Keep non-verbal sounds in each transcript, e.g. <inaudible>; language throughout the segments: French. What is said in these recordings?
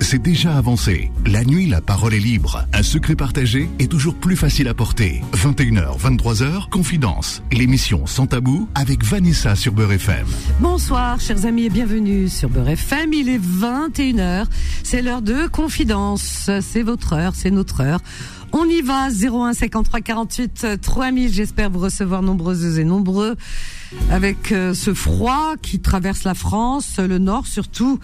c'est déjà avancé. La nuit, la parole est libre. Un secret partagé est toujours plus facile à porter. 21h, 23h, Confidence. L'émission Sans Tabou avec Vanessa sur Beurre FM. Bonsoir, chers amis, et bienvenue sur Beurre FM. Il est 21h. C'est l'heure de Confidence. C'est votre heure, c'est notre heure. On y va, 01 53 48 3000. J'espère vous recevoir nombreuses et nombreux avec euh, ce froid qui traverse la France, le nord surtout.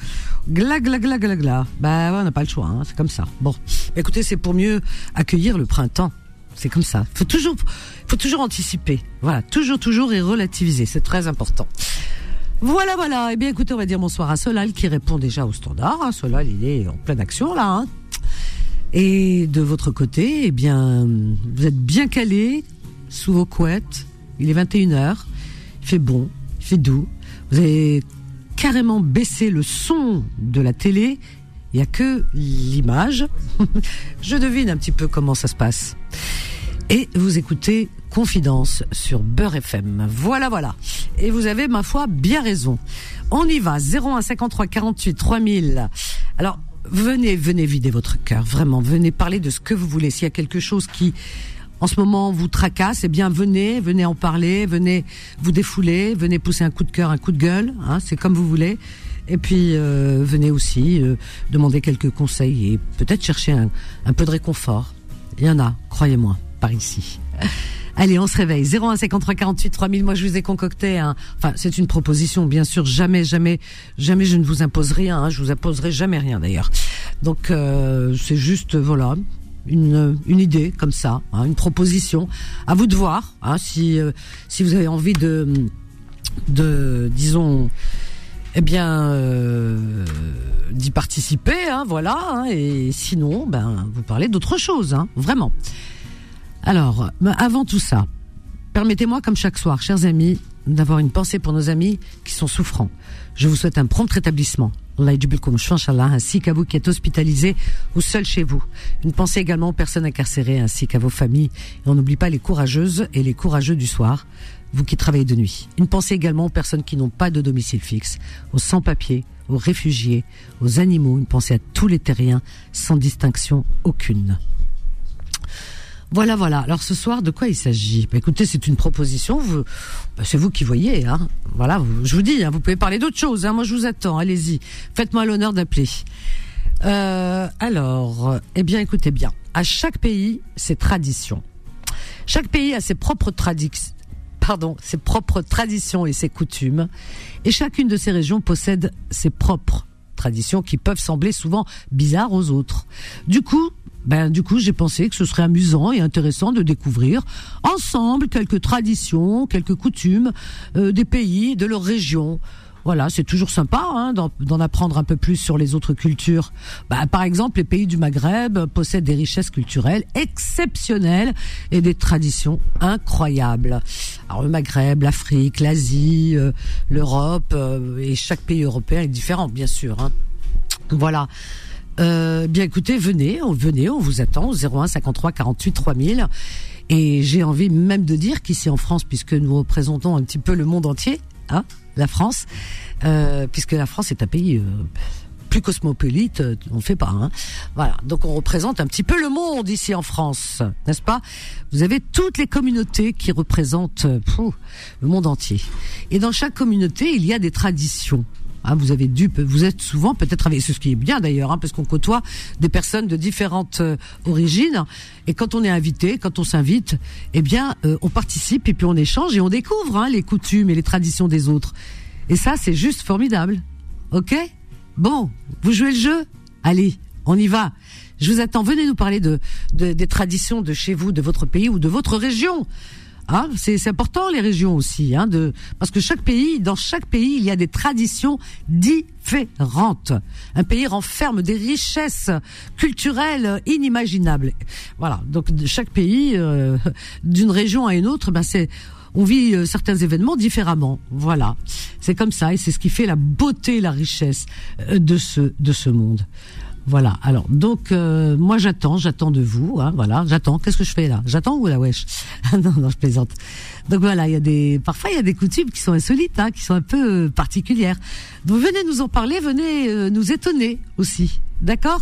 Gla gla gla gla gla. Bah on n'a pas le choix, hein, c'est comme ça. Bon, écoutez, c'est pour mieux accueillir le printemps. C'est comme ça. Faut toujours, faut toujours anticiper. Voilà, toujours, toujours et relativiser. C'est très important. Voilà, voilà. Eh bien, écoutez, on va dire bonsoir à Solal qui répond déjà au standard. Hein. Solal, il est en pleine action là. Hein. Et de votre côté, eh bien, vous êtes bien calé sous vos couettes. Il est 21h. Il fait bon, il fait doux. Vous avez carrément baissé le son de la télé. Il n'y a que l'image. <laughs> Je devine un petit peu comment ça se passe. Et vous écoutez Confidence sur Beurre FM. Voilà, voilà. Et vous avez, ma foi, bien raison. On y va. 01 53 48 3000. Alors, venez, venez vider votre cœur, vraiment. Venez parler de ce que vous voulez. S'il y a quelque chose qui, en ce moment, vous tracasse, eh bien, venez, venez en parler, venez vous défouler, venez pousser un coup de cœur, un coup de gueule. Hein, c'est comme vous voulez. Et puis, euh, venez aussi euh, demander quelques conseils et peut-être chercher un, un peu de réconfort. Il y en a, croyez-moi, par ici. Allez, on se réveille. 01 53 48 3000. Moi, je vous ai concocté. Enfin, c'est une proposition, bien sûr. Jamais, jamais, jamais, je ne vous impose rien. Hein. Je vous imposerai jamais rien, d'ailleurs. Donc, euh, c'est juste, voilà, une, une idée comme ça, hein, une proposition. À vous de voir, hein, si euh, si vous avez envie de, de, disons. Eh bien, euh, d'y participer, hein, voilà. Hein, et sinon, ben, vous parlez d'autre chose, hein, vraiment. Alors, avant tout ça, permettez-moi, comme chaque soir, chers amis, d'avoir une pensée pour nos amis qui sont souffrants. Je vous souhaite un prompt rétablissement. ainsi qu'à vous qui êtes hospitalisés ou seuls chez vous. Une pensée également aux personnes incarcérées ainsi qu'à vos familles. Et on n'oublie pas les courageuses et les courageux du soir, vous qui travaillez de nuit. Une pensée également aux personnes qui n'ont pas de domicile fixe, aux sans-papiers, aux réfugiés, aux animaux. Une pensée à tous les terriens sans distinction aucune. Voilà, voilà. Alors ce soir, de quoi il s'agit? Bah, Écoutez, c'est une proposition. Vous, bah, c'est vous qui voyez. Hein. Voilà, je vous dis, hein, vous pouvez parler d'autre chose. Hein. Moi, je vous attends. Allez-y. Faites-moi l'honneur d'appeler. Euh, alors, eh bien, écoutez bien. À chaque pays, ses traditions. Chaque pays a ses propres traditions. Pardon, ses propres traditions et ses coutumes. Et chacune de ces régions possède ses propres traditions qui peuvent sembler souvent bizarres aux autres. Du coup, ben du coup j'ai pensé que ce serait amusant et intéressant de découvrir ensemble quelques traditions, quelques coutumes euh, des pays, de leur région. Voilà, c'est toujours sympa hein, d'en apprendre un peu plus sur les autres cultures. Ben, par exemple, les pays du Maghreb possèdent des richesses culturelles exceptionnelles et des traditions incroyables. Alors le Maghreb, l'Afrique, l'Asie, euh, l'Europe euh, et chaque pays européen est différent, bien sûr. Hein. Voilà. Euh, bien écoutez, venez, on, venez, on vous attend au 01 53 48 3000. Et j'ai envie même de dire qu'ici en France, puisque nous représentons un petit peu le monde entier, hein, la France, euh, puisque la France est un pays euh, plus cosmopolite, euh, on ne fait pas. Hein. Voilà, donc on représente un petit peu le monde ici en France, n'est-ce pas? Vous avez toutes les communautés qui représentent euh, le monde entier. Et dans chaque communauté, il y a des traditions. Hein, vous avez dû, vous êtes souvent peut-être avec, ce qui est bien d'ailleurs, hein, parce qu'on côtoie des personnes de différentes euh, origines. Et quand on est invité, quand on s'invite, eh bien, euh, on participe et puis on échange et on découvre hein, les coutumes et les traditions des autres. Et ça, c'est juste formidable. Ok? Bon, vous jouez le jeu? Allez, on y va. Je vous attends. Venez nous parler de des traditions de chez vous, de votre pays ou de votre région. Hein, c'est important les régions aussi, hein, de parce que chaque pays, dans chaque pays, il y a des traditions différentes. Un pays renferme des richesses culturelles inimaginables. Voilà, donc chaque pays, euh, d'une région à une autre, ben c'est on vit euh, certains événements différemment. Voilà, c'est comme ça et c'est ce qui fait la beauté, la richesse euh, de ce de ce monde. Voilà. Alors donc euh, moi j'attends, j'attends de vous. Hein, voilà, j'attends. Qu'est-ce que je fais là? J'attends ou la wesh? <laughs> Non, non, je plaisante. Donc voilà, il y a des parfois il y a des coutumes qui sont insolites, hein, qui sont un peu euh, particulières. Donc venez nous en parler, venez euh, nous étonner aussi. D'accord?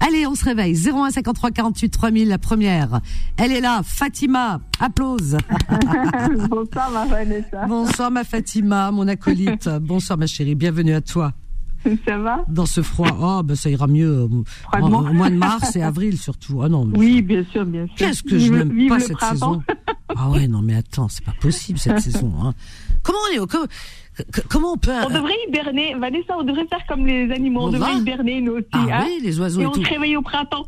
Allez, on se réveille. 01 53 48 3000, la première. Elle est là, Fatima. Applause. <laughs> Bonsoir, ma Vanessa. Bonsoir, ma Fatima, mon acolyte. Bonsoir, ma chérie. Bienvenue à toi. <laughs> Ça va? Dans ce froid. Oh, ben ça ira mieux. Au mois de <laughs> mars et avril, surtout. Ah non. Oui, bien sûr, bien sûr. Qu'est-ce que je n'aime pas cette saison? Ah ouais, non, mais attends, c'est pas possible cette <laughs> saison. Hein. Comment on est. Comment, Comment on peut. On devrait hiberner. Vanessa, on devrait faire comme les animaux. On, devrait hiberner, nous aussi. Ah hein oui, les oiseaux. Et, on se réveille au printemps.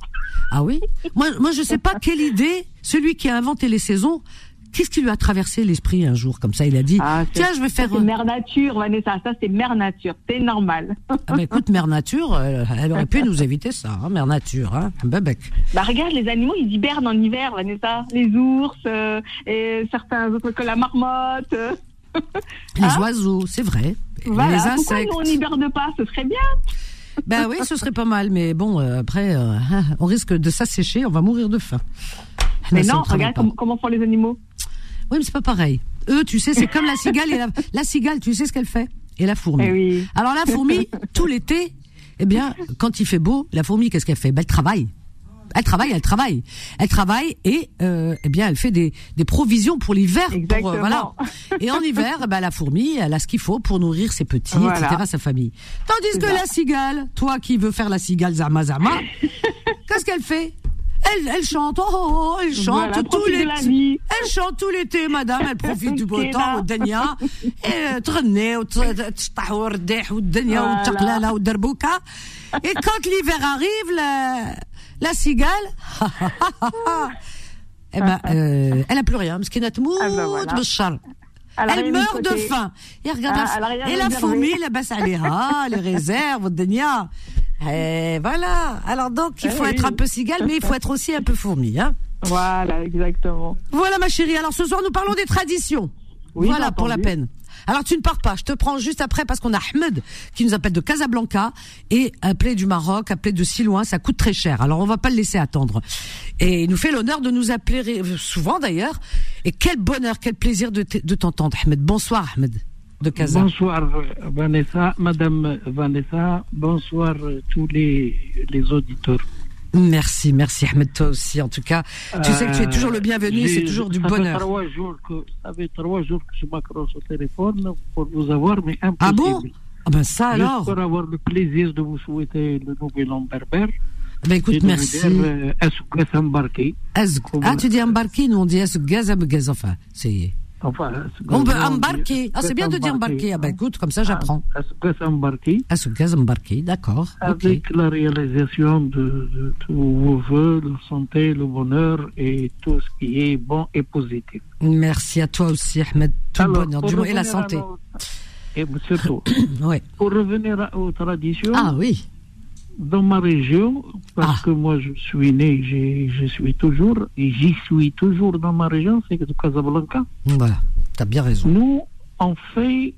Ah oui? Moi, moi je sais pas quelle idée, celui qui a inventé les saisons, Qu'est-ce qui lui a traversé l'esprit un jour comme ça Il a dit ah, tiens, je vais faire. C'est mère nature, Vanessa. Ça, c'est mère nature. C'est normal. ah bah écoute, mère nature, elle, aurait pu nous éviter ça, hein, mère nature, hein, un bébé. Bah regarde, les animaux, ils hibernent en hiver, Vanessa. Les ours euh, et certains autres que la marmotte. <laughs> Les hein oiseaux, c'est vrai. Voilà. Les insectes. Pourquoi nous, on n'hiberne pas Ce serait bien. Ben oui, ce serait pas mal, mais bon, euh, après, euh, <laughs> on risque de s'assécher, on va mourir de faim. Mais non, regarde comment, font les animaux. Oui, mais c'est pas pareil. Eux, tu sais, c'est comme la cigale et la, <laughs> la cigale, tu sais ce qu'elle fait Et la fourmi. Eh oui. Alors la fourmi, <laughs> tout l'été, eh bien, quand il fait beau, la fourmi, qu'est-ce qu'elle fait? Ben, Elle travaille elle travaille, elle travaille, elle travaille et euh, eh bien elle fait des, des provisions pour l'hiver. Euh, voilà. Et en hiver, eh ben, la fourmi, elle a ce qu'il faut pour nourrir ses petits, etc., sa famille. Tandis que la cigale, toi qui veux faire la cigale zama zama, <laughs> qu'est-ce qu'elle fait? elle, elle chante, oh, oh, oh elle chante tout l'été. Elle chante tout l'été, madame. Elle profite du beau temps, au denia, et تغني وتطيح والرديح والدنيا والتقلالة والدربوكة. Et quand l'hiver arrive, la, la cigale, <laughs> eh ben, euh, elle a plus rien. Ah ben voilà. Elle meurt de faim. Et regarde, ah, et la fourmi, la basse ah, les <laughs> réserves, Denia. Et voilà. Alors donc, il faut être un peu cigale, mais il faut être aussi un peu fourmi, hein. Voilà, exactement. Voilà, ma chérie. Alors ce soir, nous parlons des traditions. voilà, pour la peine. Alors tu ne pars pas, je te prends juste après parce qu'on a Ahmed qui nous appelle de Casablanca et appelé du Maroc, appelé de si loin, ça coûte très cher. Alors on va pas le laisser attendre. Et il nous fait l'honneur de nous appeler souvent d'ailleurs. Et quel bonheur, quel plaisir de t'entendre Ahmed. Bonsoir Ahmed de Casa. Bonsoir Vanessa, Madame Vanessa, bonsoir tous les, les auditeurs. Merci, merci Ahmed, toi aussi. En tout cas, tu sais que tu es toujours le bienvenu, c'est toujours du bonheur. Fait trois jours que, ça fait trois jours que je m'accroche au téléphone pour vous avoir, mais impossible. Ah bon? Ah ben ça alors? Juste pour avoir le plaisir de vous souhaiter le nouvel an berbère. Ben écoute, merci. Euh, ah, tu dis embarqué, nous on dit Gaz enfin, c'est... Enfin, on peut embarquer. Ah, c'est bien de dire embarquer. Ah, ben écoute, comme ça j'apprends. À embarquer? Gaz embarqué, d'accord. Avec la réalisation de, de, tous vos voeux, la santé, le bonheur et tout ce qui est bon et positif. Merci à toi aussi, Ahmed. Tout le bonheur du et la santé. Et surtout, <coughs> ouais. pour revenir aux traditions. Ah oui dans ma région, parce ah. que moi je suis né, je suis toujours, et j'y suis toujours dans ma région, c'est de Casablanca. Voilà, tu as bien raison. Nous, on fait,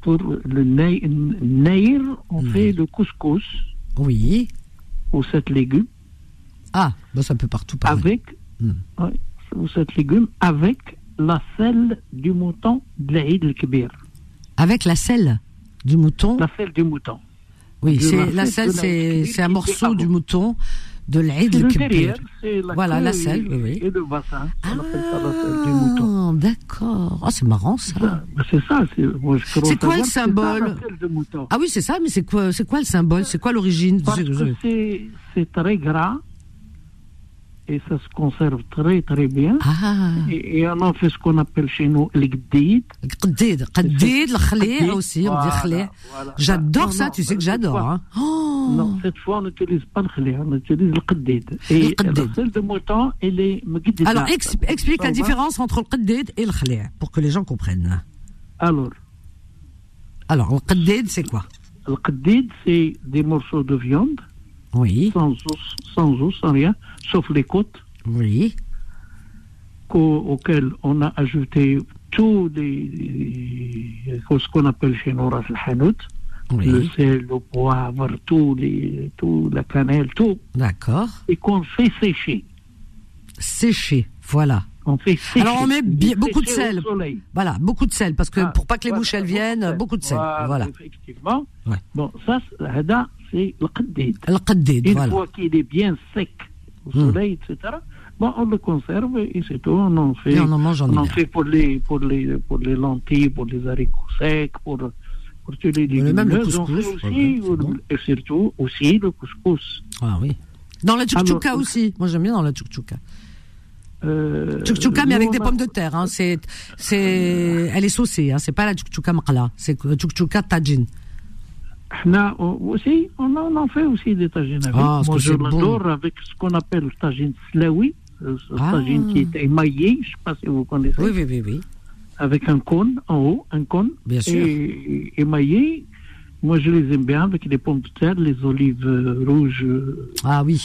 pour le naïr, on fait le couscous. Oui. Ou sept légumes. Ah, bah ça peut partout parler. Avec, hmm. ou sept légumes, avec la selle du mouton de l'Aïd el-Kibir. Avec la selle du mouton La selle du mouton. Oui, c'est la selle, c'est un morceau du mouton de l'Aïd el Voilà, la selle, oui. Et le bassin, ah, d'accord. Ah, c'est marrant ça. C'est ça. C'est quoi le symbole Ah oui, c'est ça, mais c'est quoi, c'est quoi le symbole? C'est quoi l'origine? C'est très gras et ça se conserve très très bien. Ah. Et, on en fait ce qu'on appelle chez nous le gdid. Gdid, gdid, le aussi, on dit khli. J'adore ça, tu sais que j'adore. Hein. Oh. Non, cette fois on n'utilise pas le khli, on utilise le gdid. Et la selle de mouton, elle est mgdid. Alors explique la différence entre le gdid et le khli pour que les gens comprennent. Alors. Alors, le gdid, c'est quoi? Le gdid, c'est des morceaux de viande. Oui. Sans os, sans os, sans rien sauf les côtes. Oui. auxquelles on a ajouté tous les, ce qu'on appelle chez nous le oui. le sel, le poivre, tout, les, tout la cannelle, tout. D'accord. Et qu'on fait sécher. Sécher, voilà. On fait sécher. Alors on met beaucoup de sel. Voilà, beaucoup de sel parce que ah, pour pas que les mouches elles viennent, beaucoup de sel. Voilà. Effectivement. Bon, ça, c'est le qaddid. Le qaddid, Une voilà. fois qu'il est bien sec au Hmm. soleil, etc., bon, on le conserve et c'est tout. On en fait, Et on en mange en on en fait pour, les, pour, les, pour les lentilles, pour les haricots secs, pour, pour tous les Mais même le couscous, aussi, bon. et surtout aussi le couscous. Ah oui. Dans la tchoukchouka aussi. Moi, j'aime bien dans la tchoukchouka. Euh, Tchoukchouka, mais avec des pommes de terre. Hein. C'est, c'est, elle est saucée. Hein. C'est pas la tchoukchouka maqla. C'est tchoukchouka tajin. Là, on- aussi, on en, on fait aussi des tagines avec. Ah, Moi, je bon. l'adore avec ce qu'on appelle le tagine slawi, euh, ce Ah. tagine qui est émaillé, je ne sais pas si vous connaissez, Oui, oui, oui, oui. avec un cône en haut, un cône Bien sûr. et, émaillé. Moi, je les aime bien avec les pommes de terre, les olives euh, rouges euh, Ah oui.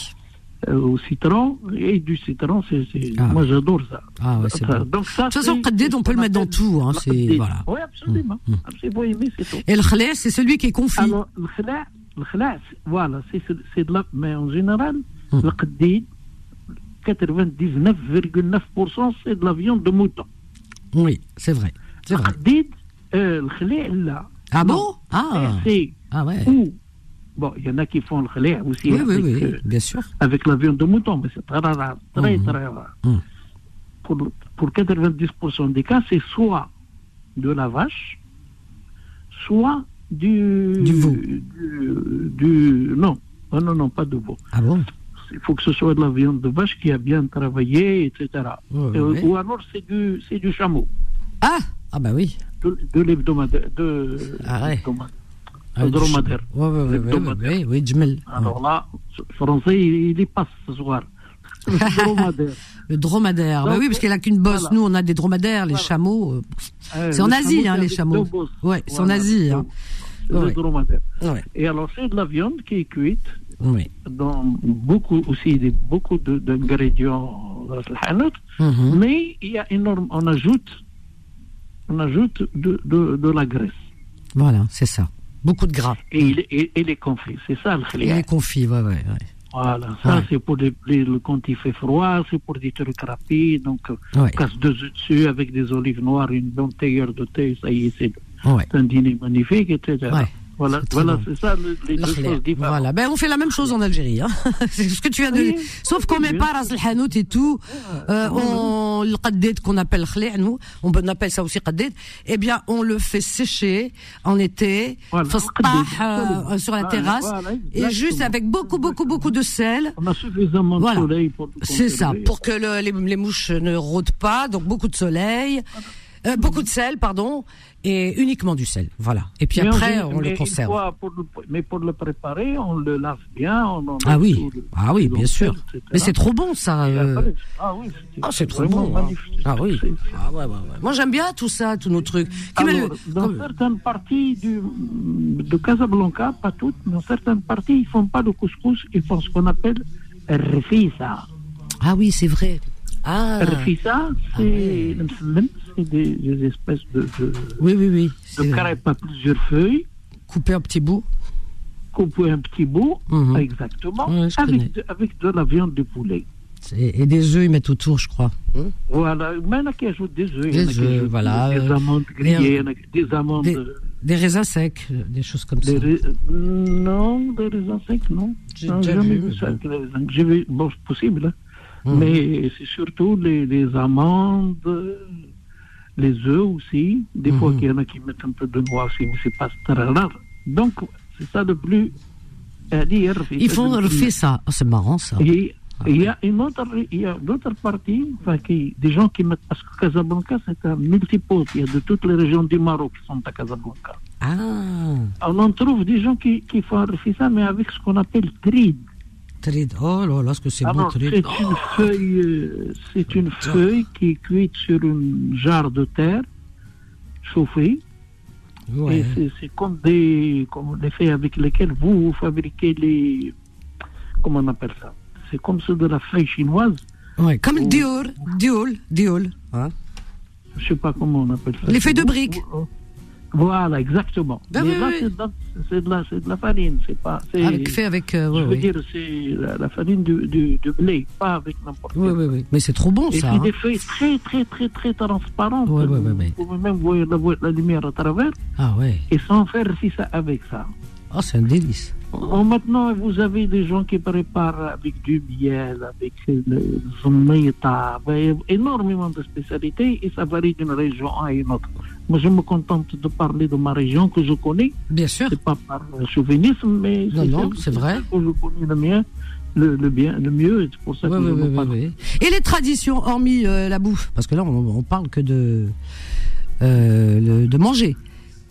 Euh, au citron et du citron. C'est, Ah. Moi, j'adore ça. Ah ouais, c'est bon. Donc, ça, De toute façon, c'est on peut le mettre dans tout. Hein. C'est, voilà. Oui, absolument. Mm. Absolument, oui, c'est tout. Et le khlé, c'est celui qui est confit. Alors, le khla', le khla', voilà, c'est c'est de la. Mais en général, Hmm. le qaddid, 99,9% c'est de la viande de mouton. Oui, c'est vrai. C'est Le vrai. euh, le khla', là. Ah bon? Ah, C'est ah ouais. ou. Bon, il y en a qui font le khla' aussi Oui, avec, oui, euh, bien sûr. avec la viande de mouton, mais c'est très rare, très, Mhm. très rare. Mhm. Pour, pour 90% des cas, c'est soit de la vache, soit du. Du veau. Du, du- non, non, non, non, pas de veau. Ah bon? Il faut que ce soit de la viande de vache qui a bien travaillé, etc. Euh. Ou alors c'est du, c'est du chameau, Ah Ah bah oui. de, de l'hebdomadaire. Ah ouais. L'hebdomadaire. Ah, ouais, oui, Djmel. Alors là, le français, il, y passe ce soir. <laughs> Le dromadaire. Le dromadaire. bah Donc, oui, parce qu'il a qu'une bosse. voilà. Nous, on a des dromadaires, les Voilà. chameaux. euh, Euh, C'est en Asie, chameau, hein, les chameaux. Ouais, c'est en Asie, hein. c'est Ouais. Le dromadaire. Ouais. Et alors, c'est de la viande qui est cuite Oui. dans beaucoup aussi des, beaucoup d'ingrédients hanout. Mhm. Mais il y a énorme, on ajoute, on ajoute de, de, de la graisse. Voilà, c'est ça. Beaucoup de gras. Et, il, et, et les confits. C'est ça le Et khlia. les confits, ouais, ouais, ouais. Voilà, ça Ouais. c'est pour les, les- le quand il fait froid, c'est pour des trucs rapides. Donc, euh, Ouais. on casse deux œufs dessus avec des olives noires, une bonne tailleur de thé, ça y est, c'est Ouais. un dîner magnifique, etc. Voilà, voilà bon. c'est ça le- les Le deux choses différentes. Voilà, ben on fait la même chose en Algérie. Hein. <laughs> c'est ce que tu viens de Oui. dire. Sauf qu'on met Bien pas ras el hanout et tout. Euh, on le qaddid qu'on appelle khli', nous, on appelle ça aussi qaddid. Eh bien, on le fait sécher en été, Voilà, euh, sur la terrasse, voilà, et juste avec beaucoup, beaucoup, beaucoup de sel. On a suffisamment Voilà. de soleil pour C'est ça, pour que le- les, les mouches ne rôdent pas, donc beaucoup de soleil, euh, beaucoup de sel, pardon, et uniquement du sel, voilà. Et puis Mais après, on le conserve. fois pour le- mais pour le préparer, on le lave bien. On en Ah oui, le- ah oui, bien sûr. Mais c'est trop bon ça. Euh. ah oui, c'était Ah, c'est trop bon. hein. Ah oui. C'est- Ah ouais, ouais, ouais. Moi j'aime bien tout ça, tous nos trucs. Alors, le- dans comme- certaines parties du, de Casablanca, pas toutes, mais dans certaines parties, ils font pas le couscous, ils font ce qu'on appelle rfisa. Ah oui, c'est vrai. Ah. Rfisa, c'est c'est des, des espèces de, de, Oui, oui, oui. de crêpes à plusieurs feuilles, coupé en petits bouts. coupées un petit bout, Mhm. exactement, Ouais, avec, de, avec de la viande de poulet. Et des œufs, ils mettent autour, je crois. Voilà, mais il y en a qui ajoutent des œufs, Des œufs, voilà, des amandes grillées, des amandes... Des, des raisins secs, euh, des choses comme Des ça. rais- Non, des raisins secs, non. J'ai jamais vu, ça. J'ai vu, bon, c'est possible, hein. Mhm. mais c'est surtout les, les amandes, les œufs aussi. Des fois, Mhm. qu'il y en a qui mettent un peu de noix aussi, mais c'est pas très rare. Donc, c'est ça le plus à dire. Ils font refaire ça. Oh, c'est marrant ça. Et il y a une autre, il y a d'autres parties, enfin, qui, des gens qui mettent, parce que Casablanca, c'est un multipôle. Il y a de toutes les régions du Maroc qui sont à Casablanca. Ah. On en trouve des gens qui, qui font refaire ça, mais avec ce qu'on appelle tride. Oh là là, ce que c'est une feuille, euh, c'est une feuille qui est cuite sur une jarre de terre chauffée. Ouais. C'est- comme des, comme des feuilles avec lesquelles vous, fabriquez les, comment on appelle ça? C'est comme ceux de la feuille chinoise. Ouais. Comme Ou- Dior, Dior, Dior. Hein? Je sais pas comment on appelle ça. Les feuilles de briques. Voilà, exactement. Ben Mais oui, là, oui. c'est de, la- de farine, c'est pas. c'est- Avec, fait avec. euh, je veux dire, c'est la, la farine du, du, du blé, pas avec n'importe Oui, quel. oui, oui. Mais c'est trop bon Et ça. puis hein. des feuilles très, très, très, très transparentes. Ouais, ouais, ouais. Vous pouvez même voir la, la lumière à travers Ah ouais. et sans faire si ça avec ça. Oh, c'est un délice. Bon, maintenant, vous avez des gens qui préparent avec du miel, avec le zometa, énormément de spécialités et ça varie d'une région à une autre. Moi, je me contente de parler de ma région que je connais. Bien sûr. C'est pas par chauvinisme, mais non, non, c'est vrai. Que je connais le mien. Le, le, bien, le mieux, c'est pour ça que je parle. Et les traditions, hormis euh, la bouffe, parce que là, on, on parle que de, euh, le, de manger.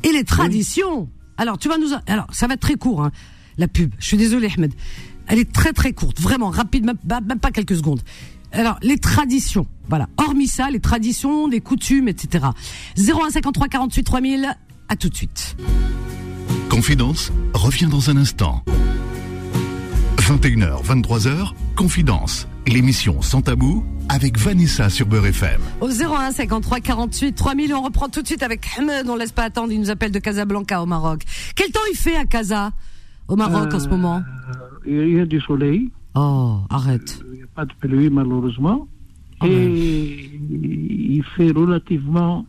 Et les traditions? Alors, tu vas nous, alors, ça va être très court, hein, la pub. Je suis désolé, Ahmed. Elle est très très courte, vraiment rapide, même, même pas quelques secondes. Alors, les traditions, voilà. Hormis ça, les traditions, les coutumes, etc. 0153 48 3000, à tout de suite. Confidence revient dans un instant. 21h, 23h, Confidence, l'émission sans tabou avec Vanessa sur Beurre FM. Au 01 53 48 3000, on reprend tout de suite avec Ahmed, on laisse pas attendre, il nous appelle de Casablanca au Maroc. Quel temps il fait à Casa, au Maroc Euh, en ce moment? Il y a du soleil. Oh, arrête. Il n'y a pas de pluie, malheureusement. Ah et il fait relativement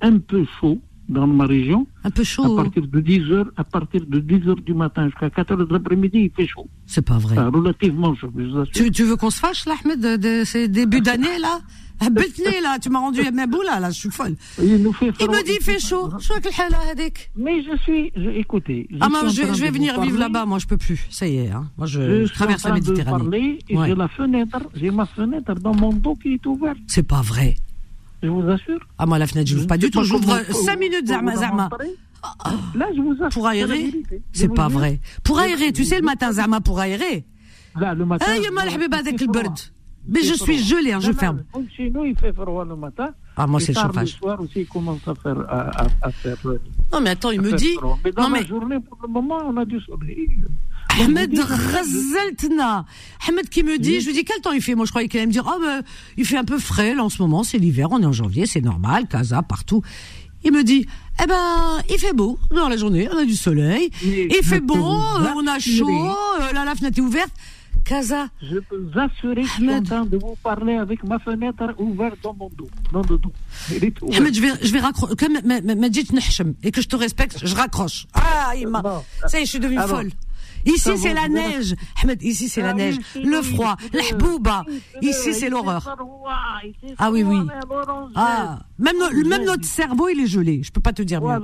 un peu chaud dans ma région. Un peu À chaud, partir de 10 heures, à partir de 10 heures du matin jusqu'à 4 heures de l'après-midi, il fait chaud. c'est pas vrai. Enfin, relativement chaud, je. Tu, tu veux qu'on se fâche, là, Ahmed, de, de ces débuts d'année, là? Betné, là, tu m'as rendu ma boule, là, là, je suis folle. Il nous fait Il froid. me dit, il fait chaud. Je vois que le hala, hadik. Mais je suis, je- écoutez. Ah, suis moi, en je, vais- train je vais de vous venir vivre parler. là-bas, moi, je peux plus. Ça y est, hein. Moi, je, Je, je suis traverse en la train de Méditerranée. parler et Ouais. j'ai la fenêtre, j'ai ma fenêtre dans mon dos qui est ouverte. C'est pas vrai. Je vous assure. Ah, moi, la fenêtre, je l'ouvre pas Je du sais tout. pas J'ouvre comment- 5 minutes, comment Zarma, vous Zarma. montrer. Là, je vous assure. Pour c'est la aérer vérité. Je C'est vous pas jure. vrai. Pour aérer, tu sais, le matin, Zarma, pour aérer. Là, le matin. Ah, يما mais je suis gelée, hein, je non, ferme. Non, chez nous, il fait froid le matin. Ah, moi, c'est le chauffage. Le soir aussi, il commence à faire. À, à, à faire euh, non, mais attends, il me dit. Froid. Mais dans non, la mais... journée, pour le moment, on a du soleil. Ahmed Ghazeltna. Ahmed qui me dit, je lui dis, quel temps il fait? Moi, je croyais qu'il allait me dire, oh, ben, il fait un peu frais, là, en ce moment, c'est l'hiver, on est en janvier, c'est normal, Casa, partout. Il me dit, eh ben, il fait beau dans la journée, on a du soleil, il fait beau, euh, on a chaud, euh, la, la fenêtre est ouverte. Casa, Je peux vous assurer que je suis en Ahmed. train de vous parler avec ma fenêtre ouverte dans mon dos. Dans le dos. Ahmed, je vais, je vais raccrocher, et que je te respecte, je raccroche. Ah, il m'a, Non. ça y est, je suis devenue Alors, folle. Ici, ça c'est la neige. Ahmed, ici, c'est la Ah neige. Le froid, la hbouba. Ici, c'est l'horreur. Ah oui, oui. Ah, même, no- même notre cerveau, il est gelé. Je peux pas te dire mieux.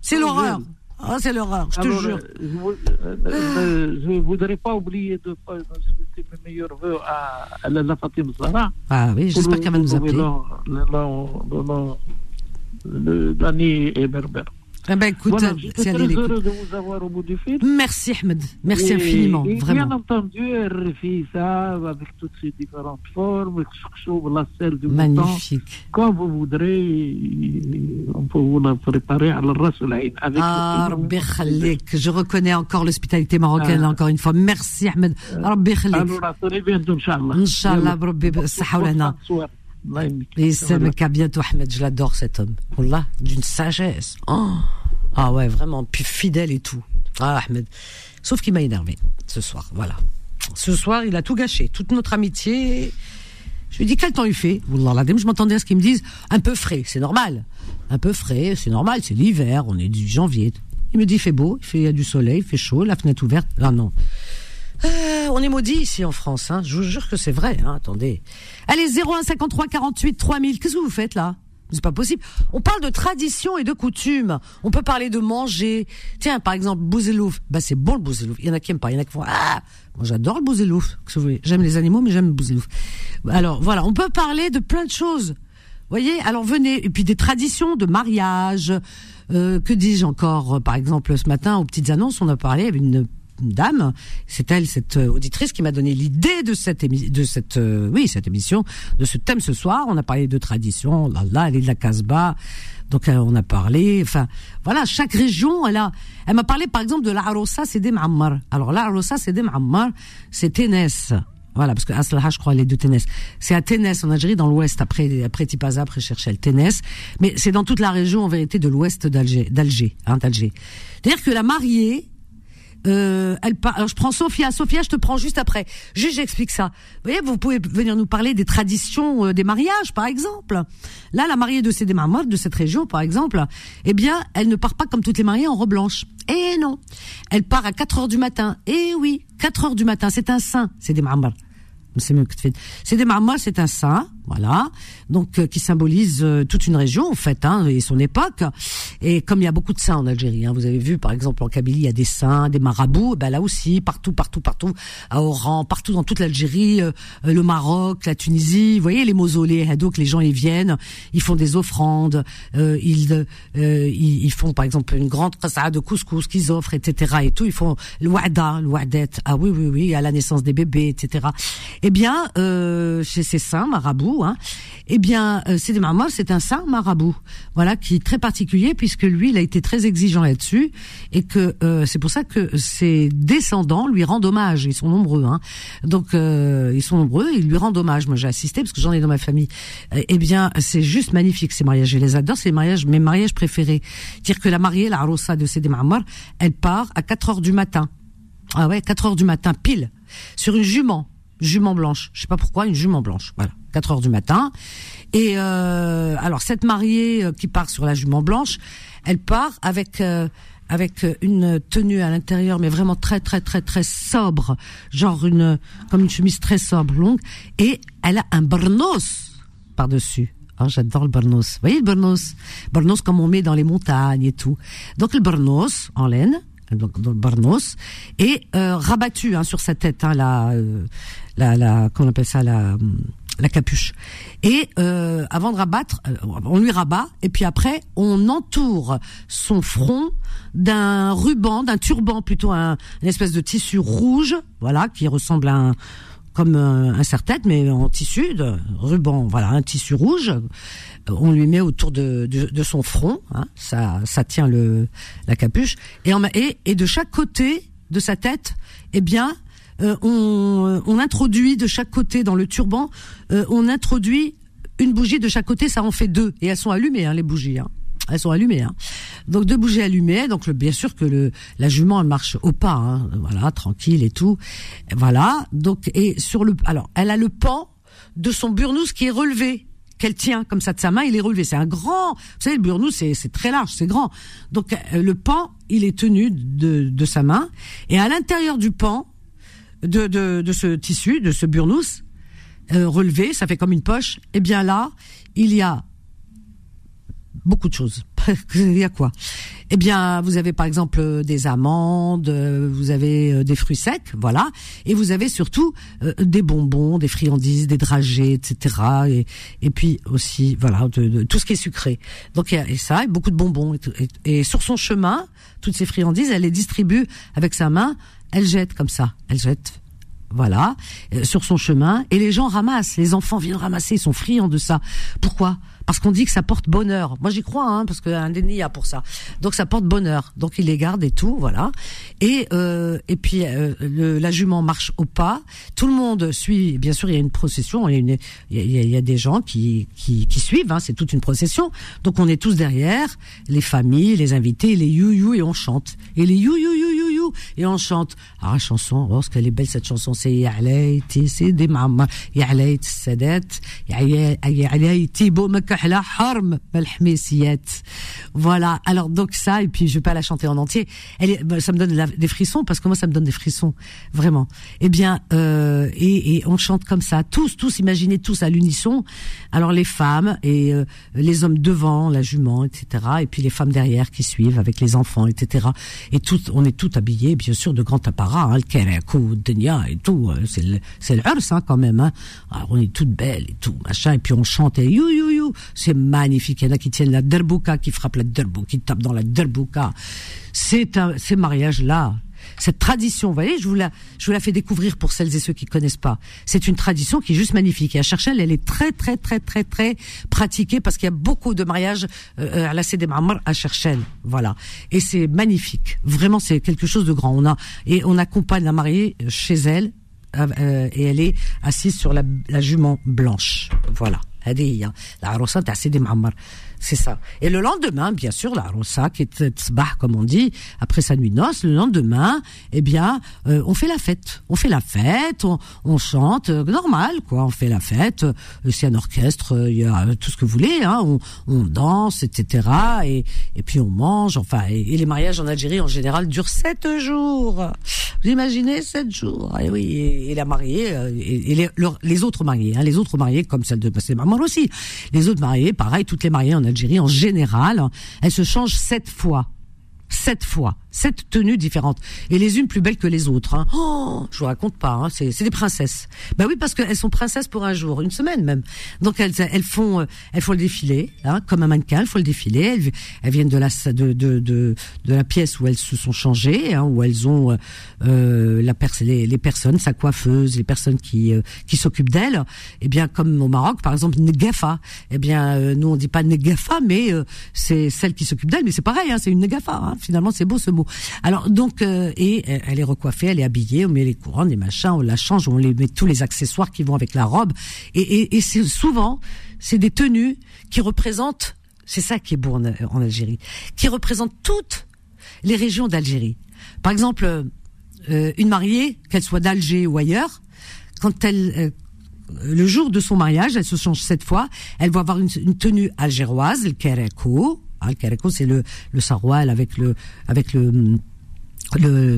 C'est l'horreur. Ah, c'est l'horreur, je te jure. euh, Je vou- euh, euh, ne voudrais pas oublier de souhaiter mes meilleurs voeux à, à la, Fatima Zahra. Ah oui, j'espère qu'elle va nous le appeler. L'année est berbère. Eh ben écoute, voilà, c'est très heureux de vous avoir au bout du fil. Merci Ahmed, merci et, infiniment, et vraiment. Bien entendu, RFI, ça, avec toutes ces différentes formes, la selle du Magnifique. Bouton, quand vous voudrez, on peut vous la préparer à la Rasulaïd. Ah, Rabbi Khalik, je reconnais encore l'hospitalité marocaine, ah. encore une fois. Merci Ahmed, euh, Rabbi Khalik. Alors, à très bientôt, Inch'Allah. Inch'Allah, Rabbi Sahaoulana. Et Kabiatou Ahmed, je l'adore cet homme. Wallah, d'une sagesse. Oh. Ah ouais, vraiment, puis fidèle et tout. Ah, Ahmed. Sauf qu'il m'a énervé ce soir, voilà. Ce soir, il a tout gâché, toute notre amitié. Je lui dis quel temps il fait? Je m'attendais à ce qu'ils me disent un peu frais, c'est normal. Un peu frais, c'est normal, c'est l'hiver, on est du janvier. Il me dit il fait beau, il, fait, il y a du soleil, il fait chaud, la fenêtre ouverte. Là, non. Euh, on est maudit ici en France, hein. je vous jure que c'est vrai. Hein. Attendez. Allez, 01 53 48 3000. Qu'est-ce que vous faites là? C'est pas possible. On parle de tradition et de coutume. On peut parler de manger. Tiens, par exemple, bouzelouf. Bah c'est bon le bouzelouf. Il y en a qui aiment pas. Il y en a qui font ah. Moi j'adore le bouzelouf. J'aime les animaux, mais j'aime le bouzelouf. Alors voilà, on peut parler de plein de choses. Voyez, alors venez et puis des traditions de mariage. Euh, que dis-je encore? Par exemple, ce matin aux petites annonces, on a parlé avec une une dame, c'est elle, cette euh, auditrice, qui m'a donné l'idée de cette de cette euh, oui cette émission, de ce thème ce soir. On a parlé de tradition, là là, elle est de la Casbah, donc euh, on a parlé. Enfin voilà, chaque région, elle a, elle m'a parlé par exemple de la Arossa, c'est des Ma'ammar. Alors la Arossa, c'est des Ma'ammar, c'est Ténès. Voilà, parce que Aslaha, je crois, elle est de Ténès. C'est à Ténès, en Algérie, dans l'ouest, après, après Tipaza, après Cherchel, Ténès. Mais c'est dans toute la région, en vérité, de l'ouest d'Alger, d'Alger, hein, d'Alger. C'est-à-dire que la mariée, euh, elle Alors je prends Sophia. Sophia, je te prends juste après. Juste, j'explique ça. Vous voyez, vous pouvez venir nous parler des traditions euh, des mariages, par exemple. Là, la mariée de ces Marmor, de cette région, par exemple, eh bien, elle ne part pas comme toutes les mariées en robe blanche. Eh non, elle part à 4 heures du matin. Eh oui, 4 heures du matin. C'est un saint, c'est des Marmor. C'est c'est un saint voilà, donc euh, qui symbolise euh, toute une région en fait, hein, et son époque. Et comme il y a beaucoup de saints en Algérie, hein, vous avez vu par exemple en Kabylie, il y a des saints, des marabouts, ben là aussi, partout, partout, partout, à Oran, partout dans toute l'Algérie, euh, le Maroc, la Tunisie, vous voyez les mausolées, hein, donc les gens ils viennent, ils font des offrandes, ils, ils, font par exemple une grande qassada de couscous qu'ils offrent, etc. et tout, ils font le wa'da, le wa'det, ah oui, oui, oui, à la naissance des bébés, etc. Eh bien, chez ces saints marabouts, Hein. Eh bien, euh, Sidi Marmor, c'est un saint marabout, voilà, qui est très particulier puisque lui, il a été très exigeant là-dessus et que euh, c'est pour ça que ses descendants lui rendent hommage. Ils sont nombreux, hein. Donc, euh, ils sont nombreux. Ils lui rendent hommage. Moi, j'ai assisté parce que j'en ai dans ma famille. Eh bien, c'est juste magnifique ces mariages. Je les adore. C'est mariages, mes mariages préférés. Dire que la mariée, la Arossa de Sidi Marmor, elle part à 4 heures du matin. Ah ouais, 4 heures du matin, pile, sur une jument jument blanche. Je sais pas pourquoi, une jument blanche. Voilà, 4 heures du matin. Et euh, alors cette mariée euh, qui part sur la jument blanche, elle part avec euh, avec une tenue à l'intérieur, mais vraiment très très très très sobre, genre une comme une chemise très sobre longue, et elle a un burnos par dessus. Oh, j'adore le burnos. Vous voyez le burnos Burnos comme on met dans les montagnes et tout. Donc le burnos en laine, donc le burnos, et euh, rabattu hein, sur sa tête, hein, la, la, la, qu'on appelle ça, la, la capuche. Et euh, avant de rabattre, euh, on lui rabat, et puis après, on entoure son front d'un ruban, d'un turban plutôt, un, une espèce de tissu rouge, voilà, qui ressemble à un comme un, serre-tête, mais en tissu, de ruban, voilà, un tissu rouge. On lui met autour de, de, son front, hein, ça, ça tient le la capuche, et, en, et, et de chaque côté de sa tête, eh bien, euh, on, on, introduit de chaque côté dans le turban, euh, on introduit une bougie de chaque côté, ça en fait deux, et elles sont allumées hein, les bougies. Hein. Elles sont allumées. Hein. Donc deux bougies allumées. Donc bien sûr que le la jument elle marche au pas, hein, voilà, tranquille et tout. Voilà. Donc et sur le alors elle a le pan de son burnous qui est relevé qu'elle tient comme ça de sa main, il est relevé. C'est un grand, vous savez, le burnous, c'est, c'est très large, c'est grand. Donc euh, le pan, il est tenu de, de sa main. Et à l'intérieur du pan, de, de, de ce tissu, de ce burnous euh, relevé, ça fait comme une poche. Eh bien là, il y a beaucoup de choses. <laughs> il y a quoi? Eh bien, vous avez par exemple des amandes, vous avez euh, des fruits secs, voilà, et vous avez surtout euh, des bonbons, des friandises, des dragées, etc. Et, et puis aussi, voilà, de, tout ce qui est sucré. Donc il y a et ça, et beaucoup de bonbons. Et, et sur son chemin, toutes ces friandises, elle les distribue avec sa main elle jette comme ça, elle jette voilà, euh, sur son chemin, et les gens ramassent, les enfants viennent ramasser, ils sont friands de ça. Pourquoi? parce qu'on dit que ça porte bonheur. Moi j'y crois, hein, parce qu'un déni a pour ça. Donc ça porte bonheur. Donc il les garde et tout, voilà. Et euh, et puis euh, le, la jument marche au pas. Tout le monde suit. Bien sûr, il y a une procession. Il y a, une, il y a, il y a des gens qui qui, qui suivent. Hein, c'est toute une procession. Donc on est tous derrière, les familles, les invités, les you you et on chante. Et les you you you you you et on chante. Ah chanson, oh ce qu'elle est belle cette chanson. C'est Ya'layti, c'est des mamans. Ya'layti Sadat, Ya'layti Boumaka على حرم بالحميسيات voilà alors donc ça et puis je vais pas la chanter en entier elle est, bah, ça me donne des frissons parce que moi ça me donne des frissons vraiment eh bien euh, et, et, on chante comme ça tous tous imaginez tous à l'unisson alors les femmes et euh, les hommes devant la jument etc et puis les femmes derrière qui suivent avec les enfants etc et tout on est tout habillés bien sûr de grands apparats hein, le et tout c'est le, c'est le hein, quand même. Hein. Alors, on est toutes belles et tout, machin, et puis on chante, et you, you, you. C'est magnifique. Il y en a qui tiennent la derbouka, qui frappent la derbouka, qui tapent dans la derbouka. C'est un, ces mariages-là, cette tradition, vous voyez, je vous la, je vous la fais découvrir pour celles et ceux qui connaissent pas. C'est une tradition qui est juste magnifique. Et à Cherchel, elle est très, très, très, très, très pratiquée parce qu'il y a beaucoup de mariages euh, à la CD Marmar à Cherchel. Voilà. Et c'est magnifique. Vraiment, c'est quelque chose de grand. On a, et on accompagne la mariée chez elle euh, et elle est assise sur la, la jument blanche. Voilà. هذه هي العروسة تاع سيدي معمر. C'est ça. Et le lendemain, bien sûr, la rosa qui est tsbah, comme on dit, après sa nuit de noces, le lendemain, eh bien, euh, on fait la fête. On fait la fête, on, on chante, euh, normal, quoi. On fait la fête. Euh, c'est un orchestre, euh, il y a tout ce que vous voulez. Hein, on, on danse, etc. Et, et puis on mange. Enfin, et, les mariages en Algérie, en général, durent sept jours. Vous imaginez sept jours? Et oui, et, et la mariée euh, et, les, les autres mariés, hein, les autres mariés comme celle de c'est maman aussi. Les autres mariés, pareil, toutes les mariées Algérie, en général, elles se changent sept fois. Sept fois, sept tenues différentes et les unes plus belles que les autres. Hein. Oh, je vous raconte pas, hein, c'est des princesses. Bah oui, parce qu'elles sont princesses pour un jour, une semaine même. Donc elles elles font euh, elles font le défilé, hein, comme un mannequin, elles font le défilé. Elles, elles viennent de la de de de, de la pièce où elles se sont changées, hein, où elles ont euh, euh, la pers les, les personnes, sa coiffeuse, les personnes qui euh, qui s'occupent d'elles. Eh bien, comme au Maroc, par exemple, Negafa. Eh bien, euh, nous on dit pas Negafa, mais euh, c'est celle qui s'occupe d'elle. Mais c'est pareil, hein, c'est une Negafa. Hein, finalement, c'est beau ce mot. Alors donc, euh, et euh, elle est recoiffée, elle est habillée, on met les couronnes, les machins, on la change, on les met tous les accessoires qui vont avec la robe. Et, et, c'est souvent, c'est des tenues qui représentent, c'est ça qui est beau en, Algérie, qui représentent toutes les régions d'Algérie. Par exemple, euh, une mariée, qu'elle soit d'Alger ou ailleurs, quand elle le jour de son mariage, elle se change cette fois, elle va avoir une, une tenue algéroise, le kereko. Hein, kereko, c'est le le saroual avec le avec le le,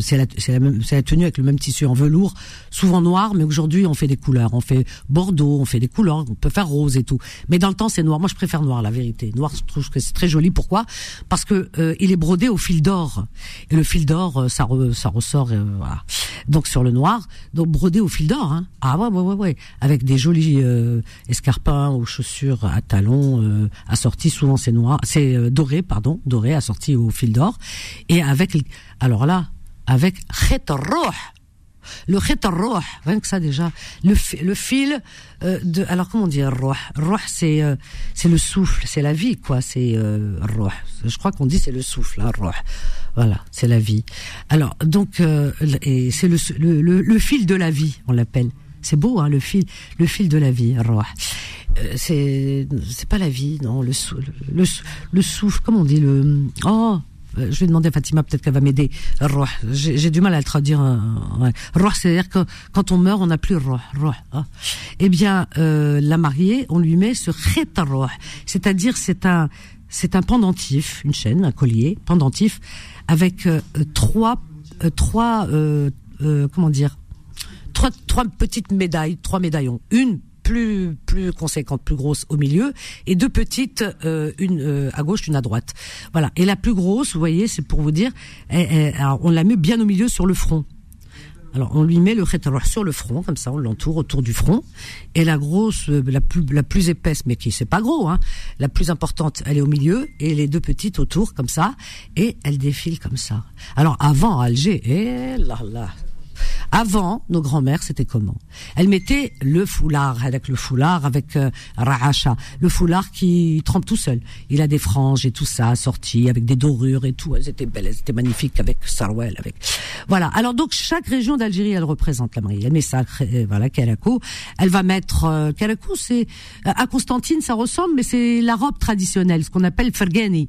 c'est la, la la tenue avec le même tissu en velours, souvent noir, mais aujourd'hui on fait des couleurs, on fait bordeaux, on fait des couleurs, on peut faire rose et tout. Mais dans le temps c'est noir. Moi je préfère noir, la vérité. Noir, je trouve que c'est très joli. Pourquoi? Parce que euh, il est brodé au fil d'or et le fil d'or euh, ça re- ça ressort euh, voilà. Donc sur le noir, donc brodé au fil d'or. Hein. Ah ouais ouais ouais ouais, avec des jolis euh, escarpins ou chaussures à talons euh, assortis. Souvent c'est noir, c'est doré pardon, doré assorti au fil d'or et avec alors là avec Khet. Le Khet rien que ça déjà. Le, le fil euh, de. Alors comment dire Roh Roh, c'est euh, c'est le souffle, c'est la vie, quoi. C'est euh, Roh. Je crois qu'on dit c'est le souffle, hein, Roh. Voilà, c'est la vie. Alors donc, euh, et c'est le, le, le, le fil de la vie, on l'appelle. C'est beau, hein, le fil, le fil de la vie, Roh. Euh, c'est c'est pas la vie, non. Le, sou- le, le souffle, comment on dit le. Oh. Euh, je vais demander à Fatima, peut-être qu'elle va m'aider. J'ai du mal à le traduire. ouais. Roh, c'est-à-dire que quand on meurt, on n'a plus roh. roh hein. Eh bien, euh, la mariée, on lui met ce roh, c'est-à-dire c'est un c'est un pendentif, une chaîne, un collier pendentif avec euh, trois euh, trois euh, euh, comment dire trois trois petites médailles, trois médaillons, une plus plus conséquente, plus grosse au milieu, et deux petites, euh, une euh, à gauche, une à droite. Voilà. Et la plus grosse, vous voyez, c'est pour vous dire, elle- alors on la met bien au milieu sur le front. Alors on lui met le khétarouh sur le front, comme ça, on l'entoure autour du front. Et la grosse, euh, la plus la plus épaisse, mais qui c'est pas gros, hein, la plus importante, elle est au milieu, et les deux petites autour, comme ça, et elle défile comme ça. Alors avant Alger, eh là là, avant, nos grands-mères, c'était comment? Elles mettaient le foulard, avec le foulard, avec euh, le foulard qui trempe tout seul. Il a des franges et tout ça, assorti avec des dorures et tout. Elles étaient belles, elles étaient magnifiques avec sarwell, avec. Voilà. Alors donc chaque région d'Algérie, elle représente la mariée. Elle met ça, euh, voilà, Kalako. Elle va mettre euh, c'est euh, à Constantine, ça ressemble, mais c'est la robe traditionnelle, ce qu'on appelle fergani.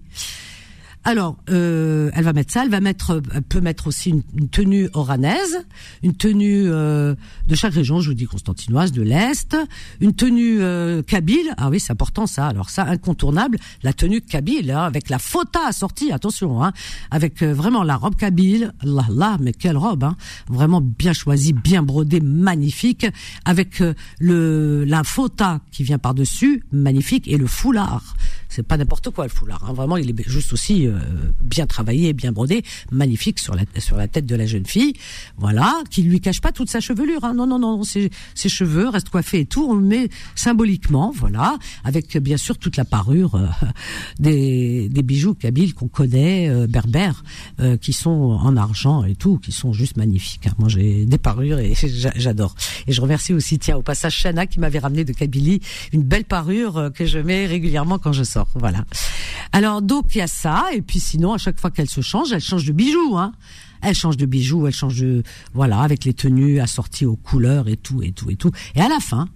Alors, euh, elle va mettre ça. Elle va mettre, euh, elle peut mettre aussi une, une tenue oranaise, une tenue euh, de chaque région. Je vous dis constantinoise, de l'est, une tenue euh, kabyle. Ah oui, c'est important ça. Alors ça, incontournable, la tenue kabyle hein, avec la fota assortie. Attention, hein, avec euh, vraiment la robe kabyle. Allah, Allah, mais quelle robe hein, Vraiment bien choisie, bien brodée, magnifique, avec euh, le la fota qui vient par dessus, magnifique, et le foulard. C'est pas n'importe quoi le foulard. Hein. Vraiment, il est juste aussi euh, bien travaillé, bien brodé, magnifique sur la sur la tête de la jeune fille. Voilà, qui lui cache pas toute sa chevelure. Hein. Non, non, non, ses, ses cheveux restent coiffés et tout. On le met symboliquement, voilà, avec bien sûr toute la parure euh, des des bijoux kabyles qu'on connaît, euh, berbères, qui sont en argent et tout, qui sont juste magnifiques. hein. Moi, j'ai des parures et <laughs> j'a- j'adore. Et je remercie aussi, tiens, au passage, Shana qui m'avait ramené de Kabylie une belle parure que je mets régulièrement quand je sors. Voilà. Alors donc il y a ça et puis sinon à chaque fois qu'elle se change, elle change de bijoux. Hein. Elle change de bijoux, elle change de voilà avec les tenues assorties aux couleurs et tout et tout et tout. Et à la fin,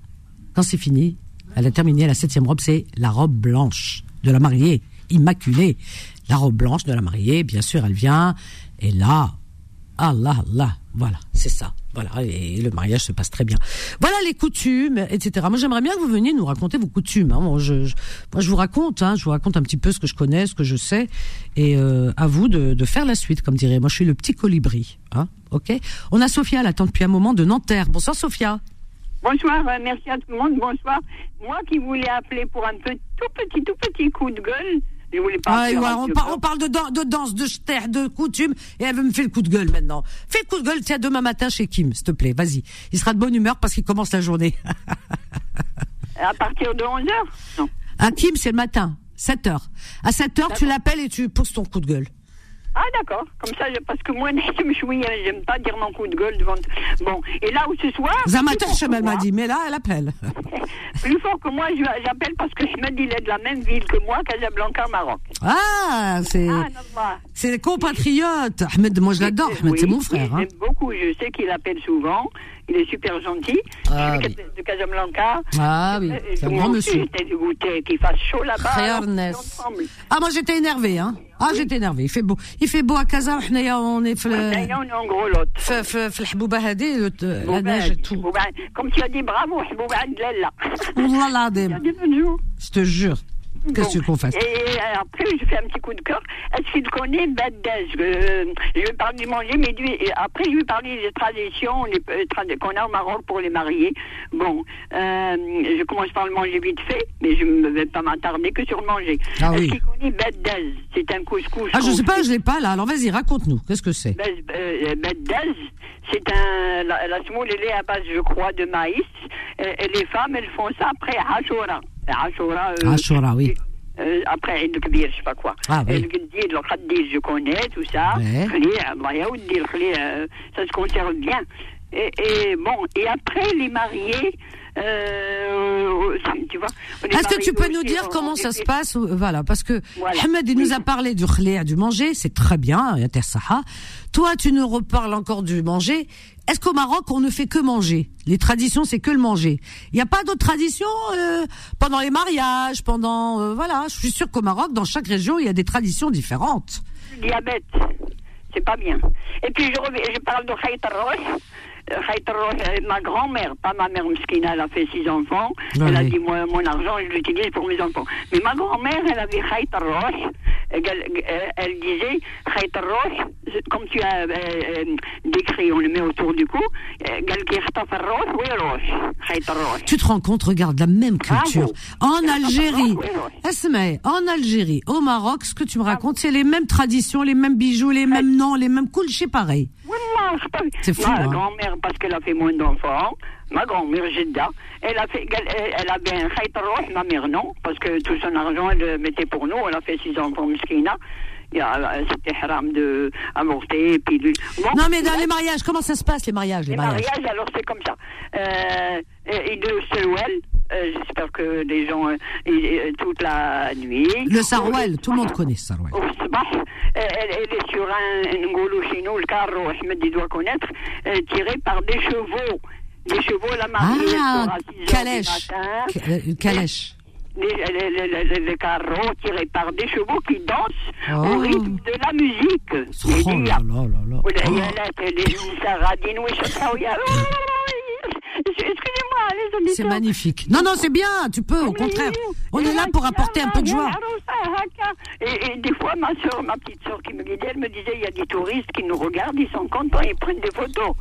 quand c'est fini, Elle a terminé la septième robe, c'est la robe blanche de la mariée, immaculée. La robe blanche de la mariée, bien sûr, elle vient. Et là, Allah, Allah, voilà, c'est ça. Voilà, et le mariage se passe très bien. Voilà les coutumes, etc. Moi, j'aimerais bien que vous veniez nous raconter vos coutumes. Hein. Moi, je, vous raconte, hein, je vous raconte un petit peu ce que je connais, ce que je sais, et euh, à vous de, de, faire la suite, comme dirait. Moi, je suis le petit colibri. Hein, ok? On a Sophia, elle attend depuis un moment de Nanterre. Bonsoir, Sophia. Bonsoir, euh, merci à tout le monde. Bonsoir. Moi qui voulais appeler pour un peu, tout petit, tout petit coup de gueule. Ah, on, parle de, de danse, de terre, de coutume, et elle veut me faire le coup de gueule maintenant. Fais le coup de gueule, tiens, demain matin chez Kim, s'il te plaît, vas-y. Il sera de bonne humeur parce qu'il commence la journée. à partir de 11h Non. À Kim, c'est le matin, 7h. À 7h, tu l'appelles et tu pousses ton coup de gueule. Ah d'accord, comme ça, parce que moi, je me suis, j'aime pas dire mon coup de gueule devant. Bon, et là où ce soir. Zamater elle m'a dit, mais là, elle appelle. <laughs> plus fort que moi, j'appelle parce que dis, il est de la même ville que moi, Casablanca, Maroc. Ah, c'est. Ah, c'est les compatriotes. Ahmed, moi je l'adore, Ahmed, c'est mon frère. Hein. beaucoup, je sais qu'il appelle souvent il est super gentil. Ah, oui. de Casablanca. Ah oui, euh, c'est un grand monsieur. J'étais dégoûté qu'il fasse chaud là-bas. Ah, moi j'étais énervé, hein. Ah, j'étais énervé. Il fait beau. Il fait beau à Casa. On est On est en gros l'autre. Euh, la neige tout. Comme tu as dit bravo, Hbouba Dlella. Wallah l'adim. Je te jure. Qu'est-ce qu'on fasse Et euh, après, je fais un petit coup de cœur. Est-ce qu'il connaît Baddez euh, Je vais parler du manger, mais lui, après, je vais parler des traditions euh, qu'on a au Maroc pour les mariés. Bon, je commence par le manger vite fait, mais je ne vais pas m'attarder que sur le manger. Ah, Est-ce qu'il connaît Baddez C'est un couscous. Ah, je ne sais pas, je ne l'ai pas là. Alors vas-y, raconte-nous. Qu'est-ce que c'est? Baddez, c'est un. La, la semoule, elle est à base, je crois, de maïs. Et, les femmes, elles font ça après Ashura. Ashura. Euh, Ashura, oui. Euh, après Eid Kbir, je sais pas quoi. Ah, oui. Le je connais, tout ça. Ouais. Euh, ça se conserve bien. Et, et, bon, et après, les mariés, euh, tu vois. Est-ce que tu peux nous dire comment ça se passe Voilà, parce que voilà. Ahmed, il nous a parlé du khléa, du manger, c'est très bien, Saha. Toi, tu nous reparles encore du manger. Est-ce qu'au Maroc, on ne fait que manger? Les traditions, c'est que le manger. Il n'y a pas d'autres traditions euh, pendant les mariages, pendant... Euh, voilà, je suis sûr qu'au Maroc, dans chaque région, il y a des traditions différentes. Le diabète, c'est pas bien. Et puis, je, reviens, je parle de Khayt ma grand-mère, pas ma mère Mskina, elle a fait six enfants. elle a dit, moi, mon argent, je l'utilise pour mes enfants. Mais ma grand-mère, elle avait Khayt elle, elle, disait comme tu as euh, euh, décrit, on le met autour du cou, tu te rends compte, regarde, la même culture. En <laughs> Algérie, en Algérie, au Maroc, ce que tu me racontes, c'est les mêmes traditions, les mêmes bijoux, les mêmes noms, les mêmes couches, pareil. C'est fou. Ma hein. grand-mère, parce qu'elle a fait moins d'enfants, ma grand-mère Jeddah, elle a fait, elle, avait un khayt ma mère non, parce que tout son argent, elle le mettait pour nous, elle a fait six enfants, miskina. C'était haram de avorter, pilule. non, mais dans les mariages, comment ça se passe, les mariages Les, mariages, alors c'est comme ça. Euh, et le Sarouel, euh, j'espère que les gens, euh, euh, toute la nuit. Le Sarouel, tout le monde connaît Sarouel. Elle, elle, est sur un Ngolo chino, le carreau, Ahmed, il doit connaître, tiré par des chevaux. Des chevaux, la mariée, ah, calèche. Calèche les, les, carreaux tirés par des chevaux qui dansent au oh. rythme de la musique. Oh là là Excusez-moi, C'est magnifique. Non, non, c'est bien, tu peux, au contraire. On est là pour apporter un peu de joie. Et, des fois, ma soeur, ma petite soeur qui me guidait, elle me disait, il y a des touristes qui nous regardent, ils sont contents, ils prennent des photos.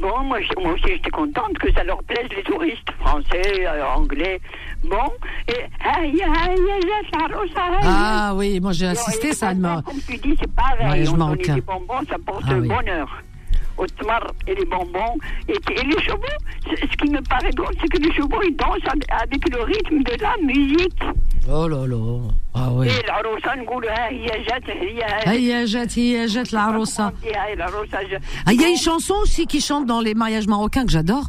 Bon, moi, moi aussi, j'étais contente que ça leur plaise, les touristes, français, euh, anglais. Bon, et... Ah oui, moi j'ai assisté, ça m'a... Comme tu dis, c'est pareil, ouais, je on des bonbons, ça porte ah, oui. bonheur au tmar et les bonbons et, et les chevaux. Ce qui me paraît drôle, c'est que les chevaux, ils dansent avec le rythme de la musique. Oh là là. Ah oui. Et العروسة نقولوا ها هي جات هي هي جات هي جات العروسة. Ah, il y a une chanson aussi qui chante dans les mariages marocains que j'adore.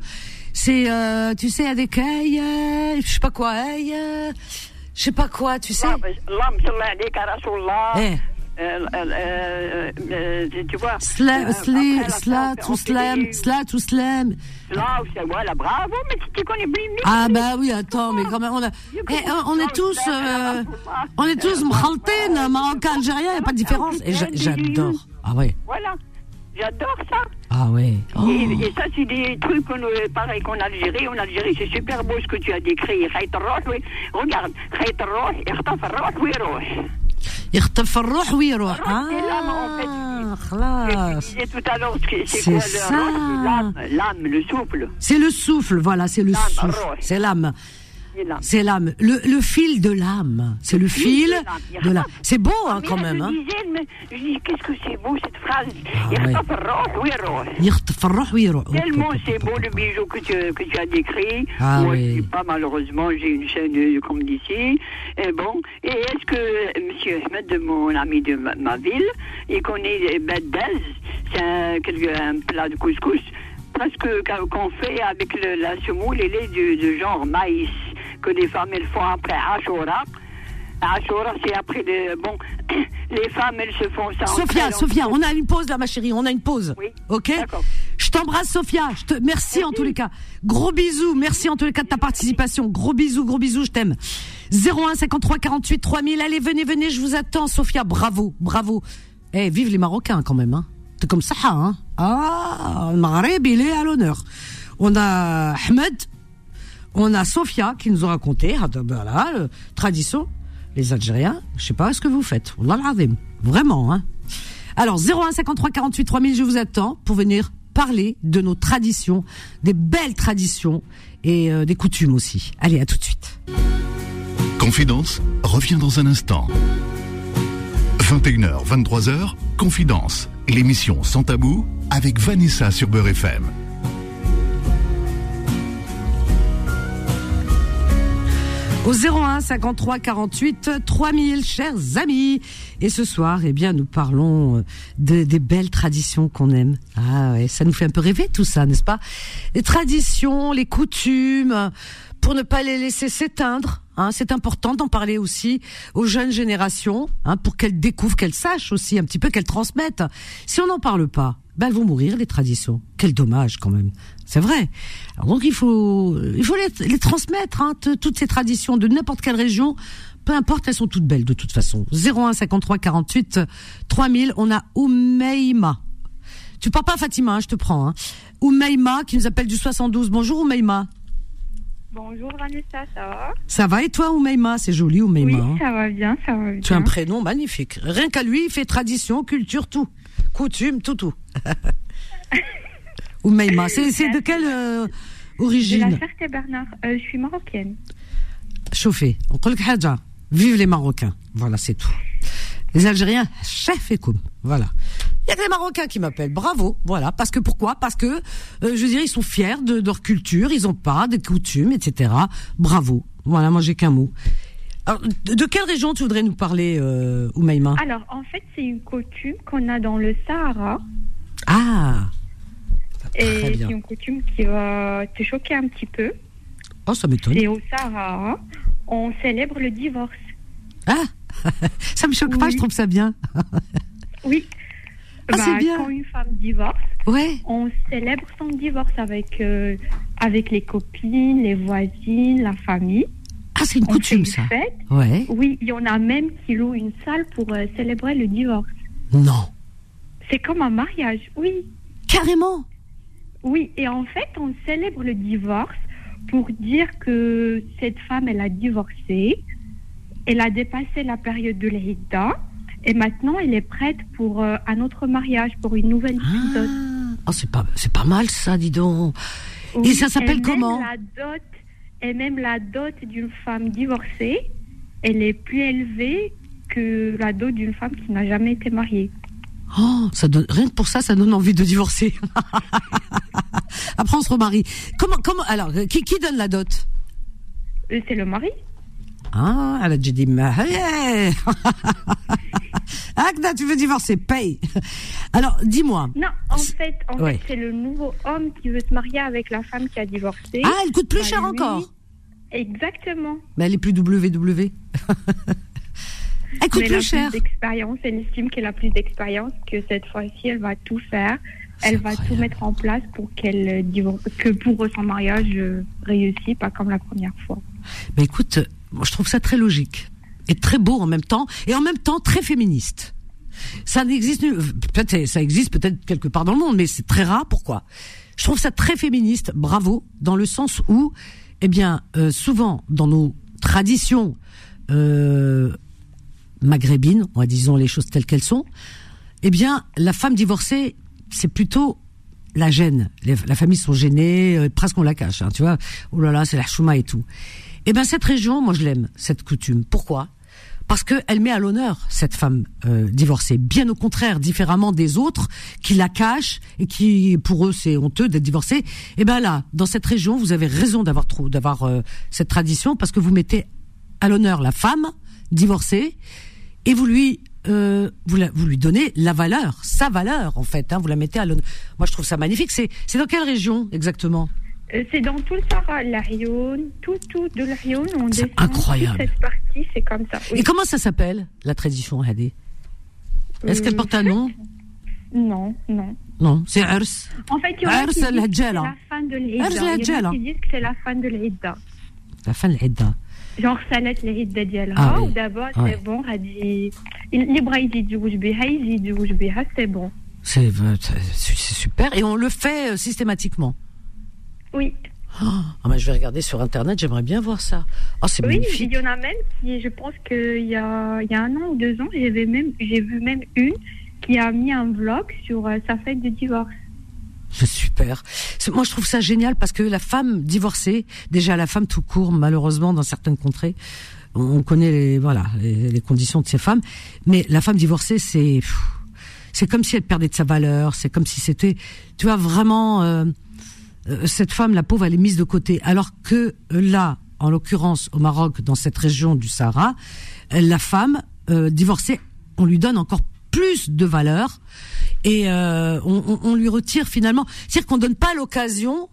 C'est, euh, tu sais, avec hey, euh, je sais pas quoi, hey, euh, je sais pas quoi, tu sais. اللهم صل عليك يا رسول الله. Eh. Euh euh, euh, euh, tu vois. Sla, tout slam, sla, tout slam. Là, voilà, bravo, mais tu, tu connais bien Ah, bah oui, attends, mais quand même, on, est tous, on est tous mhaltènes, marocains, algériens, il n'y a pas de différence. Et j'adore. Ah ouais. Voilà. J'adore ça. Ah oui. Oh. Et, ça, c'est des trucs qu'on, euh, pareil qu'en Algérie. En Algérie, c'est super beau ce que tu as décrit. Regarde. يخطف الروح ويروح. يخطف الروح ويروح. C'est l'âme, en fait. Ah, Je خلاص. disais tout à l'heure, c'est c'est C'est quoi ça. le roh L'âme, l'âme, le souffle. C'est le souffle, voilà, c'est le L'âme, souffle. roh. C'est l'âme. C'est l'âme. Le, fil de l'âme. C'est le, fil de l'âme. C'est beau, hein, quand même. Hein. Je dis, qu'est-ce que c'est beau, cette phrase. Tellement c'est beau le bijou que tu, as décrit. Ah, Moi, oui. je suis pas malheureusement, j'ai une chaîne euh, comme d'ici. Et bon, et est-ce que euh, Monsieur Ahmed, mon ami de ma, ville, il connaît euh, Beddaz C'est un, un plat de couscous presque qu'on fait avec la semoule, elle est du, du genre maïs que les femmes elles font après Ashura. Ashura, c'est après le bon. <clears throat> Les femmes elles se font ça. Sophia, Sophia, on a une pause là, ma chérie, on a une pause. Oui, Ok d'accord. Je t'embrasse, Sophia. Je te... Merci, en tous les cas. Gros bisous. Merci en tous les cas de ta participation. Gros bisous, gros bisous, je t'aime. 01 53 48 3000. Allez, venez, venez, je vous attends, Sophia. Bravo, bravo. Eh, vive les Marocains quand même. Hein. C'est comme ça, hein. Ah, le Maghreb, il est à l'honneur. On a Ahmed, on a Sophia qui nous a raconté, ah, voilà, euh, tradition, les Algériens, je sais pas ce que vous faites. Vraiment, hein. Alors, 01 53 48 3000, je vous attends pour venir parler de nos traditions, des belles traditions et euh, des coutumes aussi. Allez, à tout de suite. Confidence revient dans un instant. 21h, 23h, Confidence, l'émission sans tabou avec Vanessa sur Beurre FM. Au 01 53 48 3000, chers amis. Et ce soir, eh bien, nous parlons euh, de, des belles traditions qu'on aime. Ah ouais, ça nous fait un peu rêver tout ça, n'est-ce pas? Les traditions, les coutumes, pour ne pas les laisser s'éteindre. Hein, c'est important d'en parler aussi aux jeunes générations, hein, pour qu'elles découvrent, qu'elles sachent aussi un petit peu, qu'elles transmettent. Si on n'en parle pas, ben elles vont mourir les traditions. Quel dommage quand même. C'est vrai. Alors donc il faut, il faut les, transmettre, hein, toutes ces traditions de n'importe quelle région. Peu importe, elles sont toutes belles de toute façon. 01 53 48 3000. On a Oumeima. Tu parles pas Fatima, hein, je te prends. Hein. Oumeima qui nous appelle du 72. Bonjour Oumeima. Bonjour Vanessa, ça va? Ça va et toi Oumeima C'est joli Oumeima. Oui, hein? ça va bien, ça va bien. Tu as un prénom magnifique. Rien qu'à lui, il fait tradition, culture, tout. Coutume, tout, tout. <laughs> Oumeima, <laughs> c'est c'est de quelle euh, De la origine? Ferté-Bernard, euh, je suis marocaine. Chauffé. On. Vive les Marocains. Voilà, c'est tout. Les Algériens, chef et. Voilà. Il y a que les Marocains qui m'appellent. Bravo. Voilà. Parce que pourquoi? Parce que, euh, je veux dire, ils sont fiers de, de leur culture. Ils ont pas des coutumes, etc. Bravo. Voilà, moi j'ai qu'un mot. Alors, de, de quelle région tu voudrais nous parler, euh, Oumaïma? Alors, en fait, c'est une coutume qu'on a dans le Sahara. Ah Et c'est une coutume qui va te choquer un petit peu. Oh, ça m'étonne. C'est au Sahara, on célèbre le divorce. Ah <laughs> Ça me choque pas, je trouve ça bien. <laughs> Oui. Ah, c'est bien. Quand une femme divorce, Ouais. on célèbre son divorce avec, euh, avec les copines, les voisines, la famille. Ah, c'est une On coutume, fait ça. une fête. Ouais. Oui, il y en a même qui louent une salle pour euh, célébrer le divorce. Non. C'est comme un mariage, oui. Carrément. Oui, et en fait, on célèbre le divorce pour dire que cette femme, elle a divorcé, elle a dépassé la période de l'Hidda, et maintenant, elle est prête pour euh, un autre mariage, pour une nouvelle vie. dot. Ah. Oh, c'est pas, c'est pas mal, ça, dis donc. Oui, ça s'appelle comment la dot, Et même la dot d'une femme divorcée, elle est plus élevée que la dot d'une femme qui n'a jamais été mariée. Oh, ça donne, rien que pour ça, ça donne envie de divorcer. <laughs> Après, on se remarie. Comment, comment, alors, qui, qui donne la dot? Euh, C'est le mari Ah, elle a déjà dit, mais, hey Agda, tu veux divorcer, paye. Alors, dis-moi. Non, en fait, en Ouais. fait c'est le nouveau homme qui veut se marier avec la femme qui a divorcé. Ah, elle coûte plus Bah, cher lui- encore. Exactement. Mais elle est plus WW. <laughs> Elle coûte Mais plus cher. d'expérience, elle estime qu'elle a plus d'expérience, que cette fois-ci, elle va tout faire. Elle va tout mettre en place pour qu'elle euh, que pour son mariage euh, réussisse, pas comme la première fois. Mais écoute, euh, je trouve ça très logique et très beau en même temps et en même temps très féministe. Ça n'existe peut-être ça existe peut-être quelque part dans le monde, mais c'est très rare. Pourquoi? Je trouve ça très féministe. Bravo, dans le sens où, eh bien, euh, souvent dans nos traditions euh, maghrébines, disons les choses telles qu'elles sont, eh bien, la femme divorcée, c'est plutôt la gêne. Les- la famille sont gênées, euh, presque on la cache, hein, tu vois. Oh là là, c'est la chouma et tout. Eh ben cette région, moi je l'aime, cette coutume. Pourquoi? Parce qu'elle met à l'honneur cette femme euh, divorcée. Bien au contraire, différemment des autres qui la cachent et qui, pour eux, c'est honteux d'être divorcée. Eh ben là, dans cette région, vous avez raison d'avoir trop, d'avoir euh, cette tradition parce que vous mettez à l'honneur la femme divorcée et vous lui euh, vous, la- vous lui donnez la valeur, sa valeur en fait. Hein, vous la mettez à l'honneur. Moi, je trouve ça magnifique. C'est dans quelle région exactement? Euh, c'est dans tout le Sahara, l'Arion, tout, tout de l'Arion, on descend. Incroyable. Cette partie, c'est comme ça. Et comment ça s'appelle, la tradition Hadé? Est-ce qu'elle porte un nom? Euh, non, non. Non, c'est Ars. En fait, il y en a qui disent que c'est la fin de l'Idda. qui disent que c'est la fin de l'Idda. La fin de l'Idda. Genre, salat ou d'abord, ah c'est bon, Hadi. Les bras, c'est euh, bon. C'est super, et on le fait systématiquement oui Ah, bah, je vais regarder sur Internet, j'aimerais bien voir ça. Oh, c'est oui il y en a même qui je pense qu'il y a il y a un an ou deux ans j'avais même j'ai vu même une qui a mis un vlog sur euh, sa fête de divorce <laughs> super. Moi, je trouve ça génial parce que la femme divorcée, déjà la femme tout court, malheureusement, dans certaines contrées, on on connaît les, voilà, les, les conditions de ces femmes, mais la femme divorcée, c'est, c'est comme si elle perdait de sa valeur, c'est comme si c'était, tu vois, vraiment, euh, cette femme, la pauvre, elle est mise de côté. Alors que euh, là, en l'occurrence, au Maroc, dans cette région du Sahara, euh, la femme euh, divorcée, on lui donne encore plus de valeur et euh, on, on- on lui retire finalement. C'est-à-dire qu'on donne pas l'occasion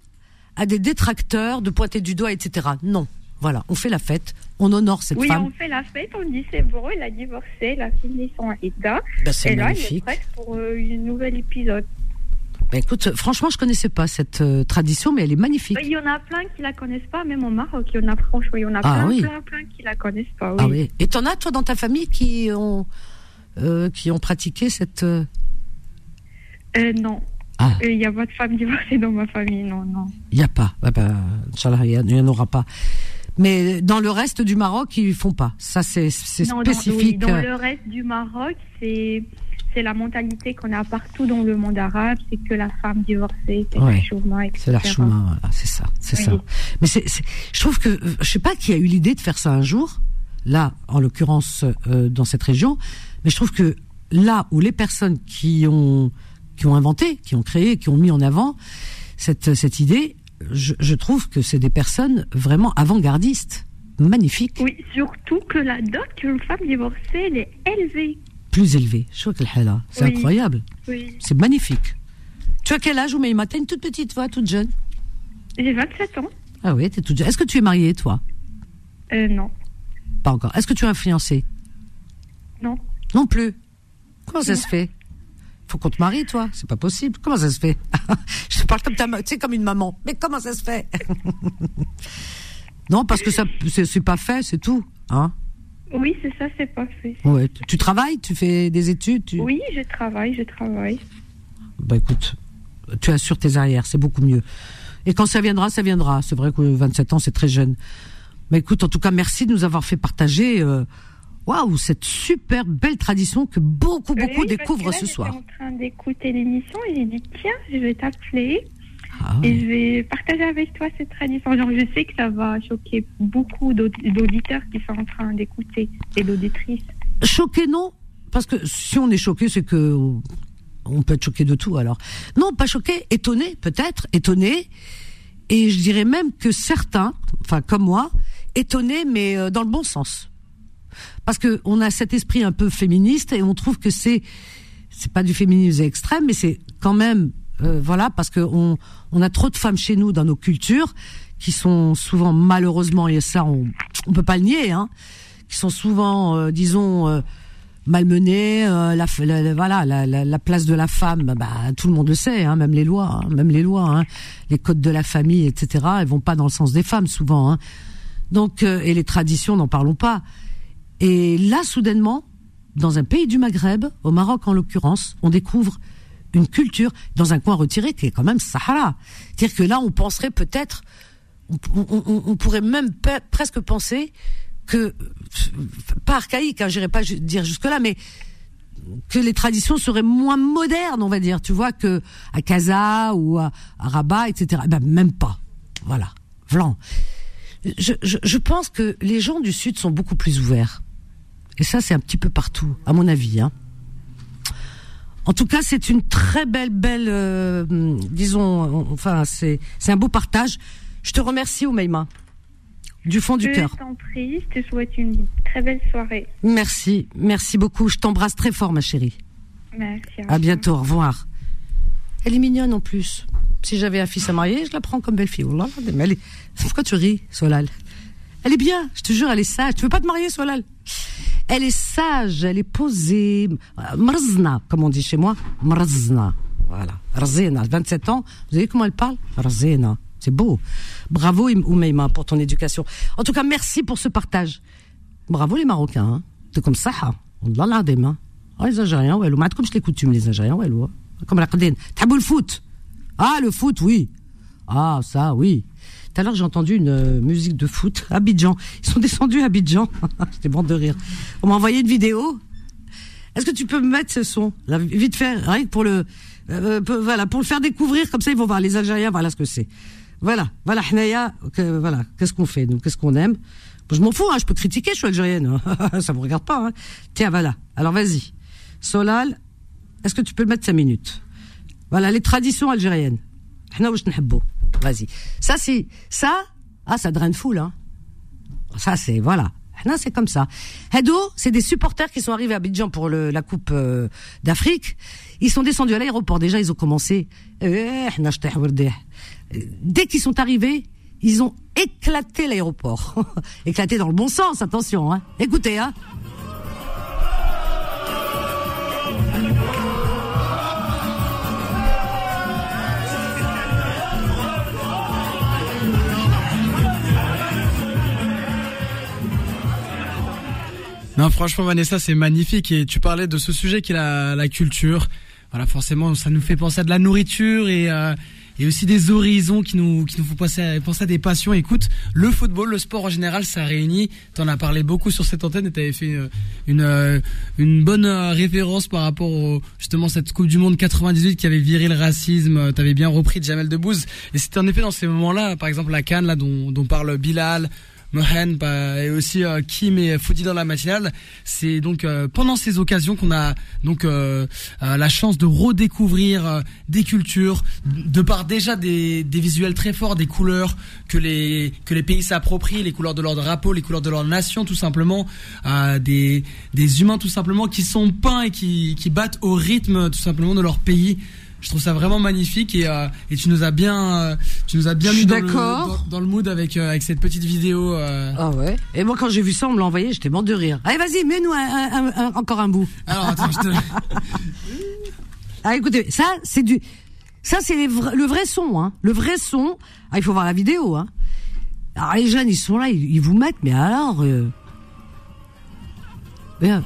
à des détracteurs de pointer du doigt, etc. Non. Voilà, on fait la fête, on honore cette oui femme. on fait la fête on dit c'est bon elle a divorcé elle a fini son Ben, c'est et là elle est prête pour euh, une nouvel épisode Ben, écoute, franchement, je connaissais pas cette euh, tradition, mais elle est magnifique. il y en a plein qui la connaissent pas même au Maroc il y en a franchement il y en a Ah plein oui. plein plein qui la connaissent pas oui. Ah oui. Et t'en as toi dans ta famille qui ont euh, qui ont pratiqué cette. euh, Euh, non Ah. Il y a pas de femme divorcée <laughs> dans ma famille non non Il y a pas. Ah ben, Inch'Allah, il y a- il y en aura pas. Mais dans le reste du Maroc, ils font pas. Ça, c'est dans- oui, spécifique. Dans, euh, le reste du Maroc, c'est c'est la mentalité qu'on a partout dans le monde arabe, c'est que la femme divorcée, c'est Ouais. la chouma, etc. C'est la chouma, voilà, c'est ça, c'est Oui. ça. Mais c'est, je trouve que, euh, je sais pas qui a eu l'idée de faire ça un jour, là, en l'occurrence, euh, dans cette région, mais je trouve que là où les personnes qui ont, qui ont inventé, qui ont créé, qui ont mis en avant cette, cette idée, je, je trouve que c'est des personnes vraiment avant-gardistes, magnifiques, Oui, surtout que la dot d'une femme divorcée, elle est élevée. Plus élevées. Je trouve que le hala, c'est incroyable, Oui. c'est magnifique. Tu as quel âge, Oumaïma? T'as une toute petite voix, toute jeune? J'ai 27 ans. Ah oui, t'es toute jeune. Est-ce que tu es mariée, toi? Euh, non. Pas encore. Est-ce que tu as un fiancé Non. Non plus. Comment ça se fait? Faut qu'on te marie, toi. C'est pas possible. Comment ça se fait? <laughs> Je te parle comme ta, tu sais, comme une maman. Mais comment ça se fait? <laughs> Non, parce que ça, c'est pas fait, c'est tout. Hein Oui, c'est ça, c'est pas fait. Ouais. Tu, tu travailles, tu fais des études. Tu... Oui, je travaille, je travaille. Bah écoute, tu assures tes arrières, c'est beaucoup mieux. Et quand ça viendra, ça viendra. C'est vrai que 27 ans, c'est très jeune. Mais écoute, en tout cas, merci de nous avoir fait partager. euh, Waouh, cette super belle tradition que beaucoup, beaucoup Oui, découvrent là, ce soir. en train d'écouter l'émission et j'ai dit, tiens, je vais t'appeler Ah et je vais partager avec toi cette tradition. Genre, je sais que ça va choquer beaucoup d'aud- d'auditeurs qui sont en train d'écouter et d'auditrices. Choqué, non Parce que si on est choqué, c'est que on peut être choqué de tout. Alors, non, pas choqué, étonné, peut-être, étonné. Et je dirais même que certains, enfin comme moi, étonnés, mais euh, dans le bon sens. Parce que on a cet esprit un peu féministe et on trouve que c'est c'est pas du féminisme extrême, mais c'est quand même euh, voilà parce que on on a trop de femmes chez nous dans nos cultures qui sont souvent malheureusement et ça on on peut pas le nier hein qui sont souvent, euh, disons, euh, malmenés. euh, la, voilà, la, la- la place de la femme, bah, tout le monde le sait, hein, même les lois, hein, même les lois, hein, les codes de la famille, etc. Elles vont pas dans le sens des femmes souvent. Hein. Donc, et les traditions, n'en parlons pas. Et là, soudainement, dans un pays du Maghreb, au Maroc en l'occurrence, on découvre une culture dans un coin retiré qui est quand même Sahara. C'est-à-dire que là, on penserait peut-être, on, on- pourrait même presque penser que, pas archaïque, hein, j'irai pas dire jusque-là, mais que les traditions seraient moins modernes, on va dire, tu vois, que à Casa ou à, à Rabat, etc. Eh Ben, même pas. Voilà. Vlan. Je, je, je pense que les gens du Sud sont beaucoup plus ouverts. Et ça, c'est un petit peu partout, à mon avis. Hein. En tout cas, c'est une très belle, belle, euh, disons, enfin, c'est, c'est un beau partage. Je te remercie, Oumaima, du fond du Je cœur. t'en prie, je te souhaite une très belle soirée. Merci, merci beaucoup. Je t'embrasse très fort, ma chérie. Merci. À bientôt, au revoir. Elle est mignonne en plus. Si j'avais un fils à marier, je la prends comme belle-fille. Oh là là, mais elle est- Pourquoi tu ris, Solal? Elle est bien, je te jure, elle est sage. Tu veux pas te marier, Solal? Elle est sage, elle est posée. Mrzna, comme on dit chez moi. Mrzna. Voilà. Rzena. 27 ans, vous savez comment elle parle? Rzena. C'est beau. Bravo, Oumeima, pour ton éducation. En tout cas, merci pour ce partage. Bravo, les Marocains. Hein. C'est comme ça. Hein. Allah l'adem. Hein. Ah, les Algériens, ouais, mais comme je les coutume les Algériens, ouais, comme la T'as beau le foot. Ah, le foot, oui. Ah, ça, oui. Tout à l'heure, j'ai entendu une euh, musique de foot. à <laughs> Abidjan. Ils sont descendus à Abidjan. <laughs> J'étais bon de rire. On m'a envoyé une vidéo. Est-ce que tu peux me mettre ce son? Vite fait, rien pour le... Euh, euh, voilà, pour le faire découvrir, comme ça ils vont voir les Algériens, voilà ce que c'est. Voilà, voilà, Hnaya, voilà, qu'est-ce qu'on fait, nous, qu'est-ce qu'on aime? Bon, je m'en fous, hein, je peux critiquer, je suis algérienne, <laughs> ça ne vous regarde pas. Hein. Tiens, voilà, alors vas-y. Solal, est-ce que tu peux le mettre 5 minutes? Voilà, les traditions algériennes. Hna Vas-y. Ça c'est ça, ah ça draine foule hein. Ça c'est voilà. Hna, c'est comme ça. Hado, c'est des supporters qui sont arrivés à Abidjan pour le, la Coupe euh, d'Afrique. Ils sont descendus à l'aéroport. Déjà, ils ont commencé. Eh, j'tah wردih. Dès qu'ils sont arrivés, ils ont éclaté l'aéroport. <laughs> éclaté dans le bon sens, attention. Hein. Écoutez, hein. Non, franchement, Vanessa, c'est magnifique. Et tu parlais de ce sujet qui est la, culture. Voilà, forcément, ça nous fait penser à de la nourriture et, euh, aussi des horizons qui nous, qui nous font penser à, des passions. Écoute, le football, le sport en général, ça réunit. T'en as parlé beaucoup sur cette antenne et t'avais fait euh, une, euh, une bonne référence par rapport au, justement, cette Coupe du Monde 98 qui avait viré le racisme. T'avais bien repris Jamel Debbouze. Et c'était en effet dans ces moments-là, par exemple, la Cannes, là, dont, dont parle Bilal. Mohen bah, et aussi euh, Kim et Foudi dans la matinale. C'est donc euh, pendant ces occasions qu'on a donc euh, euh, la chance de redécouvrir des cultures, de par déjà des, des visuels très forts, des couleurs que les que les pays s'approprient, les couleurs de leur drapeau, les couleurs de leur nation tout simplement, des des humains tout simplement qui sont peints et qui qui battent au rythme tout simplement de leur pays. Je trouve ça vraiment magnifique et, euh, et tu nous as bien euh, tu nous as bien mis dans le, dans, dans le mood avec euh, avec cette petite vidéo. euh. Ah ouais. Et moi, quand j'ai vu ça, on me l'a envoyé, j'étais mort de rire. Allez, vas-y, mets-nous un- un- un- encore un bout. Alors attends, je te... <laughs> Ah, écoutez, ça, c'est du, ça, c'est vra- le vrai son, hein. Le vrai son. Ah, il faut voir la vidéo, hein. Alors, les jeunes, ils sont là, ils, ils vous mettent, mais alors, euh... bien.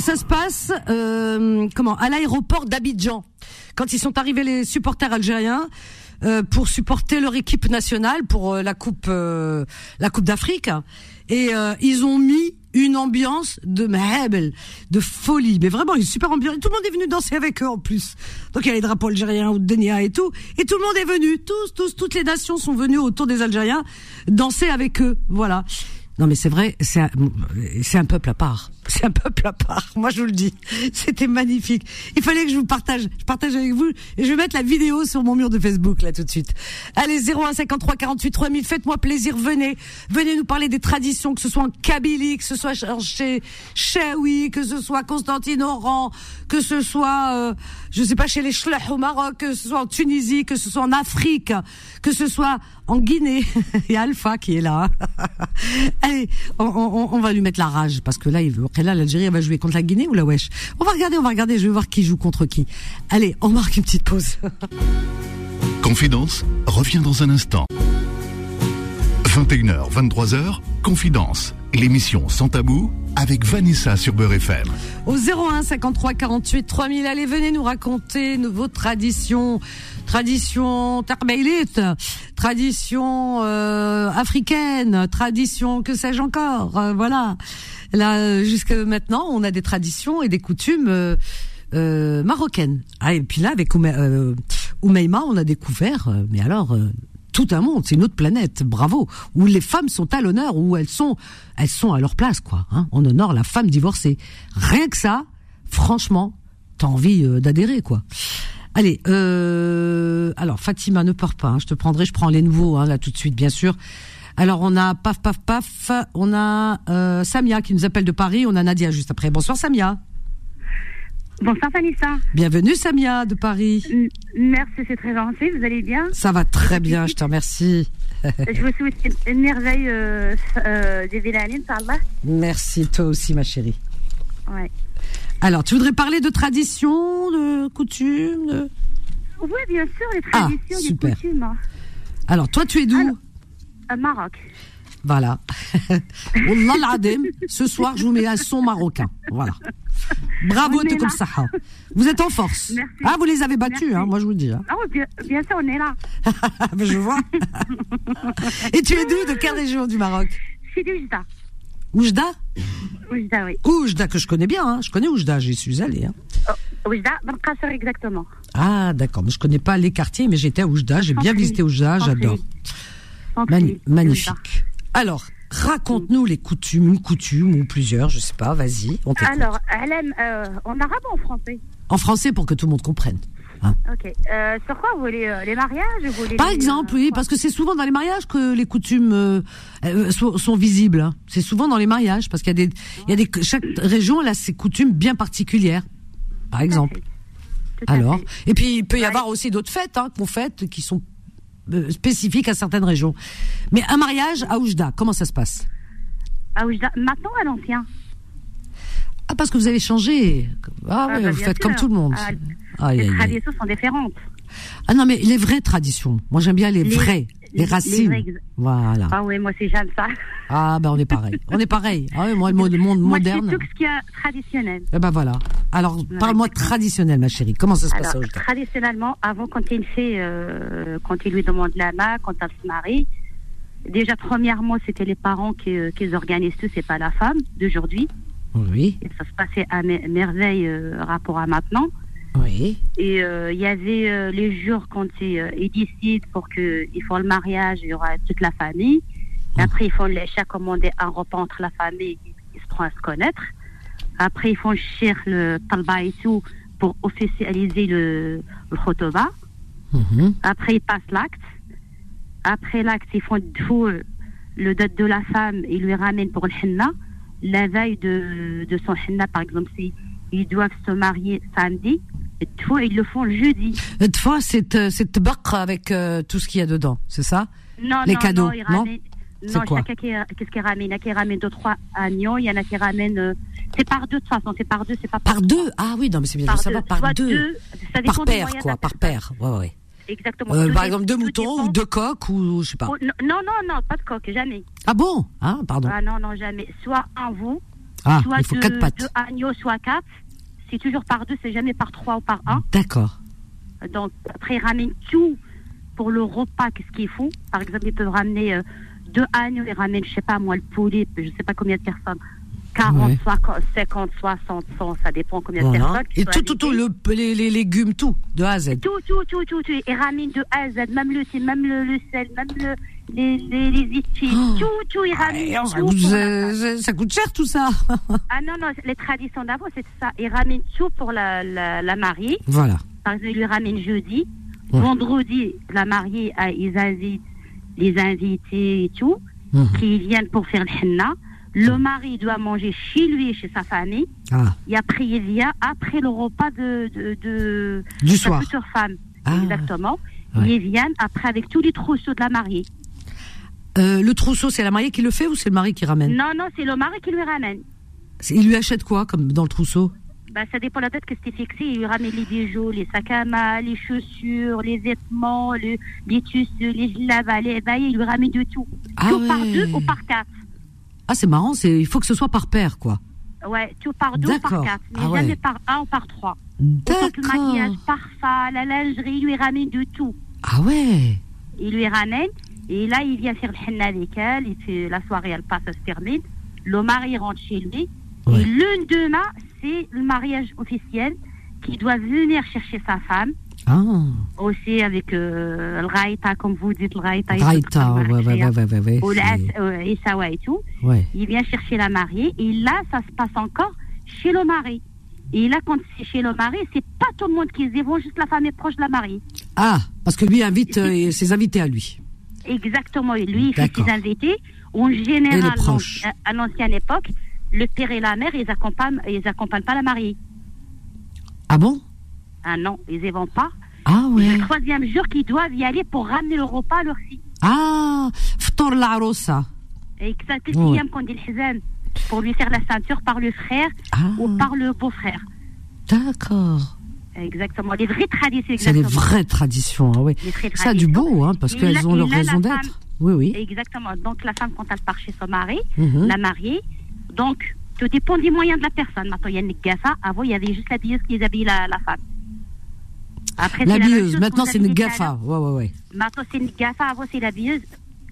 Ça se passe euh, comment à l'aéroport d'Abidjan quand ils sont arrivés les supporters algériens euh, pour supporter leur équipe nationale pour euh, la coupe euh, la coupe d'Afrique et euh, ils ont mis une ambiance de mehebel, de folie, mais vraiment une super ambiance. Tout le monde est venu danser avec eux en plus. Donc il y a les drapeaux algériens ou Denia et tout, et tout le monde est venu, tous, tous, toutes les nations sont venues autour des Algériens danser avec eux. Voilà. Non, mais c'est vrai, c'est un, un peuple à part. <laughs> C'est un peuple à part. Moi, je vous le dis. C'était magnifique. Il fallait que je vous partage. Je partage avec vous. Et je vais mettre la vidéo sur mon mur de Facebook, là, tout de suite. Allez, 0153 48 3000. Faites-moi plaisir. Venez. Venez nous parler des traditions, que ce soit en Kabylie, que ce soit chez Chaoui, que ce soit Constantine Oran, que ce soit, euh, je sais pas, chez les Schlech au Maroc, que ce soit en Tunisie, que ce soit en Afrique, que ce soit en Guinée. <laughs> Il y a Alpha qui est là. <laughs> Allez, on va lui mettre la rage parce que là, il veut là, l'Algérie va jouer contre la Guinée ou la Wesh? On va regarder, on va regarder, je vais voir qui joue contre qui. Allez, on marque une petite pause. <laughs> Confidence revient dans un instant. 21h, 23h, Confidence, l'émission sans tabou avec Vanessa sur Beurre FM. Au 01 53 48 3000, allez, venez nous raconter vos traditions, tradition tarbélite, tradition euh, africaine, tradition que sais-je encore, euh, voilà. Là, jusque maintenant, on a des traditions et des coutumes euh, euh marocaines. Ah, et puis là, avec euh, Oumeima, on a découvert, mais alors, tout un monde, c'est une autre planète, bravo, où les femmes sont à l'honneur, où elles sont, elles sont à leur place, quoi. Hein. On honore la femme divorcée. Rien que ça, franchement, t'as envie d'adhérer, quoi. Allez, euh, alors Fatima, ne peur pas, hein, je te prendrai, je prends les nouveaux hein, là tout de suite, bien sûr. Alors on a paf paf paf, on a euh, Samia qui nous appelle de Paris, on a Nadia juste après. Bonsoir Samia. Bonsoir Vanessa. Bienvenue Samia de Paris. Merci, c'est très gentil. Vous allez bien? Ça va très bien, je te remercie. <laughs> je vous souhaite une merveille euh, euh, des Allah. Merci, toi aussi ma chérie. Ouais. Alors, tu voudrais parler de tradition, de coutumes Oui, bien sûr, les ah, traditions, ah, les coutumes. Alors, toi, tu es d'où? Maroc. Voilà. <laughs> Wallah l'adem, ce soir, je vous mets un son marocain. Voilà. Bravo, comme ça. Vous êtes en force. Merci. Ah, vous les avez battus, hein, moi je vous le dis. Hein. Ah oui, bien, sûr, on est là. <laughs> je vois. <laughs> Et tu es d'où De quelle région du Maroc? Suis d'Oujda. Oujda? Oujda, oui. Oujda, que je connais bien. Hein. Je connais Oujda, j'y suis allée. Hein. Oh, Oujda, exactement. Ah, d'accord. Mais je connais pas les quartiers, mais j'étais à Oujda. J'ai bien visité Oujda, j'adore magnifique. Alors, raconte-nous les coutumes, une coutume ou plusieurs, je sais pas, vas-y. On Alors, elle euh, en arabe ou en français? En français pour que tout le monde comprenne. Hein. ok. Euh, sur quoi vous voulez euh, les mariages Par exemple, oui, parce que c'est souvent dans les mariages que les coutumes sont, visibles. Hein. C'est souvent dans les mariages parce qu'il y a des, il y a des, chaque région elle a ses coutumes bien particulières. Par exemple. Alors, et puis il peut y avoir aussi d'autres fêtes hein, qu'on fête qui sont euh, spécifique à certaines régions. Mais un mariage à Oujda, comment ça se passe? À Oujda, maintenant à l'ancien. Ah, parce que vous avez changé. Ah, ah bah, vous faites comme tout le monde. Ah, les traditions sont différentes. Ah non, mais les vraies traditions. Moi, j'aime bien les, vraies, les, racines. voilà. Ah oui, moi, c'est j'aime ça. Ah ben, on est pareil. <laughs> on est pareil. Ah oui, moi, le monde, monde moi, moderne. tout ce qui est traditionnel. Eh ben voilà. Alors, parle-moi traditionnel, ma chérie. Comment ça se passe aujourd'hui Traditionnellement, avant, quand il fait, euh, quand il lui demande la main, quand elle se marie, déjà, premièrement, c'était les parents qui, euh, qui organisent tout, c'est pas la femme d'aujourd'hui. Oui. Et ça se passait à merveille euh, rapport à maintenant. Oui. Et euh, il y avait euh, les jours quand ils, euh, décident pour qu'ils font le mariage, il y aura toute la famille. Et après, ils font l'échec, commander un repas entre la famille, ils, se prennent à se connaître. Après, ils font chier le talba et tout pour officialiser le, le khotoba. Mhm. Après, ils passent l'acte. Après l'acte, ils font tout le date de la femme, ils lui ramènent pour le henna. La veille de, de son henna, par exemple, ils doivent se marier samedi. Et fois, ils le font le jeudi. Et fois, c'est euh, c'est avec euh, tout ce qu'il y a dedans, c'est ça? Non, Les non, cadeaux, non, quoi? qu'est-ce qu'il ramène? Il y en a qui ramènent deux, trois agneaux, il y en a qui ramènent. Euh, c'est par deux, de toute façon, c'est par deux, c'est pas par, par deux? Ah oui, non, mais c'est bien de savoir, par deux. ça par paire, quoi, par paire, ouais, ouais. Exactement. Euh, par exemple, deux moutons ou deux coques ou je sais pas. Oh, non, non, non, pas de coques, jamais. Ah bon? Ah, pardon. Ah non, non, jamais. Soit un vous, ah, soit il faut quatre pattes. soit quatre c'est toujours par deux, c'est jamais par trois ou par un. D'accord. Donc, après, ils ramènent tout pour le repas, qu'est-ce qu'ils font. Par exemple, ils peuvent ramener euh, deux agneaux, ils ramènent, je sais pas moi, le poulet, je sais pas combien de personnes, 40, Ouais. 50, 60, 100, ça dépend combien de personnes. Et tout, tout, tout, le, les, les légumes, tout, de A à Z. Tout, tout, tout, tout, tout. Et ramène de A à Z, même le, c'est même le, le sel, même le, les, les, les études, Oh. tout, tout, il ramène Ah, ça, tout. coûte, ça- coûte cher tout ça. <laughs> Ah non, non, les traditions d'avant, c'est ça. Il ramène tout pour la, la, la mariée. voilà. Par exemple, il lui ramène jeudi. Ouais. Vendredi, la mariée, ah, ils invitent les invités et tout, Mhm. qui viennent pour faire le henna. Le mari doit manger chez lui, chez sa famille. Ah, Et après, il vient après le repas de, de, de du soir. future femme. Ah. Exactement. Ouais. Ils viennent après avec tous les trousseaux de la mariée. Euh, le trousseau, c'est la mariée qui le fait ou c'est le mari qui ramène Non, non, c'est le mari qui lui ramène. Il lui achète quoi comme dans le trousseau Bah, ça dépend de la tête que c'était fixé. Il lui ramène les bijoux, les sacs à main, les chaussures, les vêtements, le- les tissus, les lavas, les bails. Il lui ramène de tout. Ah tout par ouais. deux ou par quatre. Ah, c'est marrant, c'est il faut que ce soit par paire, quoi. Ouais, tout par deux ou par D'accord. quatre. Mais Ah ouais. jamais par un ou par trois. Que le D'accord. maquillage, parfum, la lingerie, il lui ramène de tout. Ah ouais. Il lui ramène. Et là, il vient faire le henna avec elle. Et puis, la soirée, elle passe, elle se termine. Le mari rentre chez lui. Ouais. Et le lendemain, c'est le mariage officiel qui doit venir chercher sa femme. Ah. Aussi avec euh, le raïta, comme vous dites, le raïta. Raïta, ouais, ouais, ouais, ouais, ouais, ouais. Ou euh, et ça, ouais, et tout. Ouais. Il vient chercher la mariée. Et là, ça se passe encore chez le mari. Et là, quand c'est chez le mari, c'est pas tout le monde qui se vont, juste la famille proche de la mariée. Ah, parce que lui invite euh, ses invités à lui. Exactement. Lui, il fait ses invités. En général, à l'ancienne époque, le père et la mère, ils accompagnent, ils accompagnent pas la mariée. Ah bon? Ah non, ils y vont pas. Ah ouais. le troisième jour qu'ils doivent y aller pour ramener le repas à leur fille. Ah, ftor l'arosa. Et que ça, Ouais. quatrième qu'on dit le pour lui faire la ceinture par le frère Ah, ou par le beau-frère. d'accord. Exactement. Les vraies traditions, C'est les vraies traditions, ah vraies Ça a du beau, hein, parce qu'elles ont leur là, raison la d'être. Oui, oui. Exactement. Donc la femme, quand elle part chez son mari, Mhm. la mariée, donc tout dépend des moyens de la personne. Maintenant, il y a une gafa. Avant, il y avait juste la billeuse qui habillait la, la femme. Après, la L'habilleuse, chose maintenant c'est une gafa. Ouais, ouais, ouais. Maintenant, c'est une gafa. Avant, c'est la billeuse.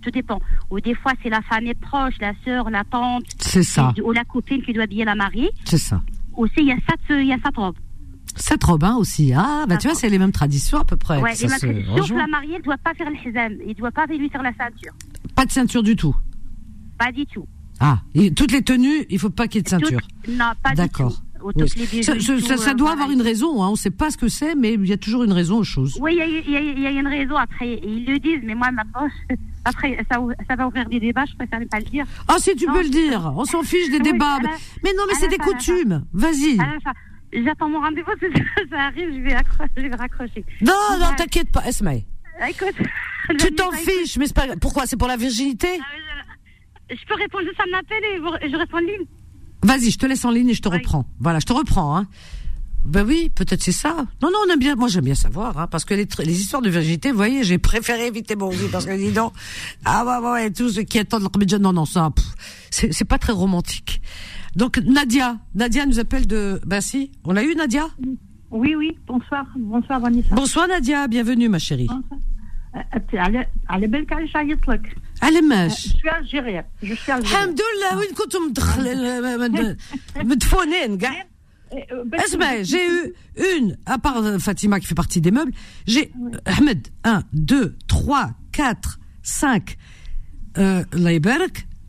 Tout dépend. Ou des fois, c'est la famille proche, la sœur, la tante, C'est ça, ou la copine qui doit habiller la mariée. c'est ça. Aussi, il y a cette, il y a cette robe. Cette robe hein, aussi. Ah, bah tu vois, c'est les mêmes traditions à peu près. Ouais, maintenant, sauf rejoint. la mariée, elle doit pas faire le hizam. Il doit pas lui faire la ceinture. Pas de ceinture du tout. Pas du tout. Ah, et toutes les tenues, il faut pas qu'il y ait de ceinture. Toutes- non, pas du tout. D'accord. Ou Oui. les bijoux Ça, ça- euh, doit avoir une raison. Hein. On ne sait pas ce que c'est, mais il y a toujours une raison aux choses. Oui, il y a, y y une raison après. Ils le disent, mais moi, maintenant, <laughs> après, ça, ça va ouvrir des débats, je préfère ne pas le dire. Ah, si tu Non, peux le dire. On s'en fiche des <laughs> Oui, débats. la- Mais non, mais c'est des coutumes. Vas-y. J'attends mon rendez-vous, <laughs> si ça arrive, je vais, accro- je vais raccrocher. Non, non, t'inquiète pas, Esmaï. Ah, Écoute, <laughs> Tu t'en fiches, mais c'est pas. Pourquoi C'est pour la virginité? Ah, Je je peux répondre juste à m'appel et vous- je réponds en ligne. Vas-y, je te laisse en ligne et je te Oui. reprends. Voilà, je te reprends. Hein. Ben oui, peut-être c'est ça. Non, non, on aime bien. Moi, j'aime bien savoir, hein, parce que les, histoires de virginité, vous voyez, j'ai préféré éviter mon vie parce que dis donc, ah ouais, ouais, tous ceux qui attendent le Khamidjan, non, non, ça, pff, c'est c'est pas très romantique. Donc Nadia, Nadia nous appelle de. Ben si, on a eu Nadia. Oui, oui, bonsoir. Bonsoir, Vanessa. Bonsoir Nadia, bienvenue ma chérie. أنت على على بالك علاش عيطت لك؟ Allez, Je mâche. suis algérienne. Je suis algérienne. الحمد لله وين كنتم مدخل مدفونين كاع Eh, euh, ben, Esma, j'ai eu une, à part euh, Fatima qui fait partie des meubles, j'ai euh, Ahmed, 1, 2, 3, 4, 5, euh,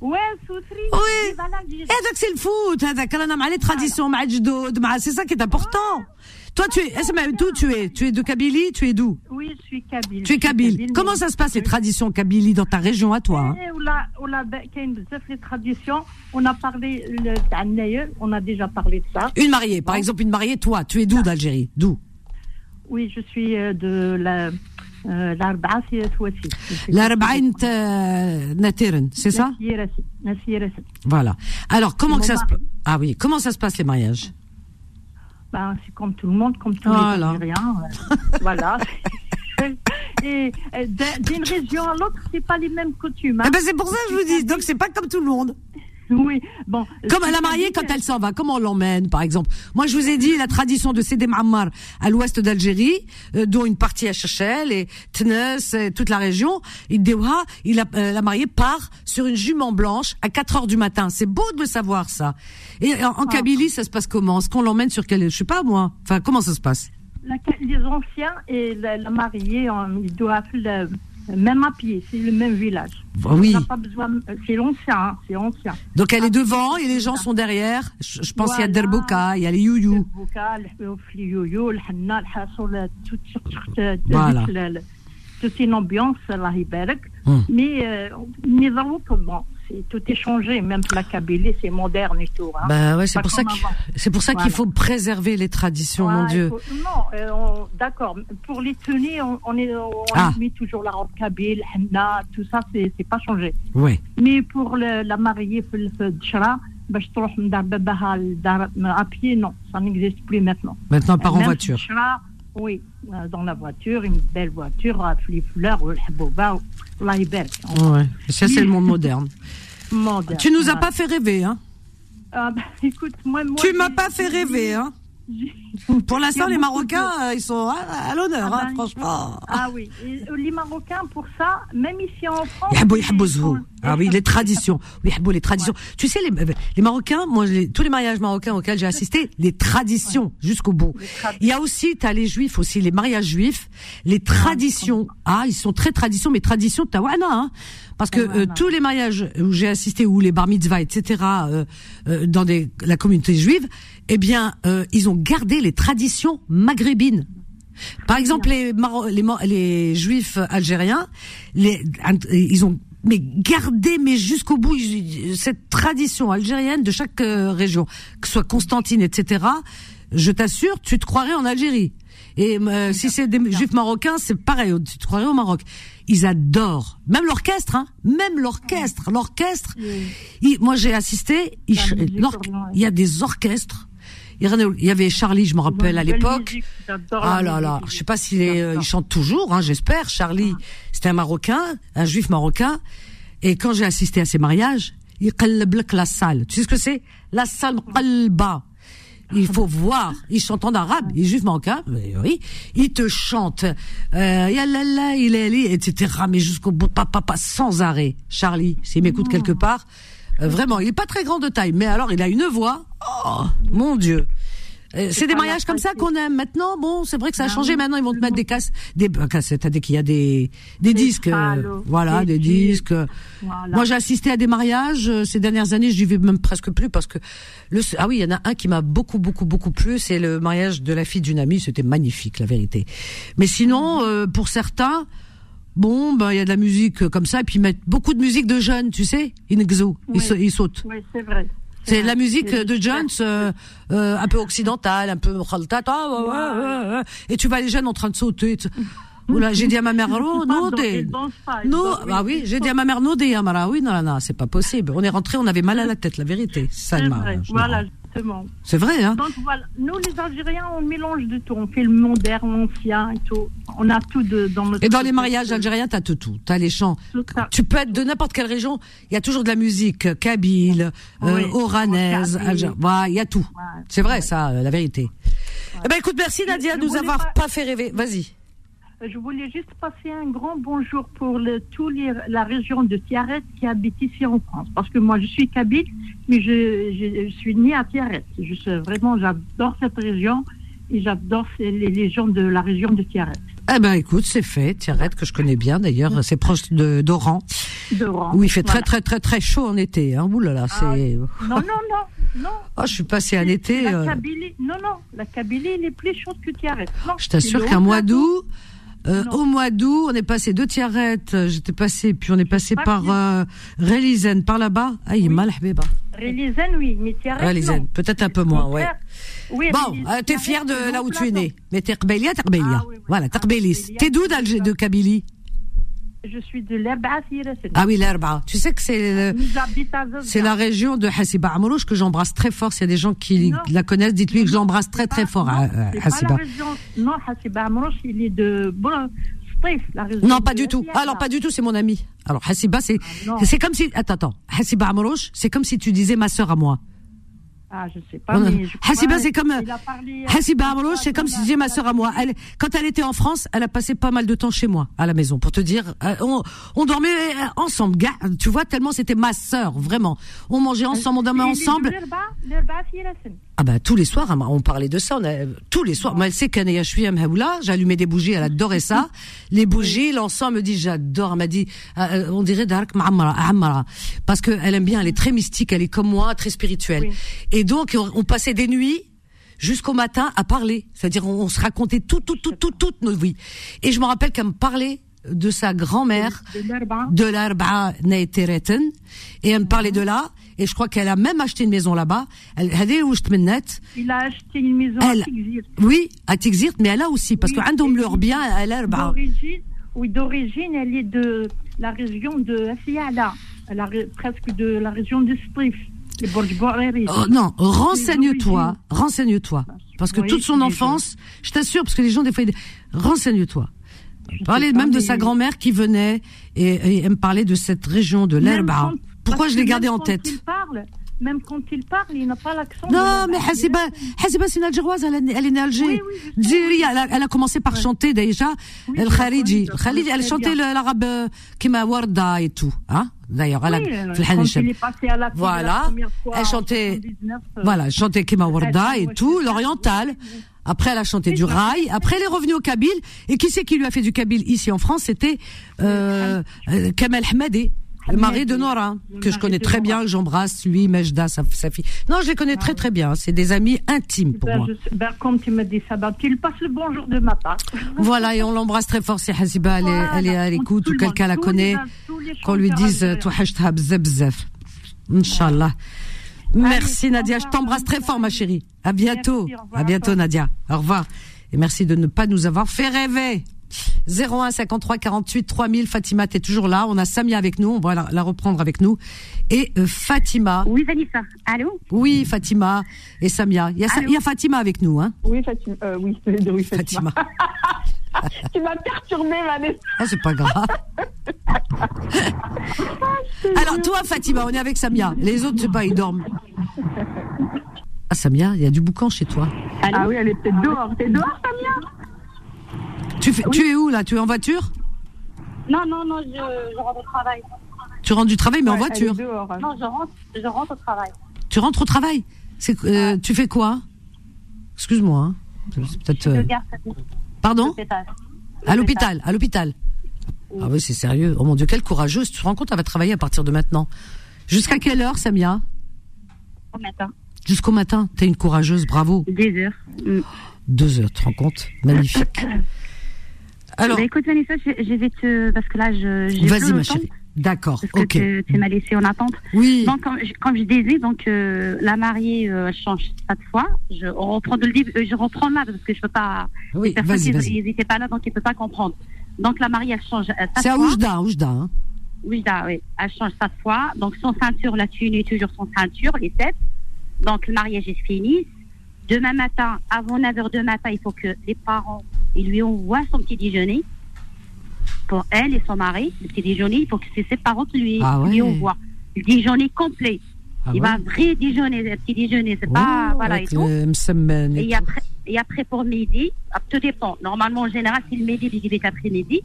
Oui. Bah Et eh, donc c'est le foot, hein, les traditions, c'est ça qui est important. Toi, tu es, eh, tout, tu es, tu es de Kabylie, tu es d'où? Oui, je suis Kabylie. Tu es Kabyle. Comment ça se passe les traditions Kabylie dans ta région à toi hein? eh, ben, les traditions. On a parlé, on a déjà parlé de ça. Une mariée, par exemple, une mariée, toi, tu es d'où d'Algérie? D'où? Oui, je suis euh, de la euh. L'Arba'in euh, Natiren, c'est ça Nasirassi. Nasirassi. Voilà. Alors, comment que ça se Ah oui, comment ça se passe les mariages? Ben, c'est comme tout le monde, comme tous Voilà. les Algériens. euh, <laughs> voilà. <laughs> Et euh, d'un- d'une région à l'autre, c'est pas les mêmes coutumes. hein. Eh ben c'est pour ça que je vous dis. Donc c'est pas comme tout le monde. Oui, bon. Comme à la mariée quand elle s'en va, comment on l'emmène par exemple? Moi je vous ai dit la tradition de Sidi Ma'ammar à l'ouest d'Algérie, euh, dont une partie à Chachel et Tnes et toute la région, il Dewa, il a, euh, la mariée part sur une jument blanche à 4 heures du matin. C'est beau de le savoir ça. Et en, en Kabylie ça se passe comment? Est-ce qu'on l'emmène sur quel je sais pas moi. Enfin comment ça se passe? La- les anciens et la, la mariée, on- ils doivent le, même à pied, c'est le même village. Bah, oui. Euh, c'est l'ancien, hein, c'est ancien. Donc elle est devant et les gens sont derrière. Je, je pense voilà. qu'il y a Derbouka, il y a les Youyou. Derbouka, les Youyou, le Hanna, le toute, voilà. toute une ambiance, la Hiberek. Hum. Mais, euh, mais vraiment comment tout est changé, même la Kabylie, c'est moderne et tout. Hein. Bah ouais, c'est pour, ça c'est pour ça qu'il faut préserver les traditions, mon Dieu. Non, euh, d'accord. Pour les Tunis, on, on, est, ah. toujours la robe Kabyle, henna, tout ça, c'est, pas changé. Oui. Mais pour le, la mariée, le Dchra, bah, je trouve à pied, non, ça n'existe plus maintenant. Maintenant, par en voiture. Oui, euh, dans la voiture, une belle voiture, les fleurs, boba, la Ouais, ça c'est le monde moderne. moderne. Tu nous as pas fait rêver, hein ah bah, <laughs> écoute, moi, moi Tu m'as pas fait rêver, hein pour l'instant, les Marocains, euh, ils sont à, l'honneur, ah hein, bah, franchement. Ah oui, Et euh, les Marocains, pour ça, même ici en France. Ah oui, les traditions. Oui, bon, les traditions. Tu sais, les, les Marocains, moi, tous les mariages marocains auxquels j'ai assisté, les traditions jusqu'au bout. Il y a aussi, t'as les juifs aussi, les mariages juifs, les traditions. Ah, ils sont très traditions, mais traditions de Tawana, hein. Parce que euh, tous les mariages où j'ai assisté, ou les bar mitzvahs, etc., euh, euh, dans des, la communauté juive, eh bien, euh, ils ont gardé les traditions maghrébines. Par exemple, les, Maro les, les, juifs algériens, les, ils ont mais gardé mais jusqu'au bout cette tradition algérienne de chaque euh, région, que ce soit Constantine, etc. Je t'assure, tu te croirais en Algérie. Et euh, si c'est des juifs marocains, c'est pareil, tu te croirais au Maroc. Ils adorent, même l'orchestre, hein, même l'orchestre, l'orchestre. Moi, j'ai assisté. il- orientale. Il y a des orchestres. Il y avait Charlie, je me rappelle à l'époque. Ah là là, je sais pas s'il est, euh, il chante toujours, hein, j'espère. Charlie, Ah. c'était un Marocain, un Juif marocain. Et quand j'ai assisté à ces mariages, il qallab lak la salle. Tu sais ce que c'est? La salle qalba. Il faut <laughs> voir. Il chante en arabe. Il est juif marocain. mais oui. Il te chante. Euh, il est allé, etc. Mais jusqu'au bout, papa, papa, sans arrêt. Charlie, s'il m'écoute quelque part, vraiment, il est pas très grand de taille, mais alors il a une voix. Oh, mon Dieu. Euh, C'est des mariages comme ça qu'on aime. Maintenant, bon, c'est vrai que ça a Ah changé. Maintenant, ils vont te mettre des casses, des euh, cassettes, c'est-à-dire qu'il y a des des disques, euh, voilà, des disques. Moi, j'ai assisté à des mariages euh, ces dernières années. Je vais même presque plus parce que le ah oui, il y en a un qui m'a beaucoup, beaucoup, beaucoup plu. C'est le mariage de la fille d'une amie. C'était magnifique, la vérité. Mais sinon, euh, pour certains, bon, ben il y a de la musique euh, comme ça, et puis ils mettent beaucoup de musique de jeunes, tu sais, Inexo, ils, Oui. ils sautent. Oui, c'est vrai. C'est la musique C'est- de Jones, euh, euh, un peu occidentale, un peu ah, et tu vois les jeunes en train de sauter. <laughs> Oula, j'ai dit à ma mère, oh, non, des- non, ah oui, j'ai dit à ma mère, non, des Amara, oui, non, non, non, c'est pas possible. On est rentré, on avait mal à la tête, la vérité. Ça, C'est elle m'a- vrai, je me voilà, C'est vrai, hein. Donc voilà, nous les Algériens, on mélange de tout. On fait le moderne, l'ancien et tout. On a tout de, dans notre. Et dans les mariages algériens, t'as tout, tout. T'as les chants. Tu peux être de n'importe quelle région. Il y a toujours de la musique kabyle, euh, oranaise, kabyle. algérien. Voilà, il y a tout. Ouais. C'est vrai, ça, euh, la vérité. Eh ben, écoute, merci Nadia de nous avoir pas- pas fait rêver. Vas-y. Je voulais juste passer un grand bonjour pour le, tous les, la région de Tiaret qui habite ici en France. Parce que moi, je suis kabyle, mais je, je, je suis née à Tiaret. Je suis, vraiment, j'adore cette région et j'adore les, les gens de la région de Tiaret. Eh ben, écoute, c'est fait. Thierrette, que je connais bien d'ailleurs, c'est proche de d'Oran, Rouen. où il fait très, Voilà. très, très, très chaud en été. Hein. Ouh là là, c'est. Non, non, non, non. Oh, je suis passé un été. La euh, Kabylie, non, non, la Kabylie, elle est plus chaude que Tiaret. Je t'assure qu'un mois d'août, Euh, au mois d'août, on est passé de Tiaret, euh, j'étais passé, puis on est passé par euh, Rélizen, par là-bas. Aïe, mal, Habiba. Rélizen, oui, mais Tiaret, Rélizen, peut-être un peu moins, ouais. Oui, Bon, euh, t'es fier de là où tu es né. Mais t'es Rebélia, t'es. Ah, oui, oui. Voilà, t'es Ah. Rebélia. T'es d'où d'Alger- de Kabylie? Je suis de l'Erba. Ah oui, l'Herba. Tu sais que c'est c'est la région de Hassiba Amrouche que j'embrasse très fort. S'il y a des gens qui Non. la connaissent, dites-lui que j'embrasse très très pas- fort non, pas Hassiba. la région. Non, Hassiba Amrouche, il est de bon, Stif, la région. Non, pas du tout. Alors, pas du tout, c'est mon ami. Alors, Hassiba, c'est, non. c'est comme si, attends, attends. Hassiba Amrouche, c'est comme si tu disais ma sœur à moi. Ah, je sais pas. Mais je Hassiba, c'est comme, euh, Hassiba c'est comme si disais ma sœur à moi. Elle, quand elle était en France, elle a passé pas mal de temps chez moi, à la maison, pour te dire, euh, on, on dormait euh, ensemble, tu vois, tellement c'était ma sœur, vraiment. On mangeait ensemble, on dormait ensemble. Ah bah tous les soirs, hein, on parlait de ça. On a, tous les soirs. Moi, elle sait qu'Anaya, Mhaoula, j'allumais des bougies, elle adorait ça. <laughs> Les bougies, l'encens, elle me dit j'adore. Elle m'a dit, euh, on dirait Dark Ma'amara, parce que elle aime bien, elle est très mystique, elle est comme moi, très spirituelle. Oui. Et donc on, on passait des nuits jusqu'au matin à parler. C'est-à-dire on, on se racontait tout, tout, tout, tout, toutes nos vies. Et je me rappelle qu'elle me parlait de sa grand-mère De l'Erba. de l'Arba Neitereten et elle me parlait de là et je crois qu'elle a même acheté une maison là-bas. Elle, elle est où je te mets net Il a acheté une maison à Tixirt. Oui, à Tixirt, mais elle a aussi, parce oui, qu'un leur bien, elle a d'origine, Oui, d'origine, elle est de la région de Fiala, presque de la région de Strif. Oh, non, renseigne-toi, renseigne-toi. Parce que toute son enfance, je t'assure, parce que les gens, des fois, ils... renseigne-toi. Parlez même de sa grand-mère qui venait et, elle me parlait de cette région de l'herbe. Pourquoi je l'ai gardé en tête même quand il parle, il n'a pas l'accent. Non, mais Hassiba, Hassiba c'est une Algéroise, elle, est, elle est née Alger. Oui, oui, elle, a, elle, a, commencé par chanter déjà oui, le Khariji. Le elle chantait l'arabe euh, Kima Warda et tout. Hein D'ailleurs, elle a, la voilà, elle chantait, voilà, chantait Kima Warda et tout, l'oriental. Après, elle a chanté du rail. Après, elle est revenue au Kabyle. Et qui c'est qui lui a fait du Kabyle ici en France? C'était euh, euh Kamal Hamadi le mari de Nora, que je connais très bien, que j'embrasse, lui, Mejda, sa, sa fille. Non, je les connais très très bien. C'est des amis intimes pour Ben, moi. je ben, comme tu me dis ça, ben, passes le bonjour de ma part. <laughs> Voilà, et on l'embrasse très fort. Si Haziba, elle, est- elle est à l'écoute ou quelqu'un la connaît, qu'on lui dise algériens. Touhashtha bzaf bzaf. Inch'Allah. Merci Nadia, je t'embrasse très fort ma chérie. À bientôt. Merci, au revoir à bientôt. Nadia. Au revoir. Et merci de ne pas nous avoir fait rêver. 01 53 48 3000 Fatima, t'es toujours là. On a Samia avec nous, on va la, la reprendre avec nous. Et euh, Fatima. Oui, Vanessa. Allô? Oui, Fatima et Samia. Il y a, Sa- Allô? il y a Fatima avec nous, hein Oui, Fatima. Euh, oui, oui, Fatima. Fatima. <laughs> tu m'as perturbée, Vanessa. Ah, c'est pas grave. <laughs> Alors, toi, Fatima, on est avec Samia. Les autres, c'est pas, ils dorment. <laughs> Ah, Samia, il y a du boucan chez toi. Ah oui, elle est peut-être dehors. T'es dehors, Samia? Tu, fais, tu es où, là? Tu es en voiture? Non, non, non, je, je rentre au travail. Tu rentres du travail, mais en voiture. Dehors. hein. Non, je rentre, je rentre au travail. Tu rentres au travail? C'est, euh, Tu fais quoi? Excuse-moi. hein. C'est peut-être. Euh, Pardon? À l'hôpital, à l'hôpital. Ah oui, c'est sérieux. Oh mon Dieu, quelle courageuse. Tu te rends compte, elle va travailler à partir de maintenant. Jusqu'à quelle heure, Samia? Au matin. Jusqu'au matin. T'es une courageuse, bravo. Des heures. Mm. Deux heures, tu te rends compte? Magnifique. <clears throat> Alors, Bah, écoute, Vanessa, je, je vais te. Parce que là, je. j'ai vas-y, ma chérie. D'accord, Parce que ok. tu, tu m'as laissé en attente. Oui, Donc, comme je, comme je disais, donc, euh, la mariée euh, change cette fois. Je on reprend de le euh, je reprends là parce que je peux pas. oui, les personnes, vas-y, n'étaient pas là, donc ils ne peuvent pas comprendre. Donc, la mariée, elle change cette C'est à. Oujda, Oujda. Hein. Oui, là, oui. Elle change cette fois. Donc, son ceinture, la thune est toujours son ceinture, les sept. Donc, le mariage est fini. Demain matin, avant 9h de matin, il faut que les parents ils lui envoient son petit déjeuner. Pour elle et son mari, le petit déjeuner, il faut que c'est ses parents qui lui, Ah ouais. lui envoient. Le déjeuner complet. Ah il ouais va vrai déjeuner, le petit déjeuner. C'est pas. Oh, Voilà, et tout. le et Et après, et après, pour midi, ah, tout dépend. Normalement, en général, c'est le midi, il dit après-midi.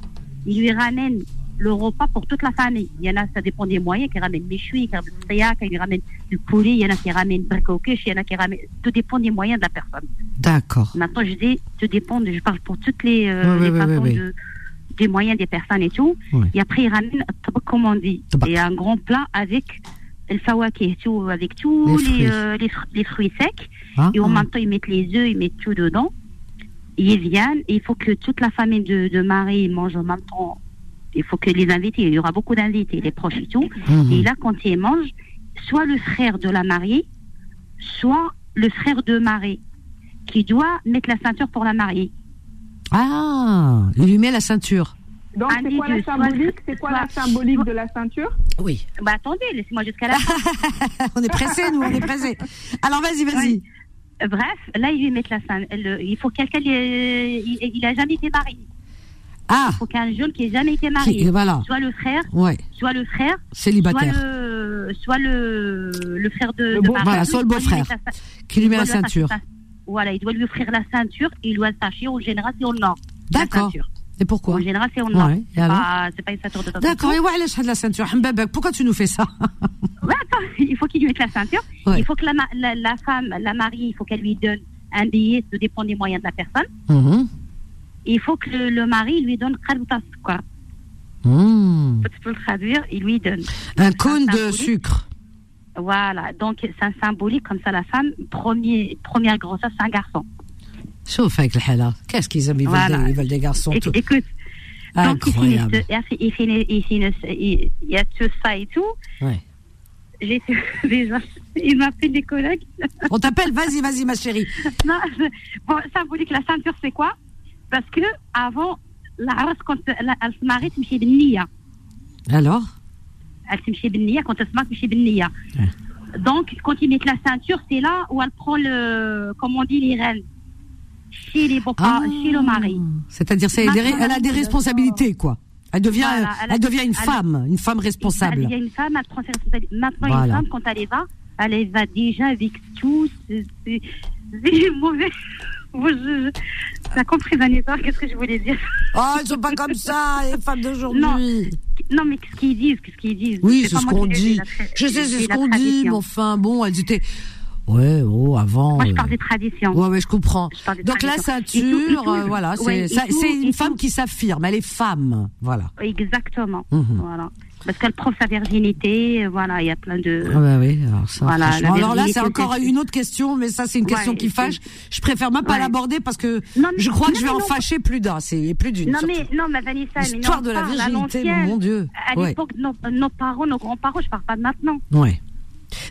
Il lui ramène le repas pour toute la famille. Il y en a, ça dépend des moyens, qui ramènent méchoui, qui ramènent steak, qui ramènent du poulet, il y en a qui ramènent bricoquiche, il y en a qui ramènent. Tout dépend des moyens de la personne. D'accord. Maintenant, je dis, tout dépend, je parle pour toutes les, euh, les façons de- des moyens des personnes et tout. Et après, il ramène, comme on dit, et un grand plat avec le fawaki, tout, avec tous Les les, fruits. euh, les, fr- les fruits secs. Hein Et en même temps, ils mettent les œufs, ils mettent tout dedans. ils viennent, il faut que toute la famille de, de Marie mange en même temps. Il faut que les invités, il y aura beaucoup d'invités, les proches et tout. Mhm. Et là, quand ils mangent, soit le frère de la mariée, soit le frère de Marie, qui doit mettre la ceinture pour la mariée. Ah, il lui met la ceinture. Donc, c'est quoi la symbolique C'est quoi la soit- symbolique de la ceinture Oui. Bah attendez, laissez-moi jusqu'à la fin. <laughs> on est pressés, nous, on est pressés. Alors vas-y, vas-y. Bref, là, il lui met la ceinture. Il faut quelqu'un, il, il a jamais été marié. Ah, Il faut qu'un jeune qui ait jamais été marié. Qui- voilà. Soit le frère, ouais, soit le frère, célibataire. soit le, soit le, le frère de, Le de beau- Marie. voilà, soit le beau-frère qui lui met la ceinture. sa- Voilà, il doit lui offrir la ceinture et il doit s'attacher au général c'est au nord. la D'accord. Et pourquoi Au général c'est au nord. Ouais, c'est, pas, une ceinture de temps en D'accord, et ouais, de la ceinture. Mbabak, pourquoi tu nous fais ça <laughs> Ouais, attends, <laughs> il faut qu'il lui mette la ceinture. Ouais. Il faut que la, ma- la, la femme, la mariée, il faut qu'elle lui donne un billet, ça dépend des moyens de la personne. Mhm. Il faut que le, le mari lui donne quoi. Mhm. Tu peux le traduire, il lui donne. Un cône de sucre. Voilà, donc c'est un symbolique comme ça la femme, premier, première grossesse, c'est un garçon. Sauf avec le. Qu'est-ce qu'ils aiment? Ils veulent, Voilà. des, ils veulent des garçons. Éc- tout. Écoute, donc il finit, Incroyable. il finit, il finit, il finit- il- y a tout ça et tout. Ouais. J'ai <laughs> déjà, il m'appelle des collègues. On t'appelle, vas-y, vas-y, ma chérie. <laughs> non, bon, symbolique, la ceinture, c'est quoi? Parce que avant, la race, quand elle, elle se marie, تمشي بالنية. Alors Elle تمشي بالنية, quand elle se marie, تمشي بالنية. Donc, quand ils mettent la ceinture, c'est là où elle prend le, comme on dit, les rênes. Chez les beaux Ah. chez le mari. C'est-à-dire, c'est des- Maintenant, elle a des elle- responsabilités, quoi. Elle devient, Voilà, elle, elle a- devient une elle- femme, une femme Il responsable. y a une femme, elle prend ses responsabilités. Maintenant, Voilà. une femme, quand elle y va, elle y va déjà avec tout. C'est c'est- c'est mauvais. Je- T'as compris, Vanessa, qu'est-ce que je voulais dire Oh, ils sont pas comme ça, les femmes d'aujourd'hui. Non, non, mais qu'est-ce qu'ils disent Qu'est-ce qu'ils disent Oui, c'est ce qu'on dit. Je sais, c'est ce qu'on dit, mais enfin, bon, elles étaient. Ouais, oh, avant. Moi, je euh, parle des traditions. Ouais, ouais, je comprends. Je Donc la ceinture, Et tout- et tout, euh, voilà, c'est ouais, une femme qui s'affirme, elle est femme, voilà. Exactement. Mhm. Voilà. Parce qu'elle prouve sa virginité, voilà, il y a plein de. Ah bah oui, alors ça. Voilà, alors là, c'est encore une autre question, mais ça, c'est une question Ouais, qui fâche. Je préfère même pas Ouais. l'aborder parce que Non, mais- je crois que je vais en non. fâcher plus d'un, c'est plus d'une. Non mais non mais Vanessa, L'histoire de la virginité, mon Dieu. À Ouais. l'époque, nos, nos parents, nos grands-parents, je parle pas de maintenant. Ouais.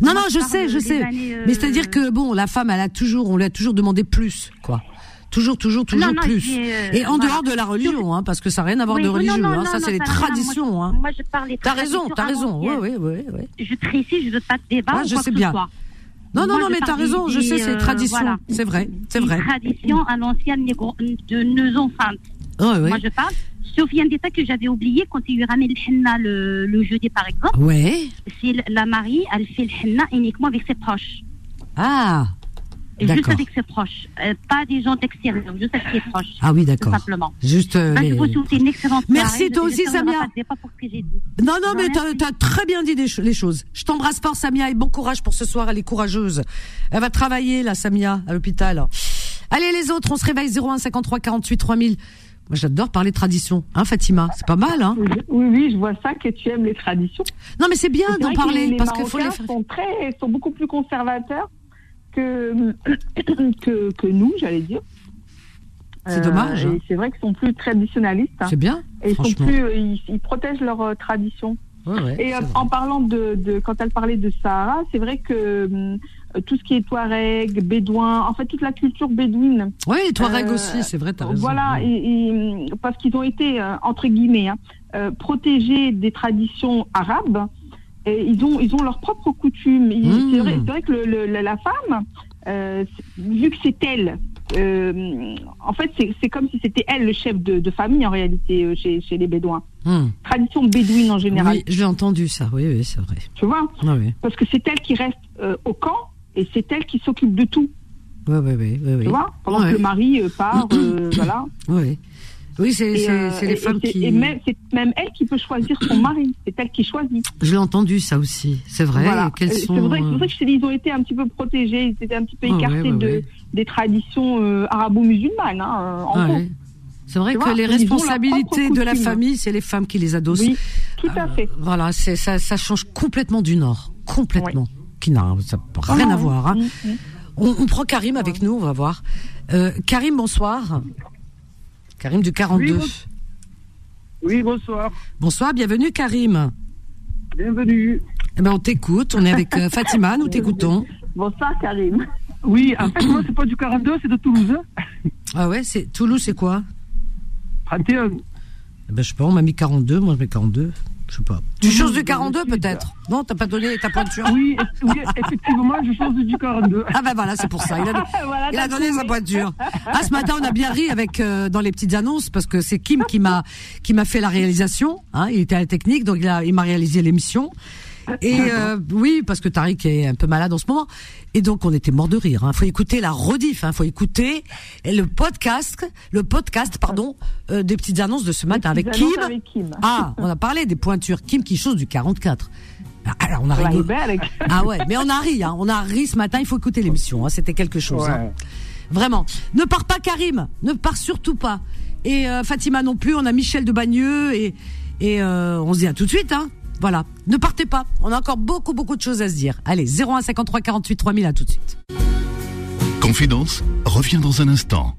Non, non, je sais, je sais. euh, Mais c'est-à-dire que bon, la femme, elle a toujours, on lui a toujours demandé plus, quoi. Toujours, toujours, toujours Non, non, plus. dis, euh, Et en voilà. dehors de la religion, hein, parce que ça n'a rien à voir Oui, de non, non, hein. ça c'est les traditions, moi, hein. Moi, je parle des T'as raison, t'as raison. Oui, oui, oui, oui. Je précise, je veux pas de débat. Ah, je quoi sais bien. soit. Non, non, non, mais t'as raison. Je sais, c'est euh, tradition. C'est vrai, c'est vrai. traditions à l'ancienne de nos. Ouais, ouais. Moi, je parle. Sauf il y a un détail que j'avais oublié quand il lui ramène le henna le, le jeudi, par exemple. Ouais. C'est la mariée, elle fait le henna uniquement avec ses proches. Ah. Juste D'accord. avec ses proches. Euh, pas des gens d'extérieur, juste avec ses proches. Ah oui, Tout d'accord. simplement. Juste. euh, les- vous une excellente Merci, soirée. toi aussi, Samia. pas de débat pour ce que j'ai dit. Non, non, mais t'as as très bien dit des cho- les choses. Je t'embrasse fort, Samia, et bon courage pour ce soir. Elle est courageuse. Elle va travailler, là, Samia, à l'hôpital. Allez, les autres, on se réveille 01 53 48 3000. Moi, j'adore parler tradition, hein, Fatima? C'est pas mal, hein? Oui, oui, je vois ça que tu aimes les traditions. Non, mais c'est bien d'en parler les parce qu'il faut les faire. sont très, sont beaucoup plus conservateurs que <clears throat> que, que nous, j'allais dire. C'est dommage, hein. et C'est vrai qu'ils sont plus traditionnalistes. hein. C'est bien, Et ils sont plus, euh, ils, ils protègent leurs euh. Ouais, ouais, Et euh, en parlant de, de, quand elle parlait de Sahara, c'est vrai que hum, tout ce qui est Touareg, Bédouin, en fait toute la culture bédouine. Oui, Touareg Euh, aussi, c'est vrai, t'as raison. Voilà, Ouais. et, et, parce qu'ils ont été euh, entre guillemets hein, euh, protégés des traditions arabes. Et ils ont ils ont leurs propres coutumes. Mmh. C'est vrai, que le, le- la femme, euh, vu que c'est elle, euh, en fait c'est comme si c'était elle le chef de, de famille en réalité euh, chez, chez les Bédouins. Hum. Tradition bédouine en général. Oui, j'ai entendu ça. Oui, oui, c'est vrai. Tu vois Ah oui. Parce que c'est elle qui reste euh, au camp et c'est elle qui s'occupe de tout. Oui, oui, oui, oui, oui. Tu vois Pendant que le mari part, <clears throat> voilà. Oui, oui, c'est euh, les femmes et qui. Et même, c'est même elle qui peut choisir son mari. C'est elle qui choisit. Je l'ai entendu ça aussi. C'est vrai. Voilà. Euh, sont. C'est vrai, euh, ça que je dit, ils ont été un petit peu protégés, ils étaient un petit peu Ah ouais, écartés ouais, de, ouais. des traditions euh, arabo-musulmanes. Hein, en Ah gros. C'est vrai Tu que vois, les responsabilités de la famille, c'est les femmes qui les adossent. Oui, tout à fait. Voilà, ça, ça change complètement du Nord, complètement. Qui n'a rien Oh, à voir. hein. On, on prend Karim avec nous, on va voir. Euh, Karim, bonsoir. Karim du 42. Oui, bon- Oui, bonsoir. Bonsoir, bienvenue Karim. Bienvenue. Eh ben, on t'écoute, on est avec euh, <laughs> Fatima, nous t'écoutons. Bonsoir, Karim. Oui, en fait, moi, c'est pas du 42, c'est de Toulouse. hein. <laughs> Ah ouais, c'est Toulouse, c'est quoi? 31. Eh ben, je sais pas, on m'a mis 42, moi je mets 42. Je sais pas. Tu choses du 42 peut-être Non, t'as pas donné ta pointure Oui, eff- oui, effectivement, je change du 42. Ah ben voilà, c'est pour ça. Il a, <laughs> Voilà, il a t'as donné trouvé. sa pointure. Ah, ce matin, on a bien ri avec euh, dans les petites annonces parce que c'est Kim qui m'a qui m'a fait la réalisation. Hein, il était à la technique, donc il a il m'a réalisé l'émission. Et euh, oui, parce que Tariq est un peu malade en ce moment. Et donc on était mort de rire. Hein. Faut écouter la rediff. Hein. Faut écouter le podcast, le podcast, pardon, euh, des petites annonces de ce matin avec Kim. annonces avec Kim. Ah, on a parlé des pointures. Kim qui chose du 44. Ah, Alors on a Ah ouais, mais on a ri, hein. on a ri ce matin. Il faut écouter l'émission. Hein. C'était quelque chose. hein. Vraiment. Ne pars pas, Karim. Ne pars surtout pas. Et euh, Fatima non plus. On a Michel de Bagneux et et euh, on se dit à tout de suite. Hein. Voilà. Ne partez pas. On a encore beaucoup beaucoup de choses à se dire. Allez, 01 53 48 3000 à tout de suite. Confidence revient dans un instant.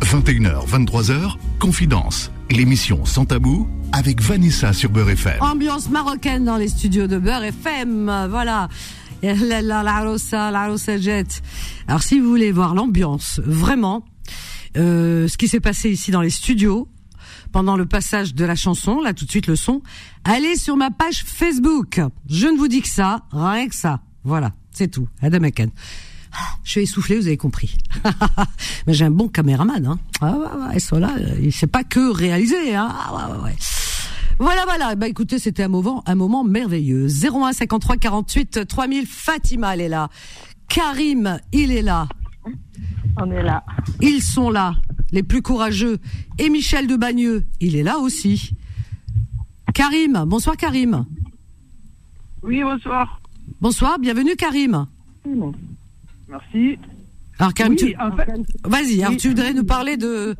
21h, 23h, Confidence, l'émission sans tabou avec Vanessa sur Beurre FM. Ambiance marocaine dans les studios de Beurre FM. Voilà. Alors, si vous voulez voir l'ambiance, vraiment, euh, ce qui s'est passé ici dans les studios, pendant le passage de la chanson, là tout de suite le son, allez sur ma page Facebook. Je ne vous dis que ça, rien que ça. Voilà, c'est tout. Adam Aken. Ah, Je suis essoufflé, vous avez compris. <laughs> Mais j'ai un bon caméraman, hein. Ah ouais, ouais, ça là, euh, il sait pas que réaliser, hein. Ah ouais, ouais. Voilà, voilà. Bah écoutez, c'était un moment, un moment merveilleux. 01 53 48 3000. Fatima, elle est là. Karim, il est là. On est là. Ils sont là, les plus courageux. Et Michel de Bagneux, il est là aussi. Karim, bonsoir Karim. Oui, bonsoir. Bonsoir, bienvenue Karim. Merci. Alors Karim, Oui, tu... en fait, vas-y, alors oui. tu voudrais nous parler de...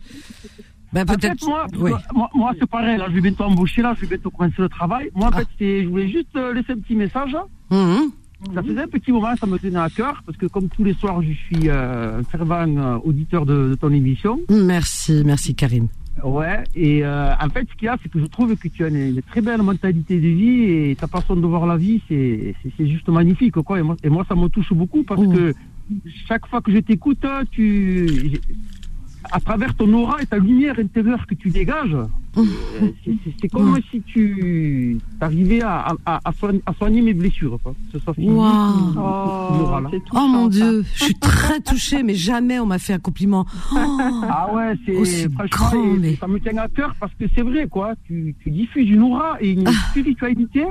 Ben en peut-être... fait, moi, Oui. moi, moi, c'est pareil, là, je vais bientôt embaucher, là, je vais bientôt commencer le travail. Moi, en Ah. fait, je voulais juste euh, laisser un petit message. Mhm. Ça faisait un petit moment, ça me tenait à cœur, parce que comme tous les soirs, je suis euh, un fervent euh, auditeur de, de ton émission. Merci, merci Karim. Ouais, et euh, en fait, ce qu'il y a, c'est que je trouve que tu as une, une très belle mentalité de vie et ta façon de voir la vie, c'est juste magnifique, quoi. Et moi, et moi, ça me touche beaucoup parce Oh. que chaque fois que je t'écoute, tu, à travers ton aura et ta lumière intérieure que tu dégages, Oh. euh, c'est- comme si tu arrivais à, à, à, soigner, à soigner mes blessures, quoi. Ce soit physique Wow. Oh, Oh mon. Dieu, je suis très touchée, mais jamais on m'a fait un compliment. Oh. Ah ouais, c'est franchement, grand, et mais- ça me tient à cœur parce que c'est vrai quoi. Tu, tu diffuses une aura et une Ah. spiritualité,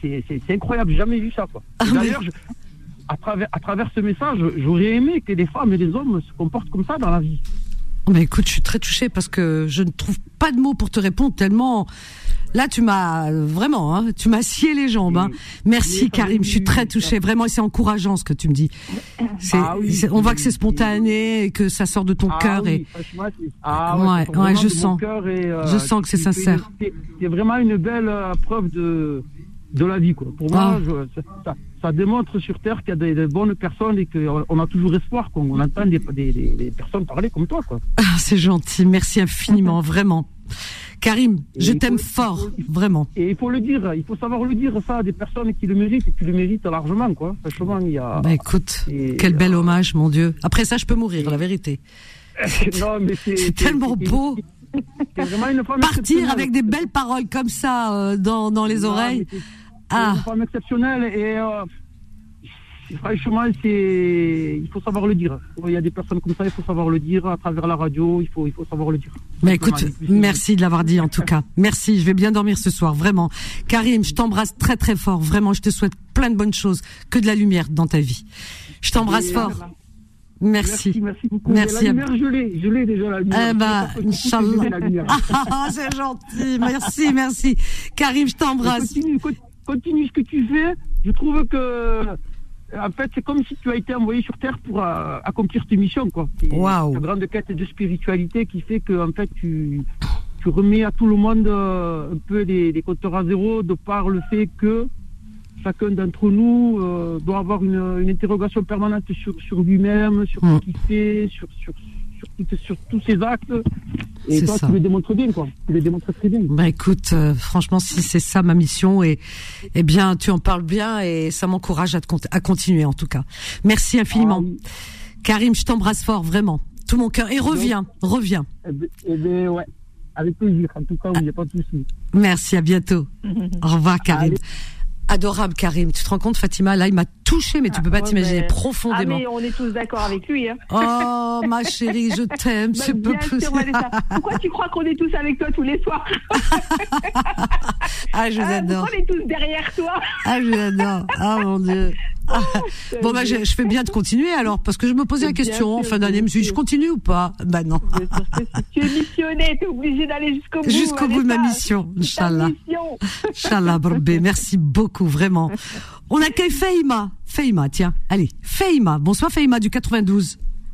c'est- incroyable. J'ai jamais vu ça quoi. Ah, D'ailleurs, je- à travers à travers ce message, j'aurais aimé que les femmes et les hommes se comportent comme ça dans la vie. Mais écoute, je suis très touchée parce que je ne trouve pas de mots pour te répondre tellement. Là, tu m'as vraiment, hein, tu m'as scié les jambes. Hein. Merci Karim, je suis très touchée. Vraiment, c'est encourageant ce que tu me dis. C'est- Ah oui, on voit que c'est spontané et que ça sort de ton Ah cœur. oui, et ah Ouais, ouais, je sens. et, euh, Je sens que c'est sincère. c'est vraiment une belle euh, preuve de de la vie quoi. Pour moi, Ah. je- ça, ça- démontre sur terre qu'il y a des, des bonnes personnes et qu'on on a toujours espoir qu'on on entend des, des, des- personnes parler comme toi quoi. Ah, c'est gentil, merci infiniment, <laughs> vraiment. Karim, je il t'aime faut- fort, vraiment. Et il faut le dire, il faut savoir le dire ça à des personnes qui le méritent et qui le méritent largement quoi. Franchement, il y a. Bah écoute, Et- quel bel hommage, mon Dieu. Après ça, je peux mourir, la vérité. <laughs> non mais c'est C'est tellement beau. Partir avec des belles paroles comme ça euh, dans, dans les Non, oreilles. Ah. une femme exceptionnelle et euh, c'est- franchement, c'est il faut savoir le dire. Il y a des personnes comme ça, il faut savoir le dire à travers la radio. Il faut il faut savoir le dire. Mais écoute, et puis, merci de l'avoir dit en tout cas. Merci, je vais bien dormir ce soir, vraiment. Karim, je t'embrasse très très fort, vraiment, je te souhaite plein de bonnes choses, que de la lumière dans ta vie. Je t'embrasse fort. euh, Merci. Merci, merci beaucoup. Merci La lumière, je l'ai, je l'ai déjà la lumière. Eh ben, Inch'Allah. la lumière. <laughs> Ah, c'est gentil, merci, merci. Karim, je t'embrasse. Continue, continue ce que tu fais. Je trouve que, en fait, c'est comme si tu as été envoyé sur Terre pour euh, accomplir tes missions, quoi. C'est Waouh. Ta grande quête de spiritualité qui fait que, en fait, tu, tu remets à tout le monde euh, un peu des, des compteurs à zéro de par le fait que chacun d'entre nous euh, doit avoir une, une interrogation permanente sur, sur lui-même, sur Mm. ce qu'il fait, sur, sur, sur, tous ses actes. Et toi, ça. tu le démontres bien, quoi. Tu le démontres très bien. Bah écoute, euh, franchement, si c'est ça ma mission, et eh bien, tu en parles bien et ça m'encourage à, te cont- à continuer en tout cas. Merci infiniment, Ah oui. Karim. Je t'embrasse fort, vraiment, tout mon cœur. Et reviens, reviens. Eh ben, eh ben, ouais. Avec plaisir. En tout cas, il n'y a pas de souci. Merci, à bientôt. <laughs> Au revoir, Karim. Adorable, Karim. Tu te rends compte, Fatima, là, il m'a touché, mais tu peux pas Ouais, t'imaginer mais- profondément. Ah, mais on est tous d'accord avec lui. Hein. Oh, ma chérie, je <laughs> t'aime. Bah, C'est possible. Vanessa. <laughs> Pourquoi tu crois qu'on est tous avec toi tous les soirs <laughs> Ah, je vous Ah, adore. On est tous derrière toi Ah, je l'adore. Ah, mon Dieu. Ah. <laughs> Bon, bah, je, je fais bien de continuer alors, parce que je me posais la question en fin d'année. Je me suis dit, je continue ou pas? Bah non. Tu es missionné, tu es obligé d'aller jusqu'au bout. Jusqu'au bout de ma mission, Inch'Allah. <laughs> Inch'Allah, Barbé. Merci beaucoup, vraiment. On accueille Feima. Feima, tiens. Allez, Feima. Bonsoir, Feima du 92.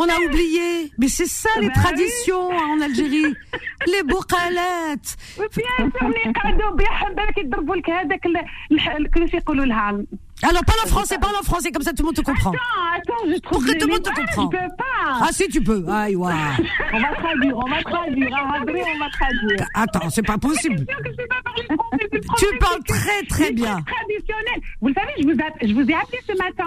On a oublié. Mais c'est ça les traditions en Algérie. les bouqalettes. Alors parle en français, parle en français, comme ça tout le monde te comprend. Attends, attends, je trouve Pour que tout le monde te comprend. Ah si, tu peux. Aïe, ouais. on va traduire, on va traduire. On va traduire. Attends, c'est pas possible. Tu parles très très bien. Traditionnel. Vous le savez, je vous, je vous ai appelé ce matin.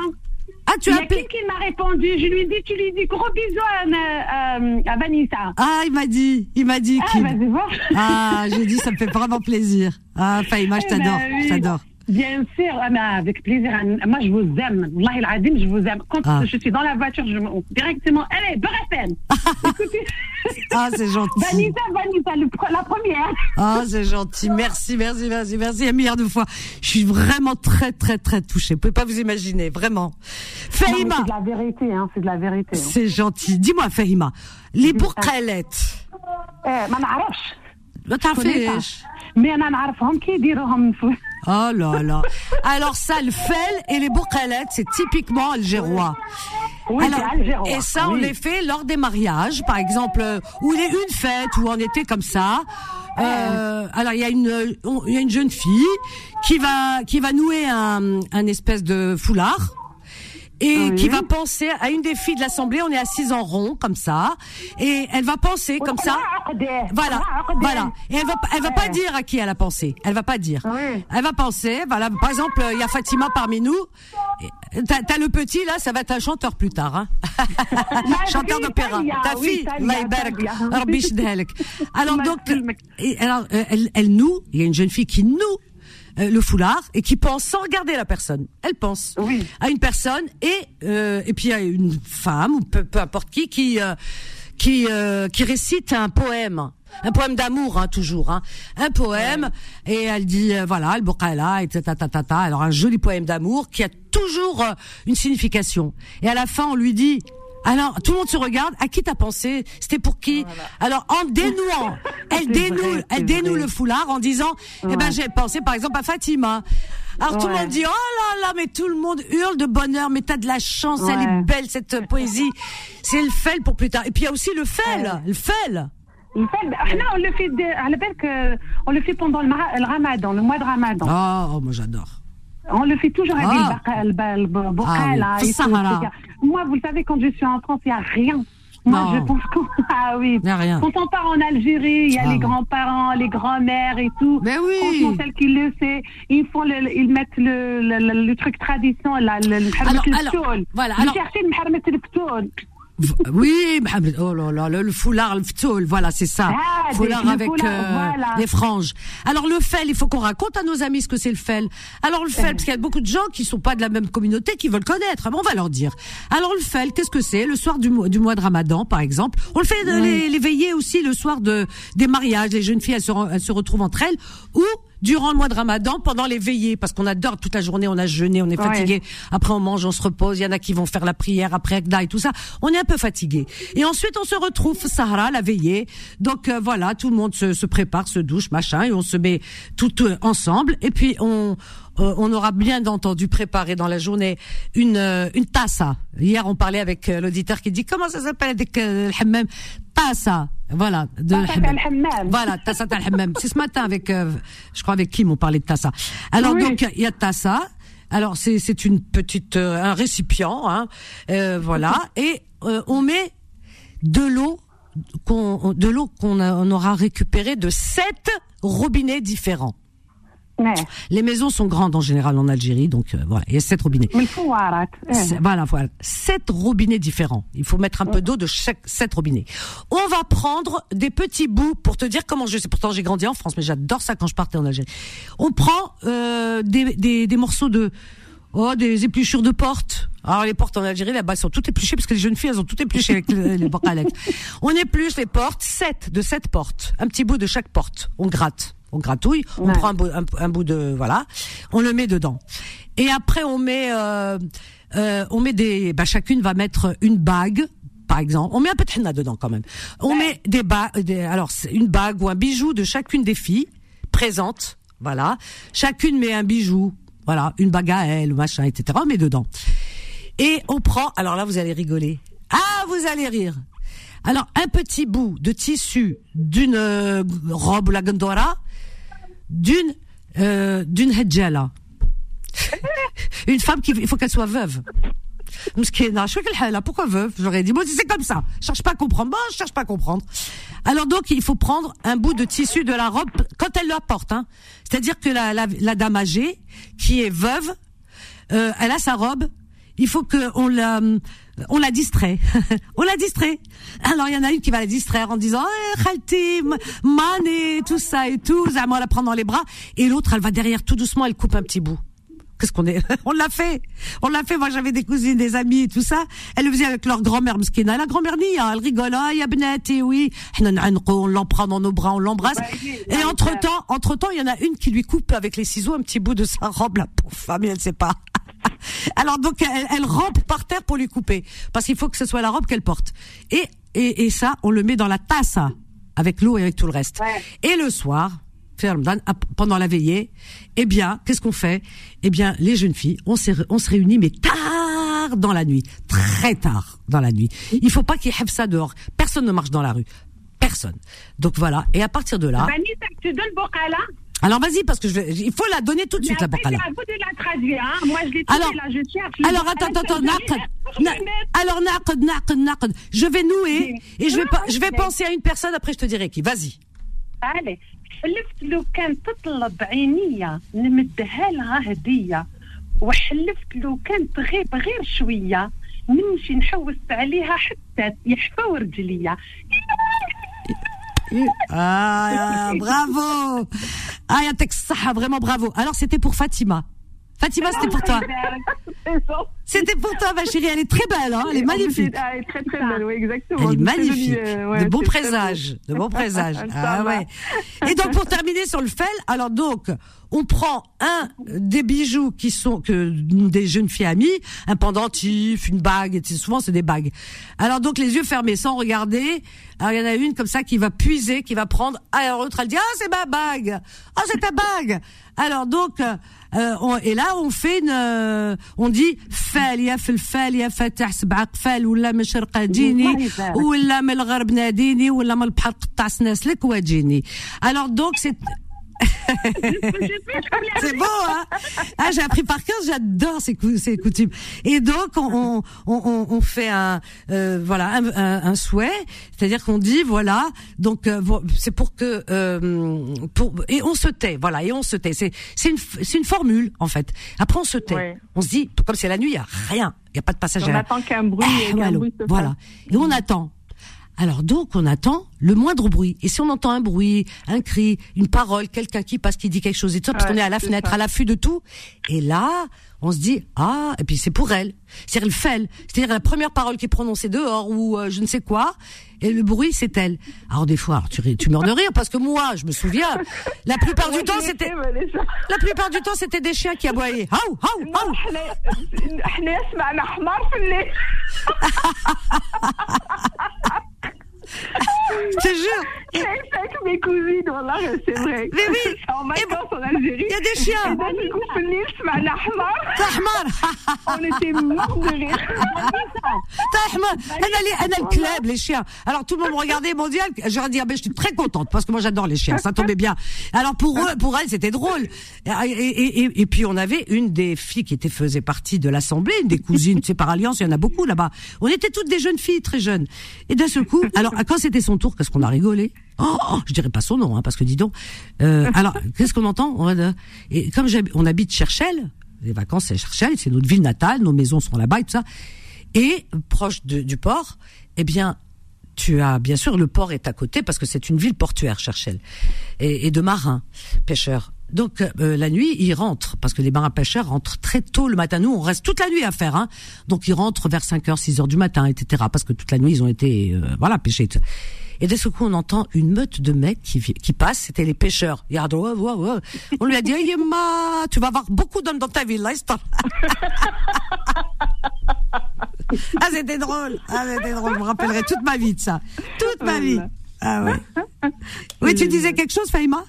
Ah, tu Il y as a appelé qui qui m'a répondu Je lui ai dit, tu lui dis gros bisous à, euh, à Vanessa. Ah, il m'a dit, il m'a dit Ah, vas-y, voir. Ah, j'ai dit, ça me fait vraiment plaisir. Ah, Faïma, je <laughs> Eh ben t'adore, oui. je t'adore. Bien sûr, ah, mais avec plaisir. Moi, je vous aime. Wallahi al-Adim, je vous aime. Quand Ah. je suis dans la voiture, je me... directement, allez, Beurre <laughs> Écoutez, Ah, c'est gentil. Vanessa, Vanessa, le pre- la première. Ah, c'est gentil. Merci, merci, merci, merci un milliard de fois. Je suis vraiment très, très, très touchée. Vous pouvez pas vous imaginer, vraiment. Non, mais Fahima, C'est de la vérité, hein, c'est de la vérité. hein. c'est gentil. Dis-moi, Fahima, les bourqalettes. Eh, ما نعرفش. ما تعرفيش. مي انا نعرفهم كي يديروهم في Oh là là. Alors ça, le fel et les bourqalettes, c'est typiquement algérois. Oui, Alors, algérois, et ça, on oui. les fait lors des mariages, par exemple, où il y a une fête, où on était comme ça. Euh, alors, il y a une, il y a une jeune fille qui va, qui va nouer un, un espèce de foulard et qui va penser à une des filles de l'Assemblée, on est assise en rond comme ça, et elle va penser comme ça. Voilà, voilà. Et elle va, elle va pas dire à qui elle a pensé. Elle va pas dire. Oui. Elle va penser, voilà. Par exemple, il y a Fatima parmi nous. T'as le petit là, ça va être un chanteur plus tard, hein. <laughs> chanteur d'opéra. Ta fille, <laughs> Alors donc, alors euh, elle, elle nous, il y a une jeune fille qui nous euh, le foulard et qui pense sans regarder la personne. Elle pense Oui. à une personne et euh, et puis a une femme ou peu, peu importe qui qui euh, qui euh, qui récite un poème. Un poème d'amour, hein, toujours, hein. Un poème, et elle dit, euh, voilà, le bokala, et ta, ta, ta, ta, ta. Alors, un joli poème d'amour qui a toujours une signification. Et à la fin, on lui dit, alors, tout le monde se regarde. À qui t'as pensé? C'était pour qui? Ah, Alors, en dénouant, <laughs> elle dénoue, elle dénoue le foulard en disant, eh ben, j'ai pensé, par exemple, à Fatima. Alors tout le monde dit oh là là mais tout le monde hurle de bonheur mais t'as de la chance ouais. elle est belle cette poésie c'est le fel pour plus tard et puis il y a aussi le fel le fel Là, bah, on le fait, de, on le fait pendant le, ramadan, le mois de ramadan. Ah, oh, moi j'adore. On le fait toujours avec ah. le, le, le, le, le, moi, vous le savez, quand je suis en France, il n'y a rien. Moi, je pense qu'on <laughs> ah oui. Y a rien. Quand on part en Algérie, il y a ah les grands-parents, les grands-mères et tout. Mais oui. Franchement, celles qui le sait, ils font le, ils mettent le, le, le, le truc tradition, la, le, le alors, alors, voilà. Alors, chercher le oui, Mohamed, oh là là, le, le foulard, le ftoul, voilà, c'est ça. Ah, foulard avec foulard, euh, voilà. les franges. Alors le fel, il faut qu'on raconte à nos amis ce que c'est le fel. Alors le fel, parce qu'il y a beaucoup de gens qui sont pas de la même communauté qui veulent connaître. On va leur dire. Alors le fel, qu'est-ce que c'est? Le soir du mois, du mois de Ramadan, par exemple, on le fait de les, les veillées aussi le soir de des mariages. Les jeunes filles, elles se, elles se retrouvent entre elles ou durant le mois de Ramadan, pendant les veillées, parce qu'on adore toute la journée, on a jeûné, on est Ouais. fatigué. Après, on mange, on se repose. Il y en a qui vont faire la prière après Akda et tout ça. On est un peu fatigué. Et ensuite, on se retrouve Sahara, la veillée. Donc euh, voilà, tout le monde se, se prépare, se douche, machin, et on se met tout euh, ensemble. Et puis on euh, on aura bien entendu préparer dans la journée une euh, une tassa. Hier, on parlait avec euh, l'auditeur qui dit comment ça s'appelle? Avec le hammam? Tassa. Voilà, de al-hammam. Voilà, tassa al hammam. C'est ce matin avec euh, je crois avec Kim on parlait de tassa. Alors Oui. donc il y a tassa. Alors c'est c'est une petite euh, un récipient hein, euh, voilà et euh, on met de l'eau qu'on de l'eau qu'on on aura récupéré de sept robinets différents. Les maisons sont grandes en général en Algérie, donc euh, voilà, il y a sept robinets. C'est- Voilà, voilà, sept robinets différents. Il faut mettre un peu d'eau de chaque sept robinets. On va prendre des petits bouts pour te dire comment je sais. Pourtant, j'ai grandi en France, mais j'adore ça quand je partais en Algérie. On prend euh, des, des, des morceaux de oh des épluchures de portes. Alors les portes en Algérie là-bas elles sont toutes épluchées parce que les jeunes filles elles ont toutes épluché avec le- les bacalèques. <laughs> On épluche les portes, sept de sept portes, un petit bout de chaque porte. On gratte, on gratouille, on prend un bout, un, un bout de voilà, on le met dedans. Et après on met euh, euh, on met des bah, chacune va mettre une bague par exemple, on met un peu de henna dedans quand même. On met des bagues, alors une bague ou un bijou de chacune des filles présentes, voilà. Chacune met un bijou, voilà, une bague à elle, machin, etc. On met dedans. Et on prend, alors là vous allez rigoler. Ah, vous allez rire. Alors un petit bout de tissu d'une euh, robe la gondora, d'une euh, d'une hedjala. <laughs> Une femme qui il faut qu'elle soit veuve. Pourquoi veuve? J'aurais dit, bon, c'est comme ça. Je cherche pas à comprendre. Bon, je cherche pas à comprendre. Alors donc, il faut prendre un bout de tissu de la robe quand elle la porte. Hein. C'est-à-dire que la, la, la dame âgée, qui est veuve, euh, elle a sa robe. Il faut que on la, on la distrait. <laughs> on la distrait. Alors il y en a une qui va la distraire en disant eh, Khalti, Mané, tout ça et tout, Zama la prend dans les bras et l'autre elle va derrière tout doucement, elle coupe un petit bout. Qu'est-ce qu'on est? <laughs> On l'a fait. On l'a fait. Moi, j'avais des cousines, des amis et tout ça. Elles le faisaient avec leur grand-mère mskina. La grand-mère n'y elle rigole. Ah, Yabnet, et oui. On l'emprunte dans nos bras, on l'embrasse. Et entre-temps, entre-temps, il y en a une qui lui coupe avec les ciseaux un petit bout de sa robe, la pauvre femme, elle ne sait pas. <laughs> Alors donc, elle, elle rampe par terre pour lui couper. Parce qu'il faut que ce soit la robe qu'elle porte. Et, et, et ça, on le met dans la tasse, avec l'eau et avec tout le reste. Et le soir, ap- pendant la veillée, eh bien, qu'est-ce qu'on fait? Eh bien, les jeunes filles, on, on se réunit, mais tard dans la nuit, très tard dans la nuit. Il faut pas qu'ils y ait ça dehors. Personne ne marche dans la rue. Personne. Donc voilà. Et à partir de là. Vanessa, tu donnes Bokala Alors vas-y, parce que je vais, il faut la donner tout de suite, la Mais après, bocala. c'est à vous de la traduire. Hein. Moi, je l'ai trouvée, Alors, là, je cherche. le alors Bokala, attends, attends, je attends, te dis, naqd, na- alors naqd, naqd, naqd. Je vais nouer et je vais pas, je vais penser à une personne après je te dirai qui. Vas-y. علي حلفت لو كان تطلب عينيا نمدها لها هدية وحلفت لو كان تغيب غير شوية نمشي نحوس عليها حتى يحفوا رجليا ah, bravo. Ah, Yatek Saha, vraiment bravo. Alors c'était pour Fatima. Fatima, c'était pour toi. <laughs> C'était pour toi, ma chérie. Elle est très belle, hein. Elle est magnifique. Elle est très très belle, oui, exactement. Elle est magnifique, euh, de bons présages, de bons présages. <laughs> Ah ouais. Et donc pour terminer sur le fel, alors donc on prend un des bijoux qui sont que des jeunes filles amies, un pendentif, une bague, et souvent c'est des bagues. Alors donc les yeux fermés sans regarder. Alors il y en a une comme ça qui va puiser, qui va prendre. Alors l'autre elle dit ah c'est ma bague, ah c'est ta bague. Alors donc euh, on- et là on fait une, euh, on dit فالية في الفالية فاتح سبع قفال ولا من الشرق ديني ولا من الغرب ناديني ولا من البحر قطع سناسلك واجيني alors donc c'est c'est beau, hein? Ah, j'ai appris par cœur, j'adore ces, cou- ces coutumes. Et donc, on, on, on, on fait un, euh, voilà, un, un, un souhait, c'est-à-dire qu'on dit, voilà, donc euh, c'est pour que, euh, pour, et on se tait, voilà, et on se tait. C'est, c'est une, c'est une formule en fait. Après, on se tait. Ouais. On se dit, comme c'est la nuit, il y a rien, il y a pas de passage. On à attend qu'un bruit, Eh, qu'un voilà, bruit se voilà. Et on attend. Alors donc on attend le moindre bruit. Et si on entend un bruit, un cri, une parole, quelqu'un qui passe, qui dit quelque chose et tout ça, parce Ouais, qu'on est à la fenêtre, ça. à l'affût de tout. Et là, on se dit ah et puis c'est pour elle. C'est-à-dire le fait, c'est-à-dire la première parole qui est prononcée dehors ou euh, je ne sais quoi. Et le bruit c'est elle. Alors des fois, alors, tu, meurs de rire parce que moi je me souviens, la plupart du temps c'était, la plupart du temps c'était des chiens qui aboyaient. Haou haou Non, haou. Je te jure. J'ai fait mes cousines, voilà, c'est vrai. Ah, mais oui. En vacances en Algérie. Il y a des chiens. On était morts de rire. club, les chiens. Alors tout le monde me regardait mondial. Ah, j'aurais dit, ah, ben, je suis très contente parce que moi j'adore les chiens. Ça tombait bien. Alors pour eux, pour elle, c'était drôle. Et, et, et, et, puis on avait une des filles qui était, faisait partie de l'assemblée, une des cousines, tu sais, par alliance, il y en a beaucoup là-bas. On était toutes des jeunes filles, très jeunes. Et d'un seul coup, alors quand c'était son tour, qu'est-ce qu'on a rigolé Oh, oh, je dirais pas son nom, hein, parce que dis donc. Euh, alors, <laughs> qu'est-ce qu'on entend On va- Et comme on habite Cherchel, les vacances c'est Cherchel, c'est notre ville natale, nos maisons sont là-bas et tout ça. Et proche de- du port, eh bien, tu as bien sûr le port est à côté parce que c'est une ville portuaire, Cherchel, et, et de marins pêcheurs. Donc euh, la nuit, ils rentrent parce que les marins pêcheurs rentrent très tôt le matin. Nous, on reste toute la nuit à faire, hein. Donc ils rentrent vers 5 heures, 6 heures du matin, etc. Parce que toute la nuit, ils ont été euh, voilà pêchés. et d'un seul coup, on entend une meute de mecs qui, qui passent. C'était les pêcheurs. Ouais, ouais, ouais. On lui a dit, <laughs> hey, tu vas avoir beaucoup d'hommes dans ta ville, là, instant. <laughs> ah, c'était drôle. Ah, c'était drôle. Je me rappellerai toute ma vie de ça. Toute ma vie. Ah ouais. Oui, tu disais quelque chose, Faïma?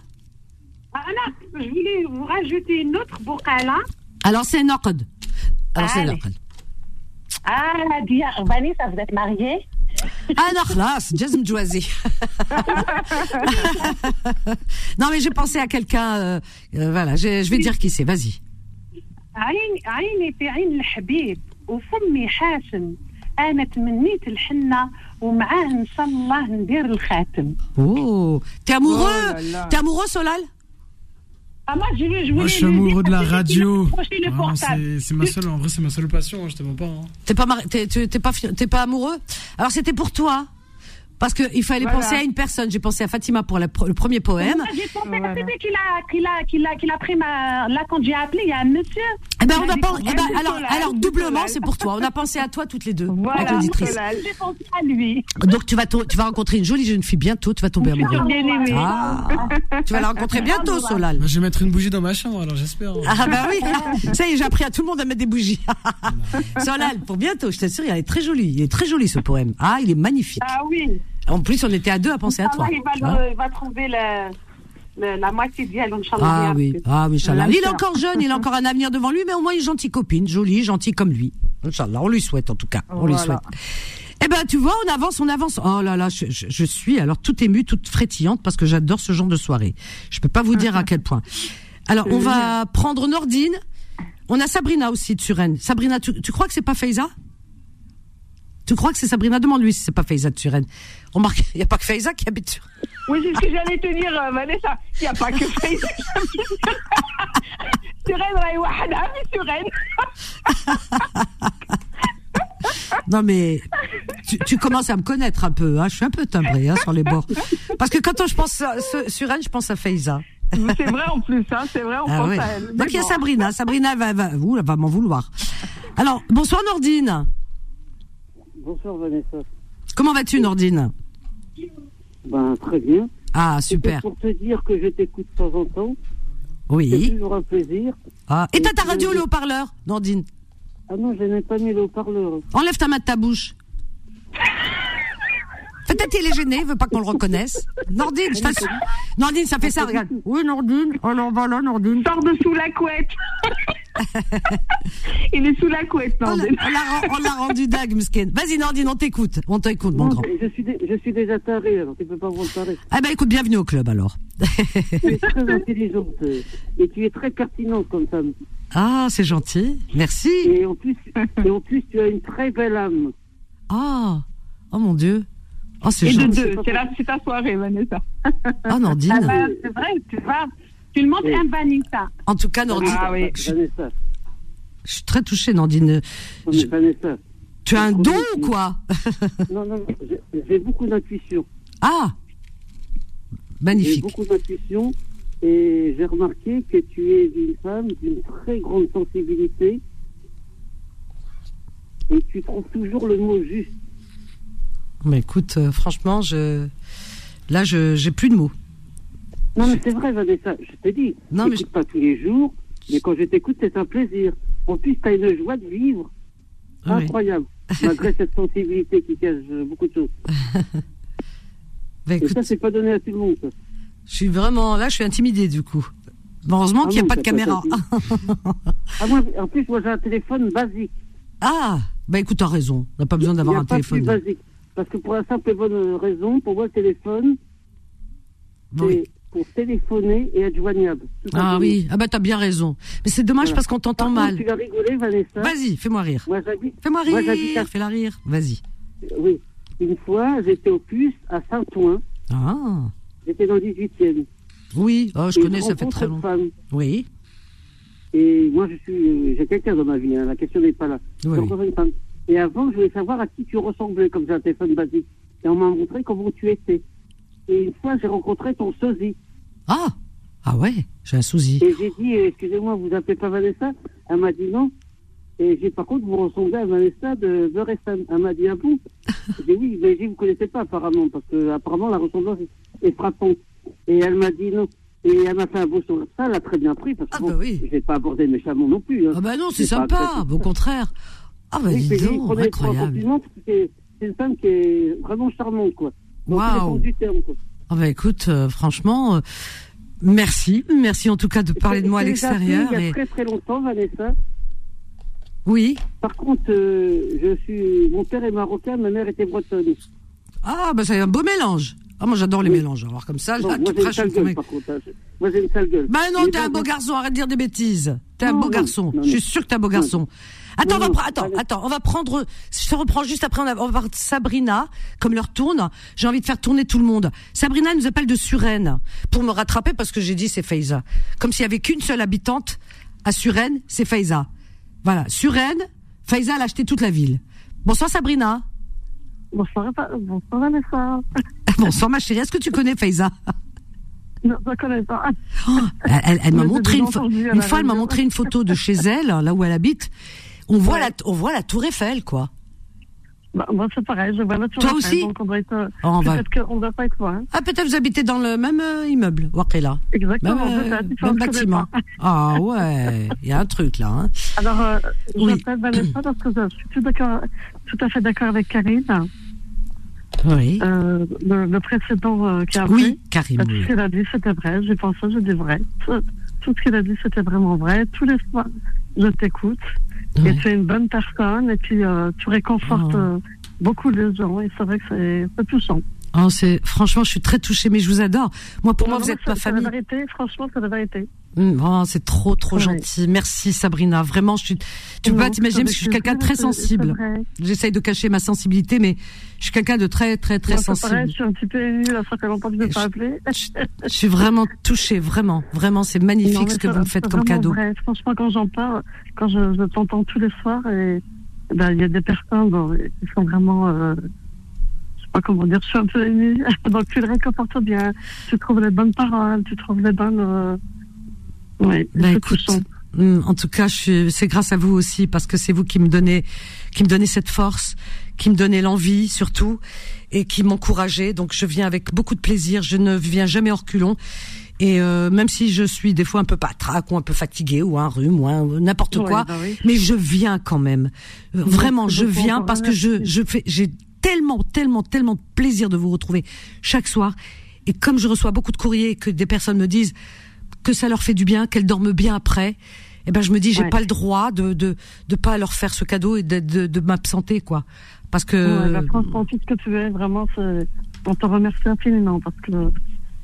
Anna, je voulais vous rajouter une autre bouqala. Alors, c'est Naqd. Alors, c'est Allez. Naqd. Ah, Dia, Vanessa, vous êtes mariée Ah non, خلاص جاز مجوازي. non mais j'ai pensé à quelqu'un euh, euh, voilà, je, je vais dire qui c'est, vas-y. عين عيني في عين الحبيب وفمي حاسم انا تمنيت الحنه ومعاه ان شاء الله ندير الخاتم Oh, t'es amoureux Oh là là. Ah, moi, je, je Moi, je suis amoureux dire de la radio. portable. c'est ma seule, en vrai, c'est ma seule passion. hein, je te mens pas. hein. T'es pas t'es pas fi- t'es pas amoureux? Alors c'était pour toi? Parce que il fallait Voilà. penser à une personne. J'ai pensé à Fatima pour la le premier poème. J'ai pensé à celui qu'il a, qu'il a, qu'il a, qu'il a pris ma. Là, quand j'ai appelé, il y a un monsieur. Eh ben on a eh ben, alors, doublement c'est pour toi. On a pensé à toi toutes les deux, Voilà, avec l'auditrice. J'ai pensé à lui. Donc tu vas tu vas rencontrer une jolie jeune fille bientôt. Tu vas tomber amoureux. Ah, tu vas la rencontrer bientôt, Solal. Je vais mettre une bougie dans ma chambre, alors j'espère. Ah bah oui, <laughs> ça y est, j'ai appris à tout le monde à mettre des bougies. <laughs> Solal, pour bientôt, je t'assure, il est très joli. Il est très joli ce poème. Ah, il est magnifique. Ah oui. En plus, on était à deux à penser à toi. Il va, le- il va trouver le, le- la moitié d'elle, Inch'Allah. Ah oui, ah oui, Inch'Allah. Il est encore jeune, il a encore un avenir devant lui, mais au moins une gentille copine, jolie, gentille comme lui. Inch'Allah, on lui souhaite en tout cas, on lui souhaite. Eh ben, tu vois, on avance, on avance. Oh là là, je, je- je suis alors toute émue, toute frétillante parce que j'adore ce genre de soirée. Je peux pas vous dire à quel point. Alors, on va prendre Nordine. On a Sabrina aussi de Suresnes. Sabrina, tu, tu crois que c'est pas Faiza? Tu crois que c'est Sabrina Demande-lui si c'est pas Faiza de Suresnes. Remarque, il y a pas que Faiza qui habite sur. Oui, c'est ce que j'allais te dire, euh, Vanessa. Il n'y a pas que Facebook. Suren, راهي وحدها في Suren. Non mais tu, tu commences à me connaître un peu, hein. je suis un peu timbré hein, sur les bords. Parce que quand je pense à, ce- sur elle, je pense à Faiza. C'est vrai en plus, hein, c'est vrai, on Ah pense ouais. à elle. Donc Mais il y a bon. Sabrina, Sabrina va, va, ouh, elle va m'en vouloir. Alors bonsoir Nordine, Bonsoir Vanessa. comment vas-tu Nordine Ben, très bien. Ah super, pour te dire que je t'écoute de temps en temps. C'est oui. toujours un plaisir. Ah. Et t'as ta radio le haut-parleur, Nordine Ah non, je n'ai pas mis le haut-parleur. Enlève ta main de ta bouche. Peut-être il est gêné, il veut pas qu'on le reconnaisse. Nordine, je t'assure. Nordine, ça fait ça, regarde. Oui, Nordine. Alors voilà, Nordine. Sors de sous la couette. <laughs> <laughs> Il est sous la couette, On l'a- Nordine. on l'a rendu dingue, Msken. Vas-y, Nordine, on t'écoute. On t'écoute, mon Non, grand. je, suis dé- je suis déjà taré, alors tu peux pas voir taré. Ah ben écoute, bienvenue au club alors. Tu es <laughs> très intelligente et tu es très pertinente comme femme. Ah, c'est gentil. Merci. Et en plus, et en plus tu as une très belle âme. Ah, oh mon Dieu. Oh, c'est Et de gentil. deux, c'est ta soirée, Vanessa. Oh, Ah Nordine. ben, c'est vrai, tu vas. Tu le montres Oui. un Vanessa. En tout cas, Nordine, Ah oui. je, suis- Vanessa, je suis très touchée, Nordine. mais Vanessa, Tu as un don ou quoi Non, non, non, j'ai- j'ai beaucoup d'intuition. Ah J'ai Magnifique. beaucoup d'intuition et j'ai remarqué que tu es une femme d'une très grande sensibilité et tu trouves toujours le mot juste. Mais écoute, euh, franchement, je là, je j'ai plus de mots. Non, mais c'est vrai, Vanessa, je t'ai dit, Non, je mais t'écoute pas tous les jours, mais quand je t'écoute, c'est un plaisir. En plus, tu as une joie de vivre Ah oui. incroyable, <laughs> malgré cette sensibilité qui cache beaucoup de choses. <laughs> Bah, et écoute, ça, c'est pas donné à tout le monde. ça. je suis vraiment là, je suis intimidée du coup. Bon, heureusement Ah qu'il n'y a non, pas de caméra. <laughs> Ah, moi, en plus, moi, j'ai un téléphone basique. ah, bah écoute, t'as raison. On n'a pas besoin d'avoir un pas téléphone. plus basique. Parce que pour la simple et bonne raison, pour moi, le téléphone, Oui. Pour téléphoner et être joignable. Ah oui, ah bah t'as bien raison. Mais c'est dommage Voilà. parce qu'on t'entend mal. Tu vas rigoler, Vanessa. Vas-y, fais-moi rire. Moi. Fais-moi rire, fais-la rire. Vas-y. Oui. Une fois, j'étais au puce à Saint-Ouen. Ah, J'étais dans le 18e. oui, oh, je Et connais, ça fait très longtemps. Oui, Et moi, je suis, euh, j'ai quelqu'un dans ma vie. hein, La question n'est pas là. Oui. Une femme. Et avant, je voulais savoir à qui tu ressemblais, comme j'ai un téléphone basique. Et on m'a montré comment tu étais. Et une fois, j'ai rencontré ton sosie. Ah, ah ouais, j'ai un souci. Et j'ai dit, euh, excusez-moi, vous appelez pas Vanessa? Elle m'a dit non. Et j'ai par contre, vous ressemblez à Vanessa de Berestan. Elle m'a dit, ah bon? <laughs> J'ai dit oui, mais j'ai vous connaissez pas apparemment, parce que apparemment la ressemblance est, frappante. Et elle m'a dit non. Et elle m'a fait un beau sourire. Ça, elle a très bien pris, parce que Ah bon, bah oui. j'ai pas abordé méchamment non plus. hein. Ah bah non, c'est sympa, au contraire. Ah bah Oui, dis donc, incroyable. c'est une femme qui est vraiment charmante, quoi. Waouh. Ah bah écoute, euh, franchement, euh, merci, merci en tout cas de parler de moi à l'extérieur. Il y a et- très très longtemps, Vanessa. Oui. Par contre, euh, je suis, mon père est marocain, ma mère était bretonne. Ah bah c'est un beau mélange. Ah moi j'adore les mélanges. Alors comme ça, Bon, là, moi tu j'ai une par contre. hein. Moi j'ai une sale gueule. Bah non, t'es un beau garçon, arrête de dire des bêtises. T'es un beau non, garçon. non, Je suis sûr que t'es un beau garçon. Attends, on va, attends, attends, on va prendre, je te reprends juste après, on, va voir Sabrina, comme l'heure tourne, j'ai envie de faire tourner tout le monde. Sabrina nous appelle de Suresnes, pour me rattraper parce que j'ai dit c'est Faiza. Comme s'il y avait qu'une seule habitante à Suresnes, c'est Faiza. Voilà, Suresnes, Faiza elle a acheté toute la ville. Bonsoir Sabrina. Bonsoir, bonsoir Vanessa. <laughs> Bonsoir ma chérie, est-ce que tu connais Faiza? Non, je ne connais pas. Elle, elle- elle <laughs> m'a montré une, la fois, elle m'a montré une photo de chez <laughs> elle, là où elle habite. On voit la, on voit la Tour Eiffel, quoi. Bah, moi, c'est pareil, je vois la tour Toi Eiffel, aussi? Donc, on doit être. euh, Oh, va- Peut-être qu'on doit pas être loin. Ah, peut-être vous habitez dans le même euh, immeuble, là. Exactement, Même, euh, même bâtiment. Ah ouais, il y a un truc là. Hein. Alors, euh, Oui. j'appelle Vanessa parce que je suis tout à fait d'accord avec Karine. Oui. Euh, le, le précédent euh, qui a Oui, euh, Tout ce qu'il a dit, c'était vrai. J'ai pensé, j'ai dit vrai. Tout, tout ce qu'il a dit, c'était vraiment vrai. Tous les soirs, je t'écoute. Ouais. Et tu es une bonne personne. Et puis, euh, tu réconfortes Oh. euh, beaucoup les gens. Et c'est vrai que c'est c'est touchant. Oh, c'est franchement, je suis très touchée, mais je vous adore. Moi, pour moi, vous êtes ma c'est famille. la vérité, franchement, c'est la vérité. Hum, oh, c'est trop, trop Ouais. gentil. Merci, Sabrina. Vraiment, je suis. Tu peux Non, pas t'imaginer, parce que je suis quelqu'un de très sensible. J'essaye de cacher ma sensibilité, mais je suis quelqu'un de très, très, très c'est sensible. pareil, je suis un petit peu émue, fait longtemps que je ne pas. Je suis vraiment touchée, vraiment, vraiment, c'est magnifique Non, ce que vous me faites comme cadeau. Vrai. Franchement, quand j'en parle, quand je, je t'entends tous les soirs, et ben, il y a des personnes bon, qui sont vraiment, euh, je sais pas comment dire, je suis un peu émue. <laughs> Donc tu le réconfortes bien, tu trouves les bonnes paroles, tu trouves les bonnes. Euh... Ouais, Bah, écoute, hum, en tout cas, c'est grâce à vous aussi parce que c'est vous qui me donnez, qui me donnez cette force, qui me donnez l'envie surtout et qui m'encouragez. Donc je viens avec beaucoup de plaisir. Je ne viens jamais hors culon. Et euh, même si je suis des fois un peu patraque ou un peu fatiguée ou un rhume ou n'importe Ouais, quoi, bah oui. mais je viens quand même. Euh, Vraiment, je viens parce que je, je fais, j'ai tellement, tellement, tellement de plaisir de vous retrouver chaque soir. Et comme je reçois beaucoup de courriers et que des personnes me disent que ça leur fait du bien, qu'elles dorment bien après, eh ben je me dis j'ai Ouais. pas le droit de de de pas leur faire ce cadeau et de de, de m'absenter quoi. Parce que Ouais, bah, que tu es, vraiment, on te remercie infiniment parce que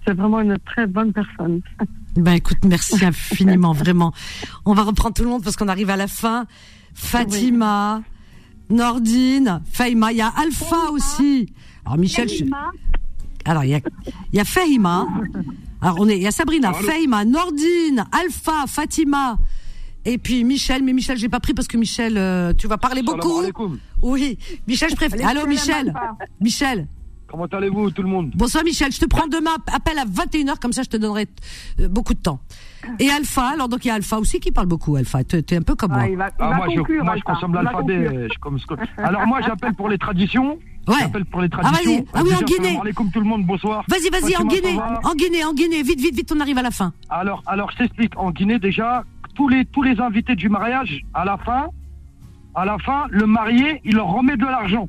c'est vraiment une très bonne personne. Ben écoute, merci <laughs> infiniment, vraiment. On va reprendre tout le monde parce qu'on arrive à la fin. Fatima, Nordine, Faima, il y a Alpha aussi. Alors Michel, je- alors il y a, il y a Fahima. Alors on est, il y a Sabrina, Faima, Nordine, Alpha, Fatima, Et puis Michel, mais Michel, j'ai pas pris parce que Michel, euh, tu vas parler beaucoup. Oui, Michel, je préfère. Allô, Michel. Michel. Comment allez-vous, tout le monde? Bonsoir Michel, je te prends demain, appel à 21h, comme ça je te donnerai euh, beaucoup de temps. Et Alpha, alors donc il y a Alpha aussi qui parle beaucoup, Alpha, t'es t'es un peu comme moi. Ah, moi, je, moi, je consomme l'alphabet. Alors, moi, j'appelle pour les traditions. J'appelle pour les Ah, traditions. vas-y. Ah oui, en Guinée. alaikum, tout le monde, bonsoir. Vas-y, vas-y, en Guinée, en Guinée, en Guinée, vite, vite, vite, on arrive à la fin. Alors, alors, je t'explique. En Guinée, déjà, tous les, tous les invités du mariage, à la fin, à la fin, le marié, il leur remet de l'argent.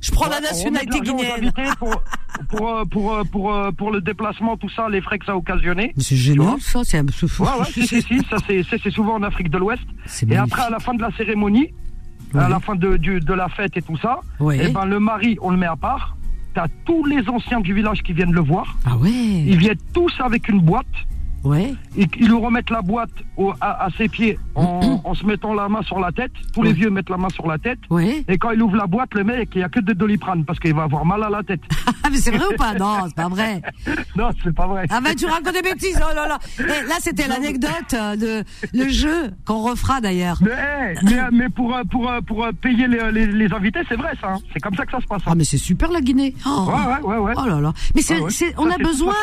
Je prends la Ouais, on nationalité guinéenne. Pour, <laughs> pour, euh, pour, euh, pour, euh, pour le déplacement, tout ça, les frais que ça a occasionné. Mais c'est génial, ça, c'est un peu fou. Ouais, ouais, si, si, ça, c'est souvent en Afrique de l'Ouest. Et après, à la fin de la cérémonie, à la fin de, du- de la fête et tout ça, Ouais. eh ben, le mari, on le met à part. T'as tous les anciens du village qui viennent le voir. Ah ouais Ils viennent tous avec une boîte. Ouais. Et ils lui remettent la boîte au- à, à ses pieds en, <clears throat> en se mettant la main sur la tête. Tous les vieux mettent la main sur la tête. Ouais. Et quand il ouvre la boîte, le mec, il n'y a que de doliprane parce qu'il va avoir mal à la tête. <laughs> Ah, mais c'est vrai ou pas? Non, c'est pas vrai. <laughs> non, c'est pas vrai. Ah ben tu racontes des bêtises, oh là là. Et là c'était l'anecdote euh, de le jeu qu'on refera d'ailleurs. Mais, mais, mais pour, euh, pour, euh, pour payer les, les, les invités, c'est vrai ça. hein. C'est comme ça que ça se passe. hein. Ah mais c'est super la Guinée. Oh, Ouais, ouais, ouais, ouais. oh là là. Mais c'est, Ouais, ouais. c'est- on Ça, a besoin.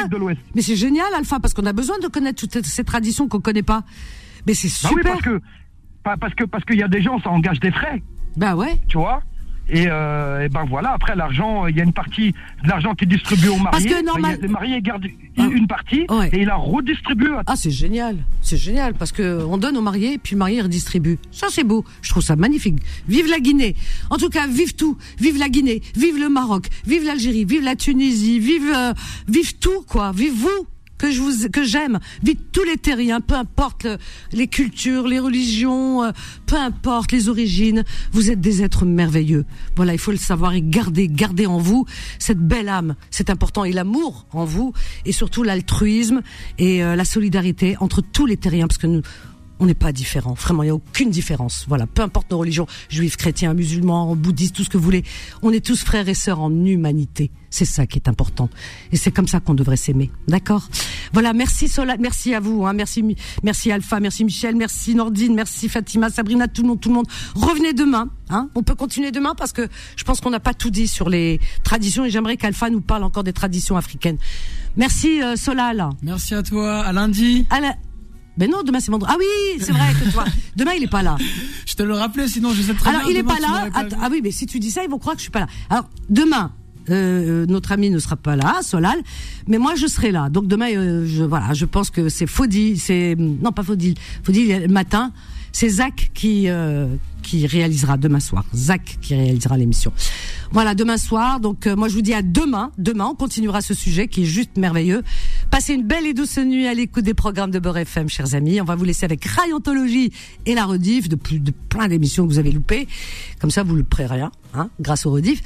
Mais c'est génial Alpha parce qu'on a besoin de connaître toutes ces traditions qu'on connaît pas. Mais c'est Bah super. oui, parce que parce que parce qu'il y a des gens, ça engage des frais. Bah ouais. Tu vois? Et, euh, et ben voilà. Après l'argent, il y a une partie de l'argent qui est distribué aux mariés. Parce que Ben, normal- les mariés gardent une partie et il la redistribue. à- Ah c'est génial, c'est génial parce que on donne au marié puis le marié redistribue. Ça c'est beau, je trouve ça magnifique. Vive la Guinée. En tout cas, vive tout, vive la Guinée, vive le Maroc, vive l'Algérie, vive la Tunisie, vive euh, vive tout quoi, vive vous que je vous que j'aime, vive tous les terriens, peu importe le- les cultures, les religions, euh, peu importe les origines, vous êtes des êtres merveilleux. Voilà, il faut le savoir et garder garder en vous cette belle âme, c'est important. Et l'amour en vous et surtout l'altruisme et euh, la solidarité entre tous les terriens parce que nous on n'est pas différents, vraiment, il n'y a aucune différence. Voilà, peu importe nos religions, juifs, chrétiens, musulmans, bouddhistes, tout ce que vous voulez, on est tous frères et sœurs en humanité. C'est ça qui est important. Et c'est comme ça qu'on devrait s'aimer. D'accord? Voilà, merci Sola, merci à vous, hein, merci, merci Alpha, merci Michel, merci Nordine, merci Fatima, Sabrina, tout le monde, tout le monde. Revenez demain, hein On peut continuer demain parce que je pense qu'on n'a pas tout dit sur les traditions et j'aimerais qu'Alpha nous parle encore des traditions africaines. Merci euh, Solal. Merci à toi, à lundi. À la... Ben non, demain c'est vendredi. Ah oui, c'est vrai que toi, <laughs> demain il est pas là. Je te le rappelais, sinon je sais très Alors bien. il est demain, pas là. pas ah oui, mais si tu dis ça, ils vont croire que je suis pas là. Alors demain, euh, notre ami ne sera pas là, Solal, mais moi je serai là. Donc demain, euh, je voilà, je pense que c'est Faudil, c'est non pas Faudil, Faudil le matin, c'est Zach qui euh, qui réalisera demain soir. Zach qui réalisera l'émission. Voilà, demain soir. Donc euh, moi je vous dis à demain. Demain, on continuera ce sujet qui est juste merveilleux. Passez une belle et douce nuit à l'écoute des programmes de Beurre FM, chers amis. On va vous laisser avec Rayontologie et la rediff de plus de plein d'émissions que vous avez loupées. Comme ça, vous ne ferez rien, hein, grâce au rediff.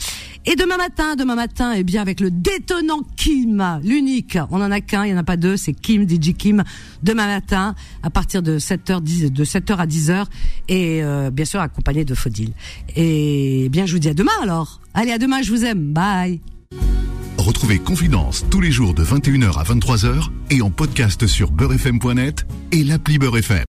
Et demain matin, demain matin, eh bien avec le détonnant Kim, l'unique. On en a qu'un, il y en a pas deux, c'est Kim, DJ Kim. Demain matin, à partir de 7h, 10, de 7h à 10h, et euh, bien sûr accompagné de Faudil. Et eh bien, je vous dis à demain alors. Allez, à demain, je vous aime. Bye. Retrouvez Confidence tous les jours de 21h à 23h et en podcast sur beurrefm.net et l'appli Beurre FM.